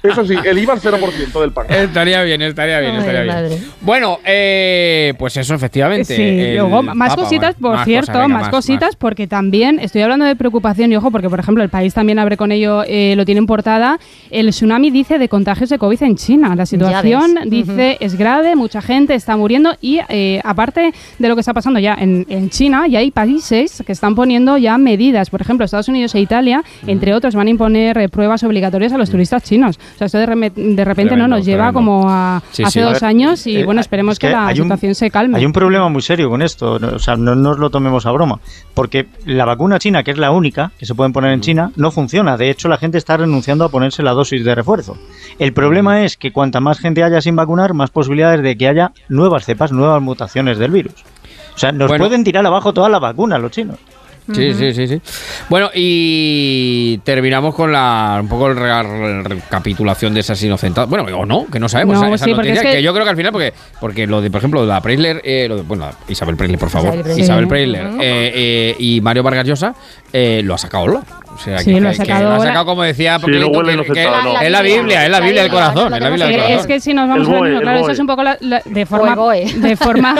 Pues eso sí, el IVA al 0% del pan. Estaría bien, estaría bien, estaría bien. Bueno, eh, pues eso, efectivamente. Sí, luego, más cositas, por cierto, más, cositas, porque también estoy hablando de preocupación y ojo, porque por ejemplo el país también abre con ello, eh, lo tiene en portada. El tsunami dice de contagios de COVID en China. La situación dice es grave, mucha gente está muriendo y eh, aparte de lo que está pasando ya en China, ya hay países que están poniendo ya medidas por ejemplo, Estados Unidos e Italia, entre otros, van a imponer eh, pruebas obligatorias a los turistas chinos. O sea, esto de, repente no nos lleva como a hace dos años y eh, bueno, eh, esperemos que, la situación se calme. Hay un problema muy serio con esto, o sea, no nos lo tomemos a broma, porque la vacuna china, que es la única que se pueden poner en China, no funciona. De hecho, la gente está renunciando a ponerse la dosis de refuerzo. El problema es que cuanta más gente haya sin vacunar, más posibilidades de que haya nuevas cepas, nuevas mutaciones del virus. O sea, nos pueden tirar abajo todas las vacunas los chinos. Sí, uh -huh. sí, sí, sí. Bueno, y terminamos con la un poco la recapitulación de esas inocentadas. Bueno, o no, que no sabemos. No, ¿eh? esa, esa sí, noticia, es que... que... yo creo que al final, porque, porque lo de, por ejemplo, la Preisler, eh, lo de, bueno, Isabel Preisler, por favor. Isabel Preisler, eh, eh, y Mario Vargas Llosa eh, lo ha sacado Lola. O sea, sí, que, lo ha sacado, que lo ha sacado como decía, sí, no que, que la, la, es la Biblia, es la Biblia del corazón, es la Biblia del corazón. Es que si nos vamos a boy, mismo, claro, eso es un poco la, de forma, boy, de forma,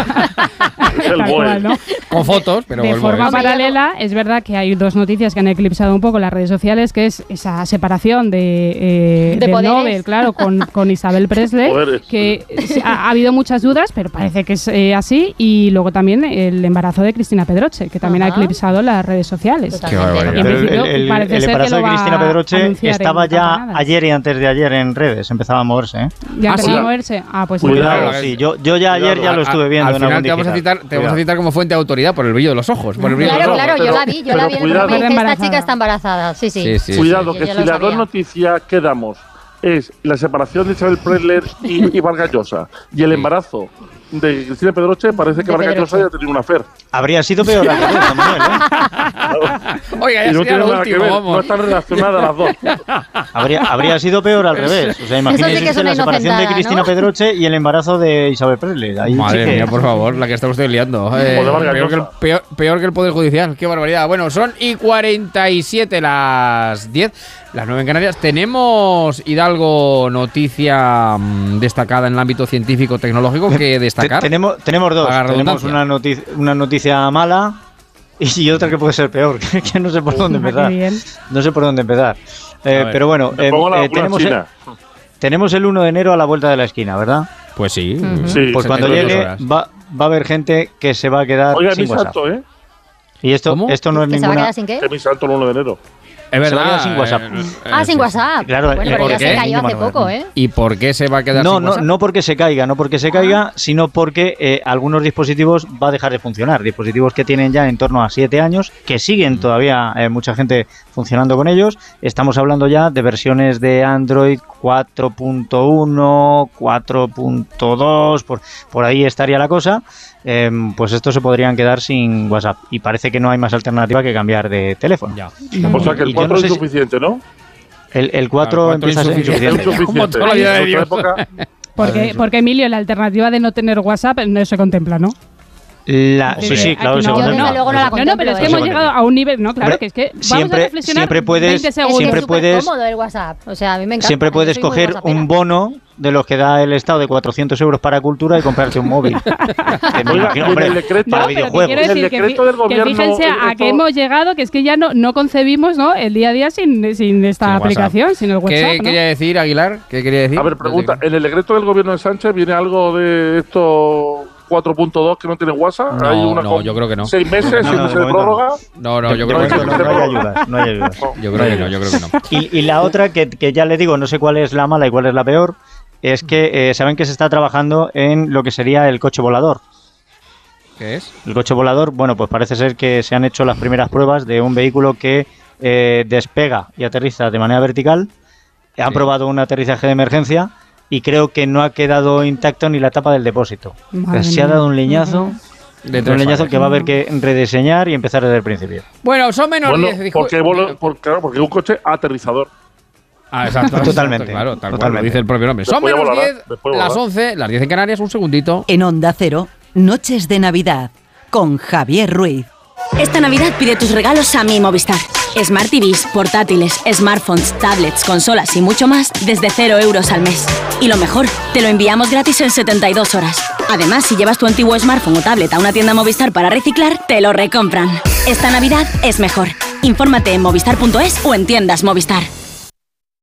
el cual, ¿no? con fotos, pero de forma paralela es verdad que hay dos noticias que han eclipsado un poco las redes sociales, que es esa separación de, eh, ¿De Nobel, claro, con, *laughs* con Isabel Presley, que ha, ha, habido muchas dudas, pero parece que es eh, así, y luego también el embarazo de Cristina Pedroche, que también ha eclipsado las redes sociales. En principio, el, embarazo de Cristina Pedroche estaba ya ayer y antes de ayer en redes, empezaba a moverse. ¿eh? ¿Ya ah, empezaba a moverse? Ah, pues Cuidado, sí. Eh. Yo, yo ya ayer ya lo estuve viendo. Al, en final te vamos, a citar, te vamos a citar como fuente de autoridad por el brillo de los ojos. Por el brillo claro, de los ojos. claro, yo yo la vi, yo la vi. Cuidado, en esta chica está embarazada. Sí, sí. sí, sí cuidado, que yo, yo si las dos noticias que damos es la separación de Isabel Presler y, y Vargas Llosa y el embarazo de Cristina Pedroche parece que Vargas ha tenido una fer. Habría sido peor la pregunta, Manuel. ¿eh? *laughs* Oiga, ya no sería lo último, vamos. Están relacionadas las dos. *laughs* Habría, habría sido peor al revés. O sea, imagínese la separación de Cristina ¿no? Pedroche y el embarazo de Isabel Presley. Madre mía, por favor, la que estamos liando. Eh, peor, que el, peor, que el Poder Judicial. Qué barbaridad. Bueno, son y 47 las 10 las 9 en Canarias. Tenemos, Hidalgo, noticia mm, destacada en el ámbito científico-tecnológico que destaca tenemos, tenemos dos. Tenemos una noticia, una noticia mala y otra que puede ser peor, *laughs* que no sé por dónde empezar. No sé por dónde empezar. Eh, pero bueno, eh, eh, tenemos, el, tenemos el 1 de enero a la vuelta de la esquina, ¿verdad? Pues sí. Pues, pues cuando llegue va, va, a haber gente que se va a quedar Oiga, sin Salto, ¿Y esto, esto no es ¿Que ninguna... ¿Se va a el 1 de enero. Es verdad. sin WhatsApp. Eh, eh, ah, sin WhatsApp. Claro, bueno, pero ya se cayó hace poco, ¿eh? ¿Y por qué se va a quedar no, sin no, WhatsApp? No porque se caiga, no porque se ah. caiga, sino porque eh, algunos dispositivos va a dejar de funcionar. Dispositivos que tienen ya en torno a 7 años, que siguen mm. todavía mucha gente funcionando con ellos. Estamos hablando ya de versiones de Android 4.1, 4.2, por, por ahí estaría la cosa. Em, pues estos se podrían quedar sin WhatsApp. Y parece que no hay más alternativa que cambiar de teléfono. Ya. Que el cuatro no es suficiente, si... ¿no? El, el 4 no, empieza a ser insuficiente. Porque, porque, Emilio, la alternativa de no tener WhatsApp no se contempla, ¿no? La, sí, sí, claro, no, no, luego no, la no, no, pero es que hemos ¿eh? llegado a un nivel, no, claro, que es que vamos siempre, a reflexionar siempre puedes, 20 segundos. Siempre puedes, el WhatsApp, o sea, a mí me encanta. Siempre puedes coger un bono de los que da el Estado de 400 euros para cultura y comprarte un móvil. *laughs* imagino, hombre, el decreto, para videojuegos. Decir el decreto que, del gobierno, que fíjense a qué hemos llegado, que es que ya no, no concebimos ¿no? el día a día sin, sin esta sin aplicación, WhatsApp. sin el WhatsApp. ¿Qué ¿no? quería decir, Aguilar? ¿Qué quería decir? A ver, pregunta. En el decreto del gobierno de Sánchez viene algo de esto 4.2 que no tiene WhatsApp. No, hay una yo creo que no. ¿Seis meses? *laughs* No, no, meses de prórroga? No, no, yo creo que no. No hay ayudas. No hay ayudas. Yo creo que no, yo creo que no. Y, la otra, que, ya le digo, no sé cuál es la mala y cuál es la peor, es que eh, saben que se está trabajando en lo que sería el coche volador. ¿Qué es? El coche volador, bueno, pues parece ser que se han hecho las primeras pruebas de un vehículo que eh, despega y aterriza de manera vertical. Han probado un aterrizaje de emergencia y creo que no ha quedado intacto ni la tapa del depósito. Madre se ha dado un leñazo, De un leñazo que va a haber que rediseñar y empezar desde el principio. Bueno, son menos Bueno, 10. dijo- porque, volo- por- claro, porque es un coche aterrizador. Ah, exacto. Totalmente, exacto, claro, tal cual lo totalmente. dice el propio nombre. Son Después menos volará, 10, después las volará. 11, las 10 en Canarias, un segundito. En Onda Cero, Noches de Navidad, con Javier Ruiz. Esta Navidad pide tus regalos a mi Movistar. Smart TVs, portátiles, smartphones, tablets, consolas y mucho más desde 0 euros al mes. Y lo mejor, te lo enviamos gratis en 72 horas. Además, si llevas tu antiguo smartphone o tablet a una tienda Movistar para reciclar, te lo recompran. Esta Navidad es mejor. Infórmate en movistar.es o en tiendas Movistar.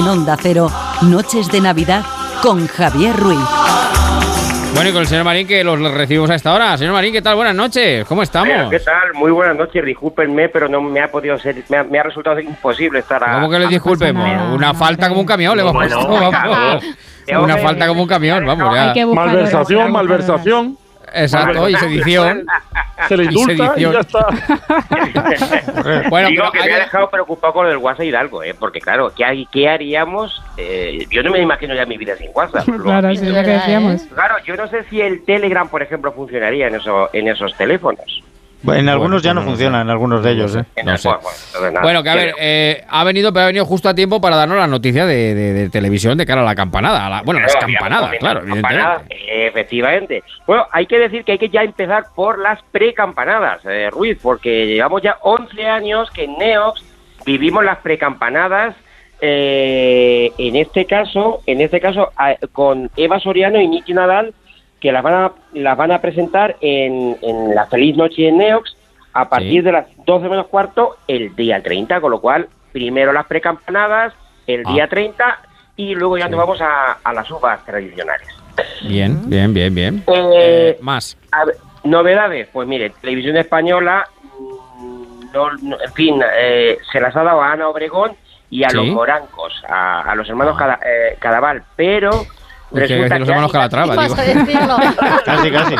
En Onda Cero, Noches de Navidad, con Javier Ruiz. Bueno, y con el señor Marín, que los recibimos a esta hora. Señor Marín, ¿qué tal? Buenas noches. ¿Cómo estamos? Bueno, ¿Qué tal? Muy buenas noches, discúlpenme, pero no me ha podido ser, me ha, me ha resultado imposible estar a... ¿Cómo que le disculpemos? Una falta como un camión le hemos Bueno, puesto, *laughs* vamos. Una falta como un camión, vamos ya. Malversación, malversación. Exacto, y sedición. Se le indulta y, sedición. ya está. *laughs* Bueno, Digo pero que me ha dejado preocupado con el WhatsApp Hidalgo, ¿eh? Porque claro, ¿qué, qué haríamos? Eh, yo no me imagino ya mi vida sin WhatsApp. *laughs* Claro, has sí, visto. es lo que decíamos. Claro, yo no sé si el Telegram, por ejemplo, funcionaría en, eso, en esos teléfonos. En algunos ya no funciona, en algunos de ellos. ¿eh? No sé. Bueno, que a ver, eh, ha venido, pero ha venido justo a tiempo para darnos la noticia de, de- de televisión de cara a la campanada. a la- bueno, las campanadas, claro, evidentemente. Efectivamente. Bueno, hay que decir que hay que ya empezar por las precampanadas, eh, Ruiz, porque llevamos ya 11 años que en Neox vivimos las precampanadas. eh, en este caso, en este caso, a- con Eva Soriano y Nicky Nadal, que las van a, las van a presentar en, en la Feliz Noche en Neox a partir de las 12 menos cuarto el día 30, con lo cual primero las precampanadas el Ah. día 30 y luego ya nos vamos a, a las uvas tradicionales. Bien, bien, bien, bien. Eh, Más. a ver, novedades, pues mire, Televisión Española, mm, no, no- en fin, eh, se las ha dado a Ana Obregón y a Sí. los morancos, a, a los hermanos Cada- eh, Cadaval, pero Uy, que decir los hermanos Calatrava, Vas digo. a decirlo. *laughs* Casi, casi.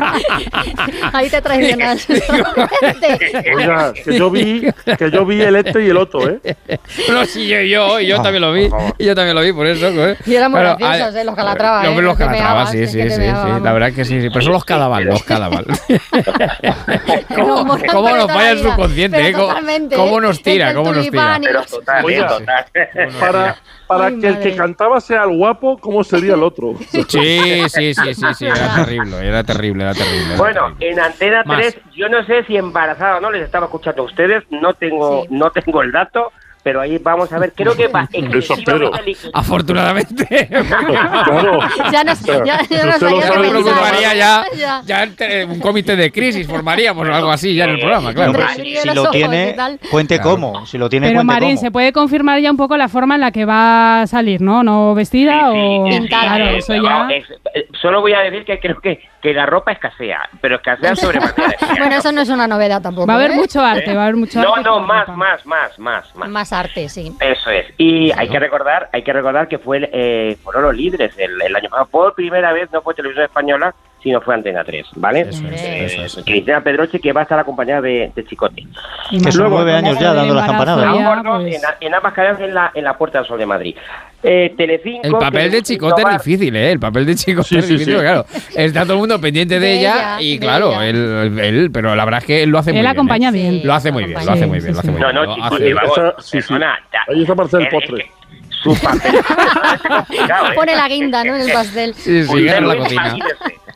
Ahí te traicionas. *laughs* Oiga, que yo vi, que yo vi el este y el otro, ¿eh? *laughs* No, sí, yo, yo, y yo también lo vi. Y yo también lo vi, por eso. ¿eh? Y eran muy Pero, graciosos, ah, ¿eh? Los Calatrava, Los, ¿eh? los Que Calatrava, sí, sí, sí, sí. La verdad que sí, sí. Pero son los Cadaval, los molan ¿Cómo por nos falla la el subconsciente, eh? ¿Cómo- totalmente, cómo nos tira, cómo nos tira? Pero total, total. Para, para Ay, que el que cantaba sea el guapo, ¿cómo sería el otro? Sí, sí, sí, sí, sí, *laughs* era terrible, era terrible, era terrible. era Bueno, terrible. en Antena Más. 3, yo no sé si embarazada o no, les estaba escuchando a ustedes, no tengo, no tengo el dato, pero ahí vamos a ver, creo que va exclusivamente Afortunadamente. *laughs* Claro. Ya nos, ya, ya nos preocuparía ya, Ya. ya un comité de crisis formaríamos o algo así ya en el programa, claro. El si, si lo tiene, cuente Claro. cómo. Si lo tiene, Pero cuente Marín, cómo. se puede confirmar ya un poco la forma en la que va a salir, ¿no? ¿No vestida o...? Pintada. Claro, Eh, eso ya... es- eh, solo voy a decir que creo que, que la ropa escasea, pero escasea sobremanera. *laughs* Bueno, eso no es una novedad tampoco. Va a haber ¿eh? mucho arte, va a haber mucho No, arte. no, con más, ropa. más, más, más, más. Sí. Eso es. Y hay que recordar, hay que recordar que fue eh, fueron los líderes el, el año pasado. Por primera vez no fue televisión española, sino fue Antena 3, ¿vale? Eso es, Eh, eso es. Cristina Pedroche que va a estar acompañada de, de Chicote. Que son Luego, nueve años ya el dando las campanadas. pues- en, en ambas cadenas en la, en la Puerta del Sol de Madrid. Eh, Telecinco, El papel de Chicote es difícil, ¿eh? El papel de Chicote Sí, es sí, difícil, sí. claro. Está todo el mundo pendiente de, De ella, ella, y de claro, ella. él, él- pero la verdad es que él lo hace muy Él bien. acompaña ¿eh? bien. Lo hace muy bien, lo hace muy bien, lo sí, hace muy No, bien. no, Chicote, Ahí está para hacer el es- es postre. Su papel ¿eh? *laughs* Pone la guinda, ¿no? En el pastel. Sí, sí, en la cocina.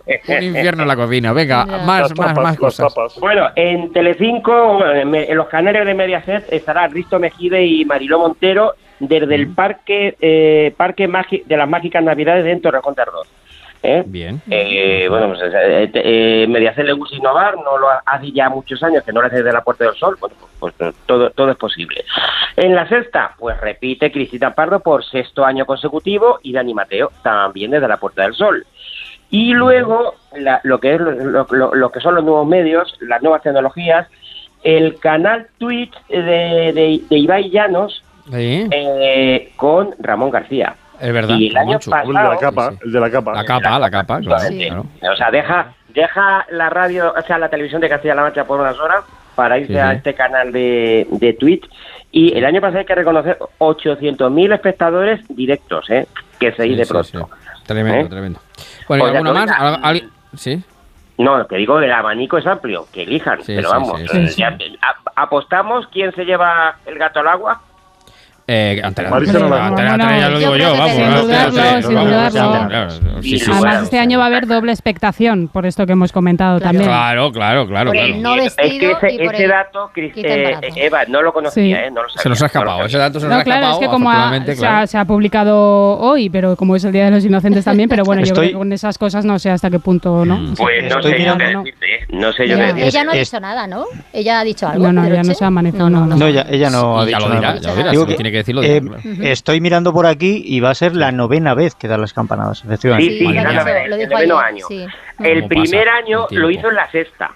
Un infierno en la cocina. Venga, más, más, más cosas. tapas. Bueno, en Telecinco, bueno, en, en los canales de Mediaset estará Risto Mejide y Mariló Montero desde el parque eh, parque Magi- de las mágicas navidades de Torrejón de Ardoz. ¿eh? Bien. Eh, bueno, pues eh, eh, Mediacel le gusta innovar, no lo hace ya muchos años que no lo hace desde la Puerta del Sol, bueno, pues, pues, todo, todo es posible. En la sexta, pues repite Cristina Pardo por sexto año consecutivo y Dani Mateo también desde la Puerta del Sol. Y luego, la- lo, que es, lo, lo- lo que son los nuevos medios, las nuevas tecnologías, el canal Twitch de, de, de Ibai Llanos Sí. eh, con Ramón García. Es verdad. Y el año pasado, El de la capa, el de la capa. La capa, la capa, claro. Sí. claro. O sea, deja, deja la radio, o sea, la televisión de Castilla-La Mancha por unas horas para irse Sí, a este canal de, de Twitch. Y el año pasado hay que reconocer 800.000 espectadores directos, ¿eh? Que se Sí, de sí, pronto. sí. Tremendo, ¿Eh? tremendo. Bueno, ¿y O sea, alguna no, más? venga. ¿Al- alguien- Sí. No, lo que digo, el abanico es amplio, que elijan. Sí, pero sí, vamos, sí, apostamos quién se lleva el gato al agua. Eh, Antena Marisa tres, Naranjo. Antena Bueno, tres, ya lo yo digo yo, vamos. claro, Además, este año va a haber doble expectación, por esto que hemos comentado también. Claro, claro, claro. Claro. no es que ese, ese el dato, eh, embarazo. Eva, no lo conocía, Sí. ¿eh? No lo sabía. Se nos ha no lo escapado, sabía. ese dato se nos No, ha claro, escapado. es que como ha- afortunadamente, se, ha, claro. se ha publicado hoy, pero como es el Día de los Inocentes también, pero bueno, yo Estoy- creo que con esas cosas no sé hasta qué punto, ¿no? Pues no sé yo qué ¿no? decirte, ¿eh? No sé yo qué. Ella no ha dicho nada, ¿no? Ella ha dicho algo. No, no, ya Pedroche? no se ha manifestado. No, no, no. No, ella, ella no ha dicho lo dirá, nada. Ya que, eh. Estoy mirando por aquí y va a ser la novena vez que da las campanadas, efectivamente. Sí, sí, la- lo el dijo noveno ayer, año. sí. El ¿Cómo primer pasa año el lo hizo en la sexta.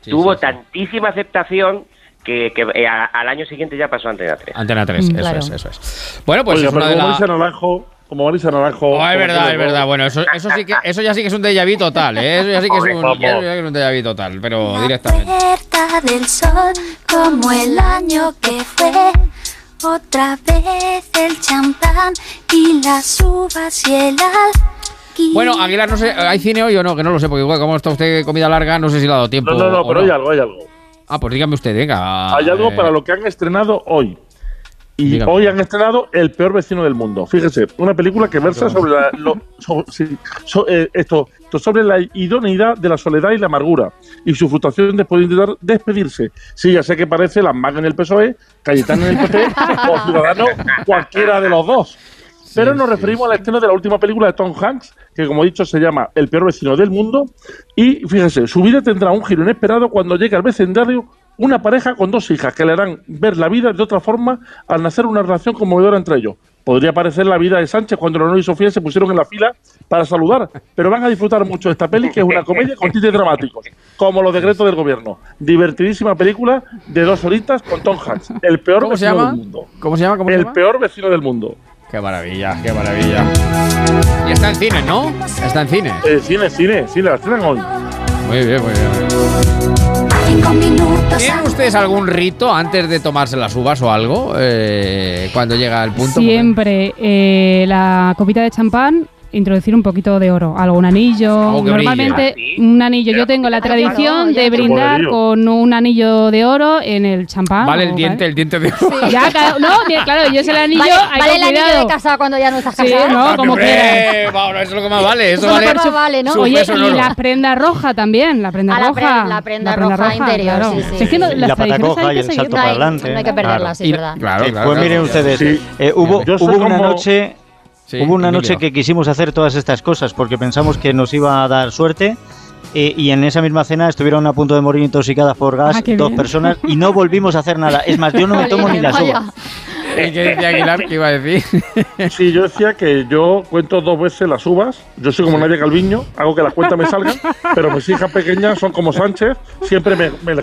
Sí, Tuvo sí, sí. tantísima aceptación que, que, eh, a- al año siguiente ya pasó a Antena 3. Antena 3, Mm, eso claro. es, eso es. Bueno, pues es pero una de como las... Marisa Naranjo, como Marisa Naranjo. Oh, es verdad, es verdad. Bueno, eso, eso sí que eso ya sí que es un déjà vu total, ¿eh? Eso ya sí que es un, ya que es un déjà vu total, pero directamente. puerta del sol como el año que fue. Otra vez el champán y las uvas y el alquiler. Bueno, Aguilar, no sé, ¿hay cine hoy o no? Que no lo sé, porque igual como está usted comida larga, no sé si le ha dado tiempo. No, no, no, pero hay algo, hay algo. Ah, pues dígame usted, venga. Hay algo eh, para lo que han estrenado hoy. Y Dígame. hoy han estrenado El peor vecino del mundo. Fíjese, una película que versa sobre la, lo- so- sí, so- eh, esto, sobre la idoneidad de la soledad y la amargura y su frustración después de intentar despedirse. Sí, ya sé que parece la maga en el PSOE, Cayetano en el PP *laughs* o Ciudadano, cualquiera de los dos. Pero nos referimos a la escena de la última película de Tom Hanks, que como he dicho se llama El peor vecino del mundo. Y fíjese, su vida tendrá un giro inesperado cuando llegue al vecindario una pareja con dos hijas que le harán ver la vida de otra forma al nacer una relación conmovedora entre ellos. Podría parecer la vida de Sánchez cuando Leonor y Sofía se pusieron en la fila para saludar, pero van a disfrutar mucho de esta peli, que es una comedia con tintes dramáticos, como los decretos del gobierno. Divertidísima película de dos horitas con Tom Hanks, el peor ¿Cómo se vecino llama? del mundo. ¿Cómo se llama? ¿Cómo se El llama? peor vecino del mundo. Qué maravilla, qué maravilla. Y está en cine, ¿no? Está en cine. Eh, cine, cine, cine, la estrenan hoy. Muy bien, muy bien. ¿Tienen ustedes algún rito antes de tomarse las uvas o algo? Eh, cuando llega el punto. Siempre eh, la copita de champán, introducir un poquito de oro, algún anillo. Que Normalmente brille. un anillo. Yo tengo la claro, tradición de brindar con un anillo de oro en el champán. Vale el diente, el diente de Ya, cada- no, claro, yo es el anillo, Vale, hay vale que el anillo de casa cuando ya no estás Sí, casada. no, como quieras. Vamos, eso es lo que más vale. Eso Eso vale. que más ¿no? Oye, y oro. la prenda roja también, la prenda Ah, la roja. la prenda roja interior, sí, sí. Si es que no, las la pata tradiciones coja hay y que el salto para adelante. no hay que perderla, sí, verdad. Claro, claro. pues claro. miren ustedes, Sí. hubo, una como- noche Sí, Hubo una Emilio. noche que quisimos hacer todas estas cosas porque pensamos que nos iba a dar suerte eh, y en esa misma cena estuvieron a punto de morir intoxicadas por gas Ah, dos bien. personas y no volvimos a hacer nada. Es más, yo no me tomo ni las uvas. ¿Y qué decía Aguilar que iba a decir? *laughs* Sí, yo decía que yo cuento dos veces las uvas. Yo soy como Nadia Calviño, hago que las cuentas me salgan, pero mis hijas pequeñas son como Sánchez, siempre me, me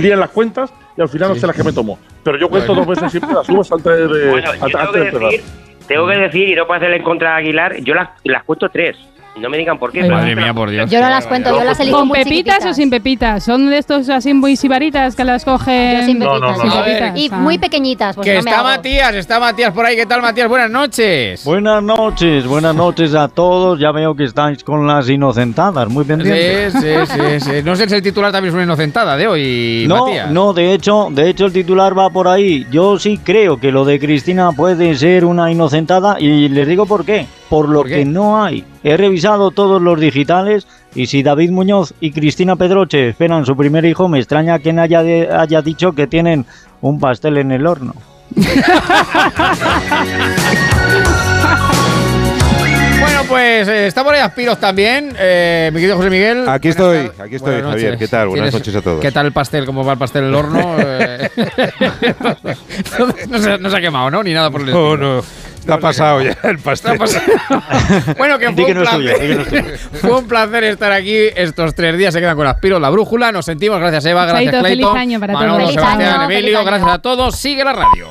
lían las cuentas y al final no sé las que me tomo. Pero yo cuento Bueno. dos veces siempre las uvas antes de, Bueno, yo antes, tengo antes de empezar. Tengo que decir, y no puedo hacerle en contra a Aguilar, yo las, las cuento tres. No me digan por qué. Pero Madre yo mía, por Dios. Yo no las cuento, yo las elijo ¿Con muy pepitas o sin pepitas? ¿Son de estos así muy sibaritas que las cogen? Yo sin No, no, Sin pepitas, Y muy pequeñitas, pues que no está hago. Matías, está Matías por ahí. ¿Qué tal, Matías? Buenas noches. Buenas noches, buenas noches a todos. Ya veo que estáis con las inocentadas, muy pendientes. Sí, sí, sí, sí. No sé si el titular también es una inocentada de hoy, No, Matías. no, de hecho, de hecho el titular va por ahí. Yo sí creo que lo de Cristina puede ser una inocentada y les digo por qué. Por lo ¿Por qué? que no hay. He revisado todos los digitales y si David Muñoz y Cristina Pedroche esperan su primer hijo, me extraña que no haya, de- haya dicho que tienen un pastel en el horno. *laughs* Bueno, pues eh, está por ahí Aspiros también, eh, mi querido José Miguel. Aquí estoy, aquí estoy, buenas Javier. noches. ¿Qué tal? Buenas ¿Tienes- noches a todos. ¿Qué tal el pastel? ¿Cómo va el pastel en el horno? *laughs* Eh, *laughs* no, se, no se ha quemado, ¿no? Ni nada por el No, estilo. no. Está pasado ya el pastel. *laughs* Bueno, que fue que un, no es tuyo, placer, di que no es tuyo. *laughs* fue un placer estar aquí estos tres días. Se quedan con Aspiro, la brújula. Nos sentimos. Gracias, Eva. Gracias, Chaito, feliz Clayton. año para Manolo, todos. Sebastián, Feliz año, Emilio. feliz año. Gracias a todos. Sigue la radio.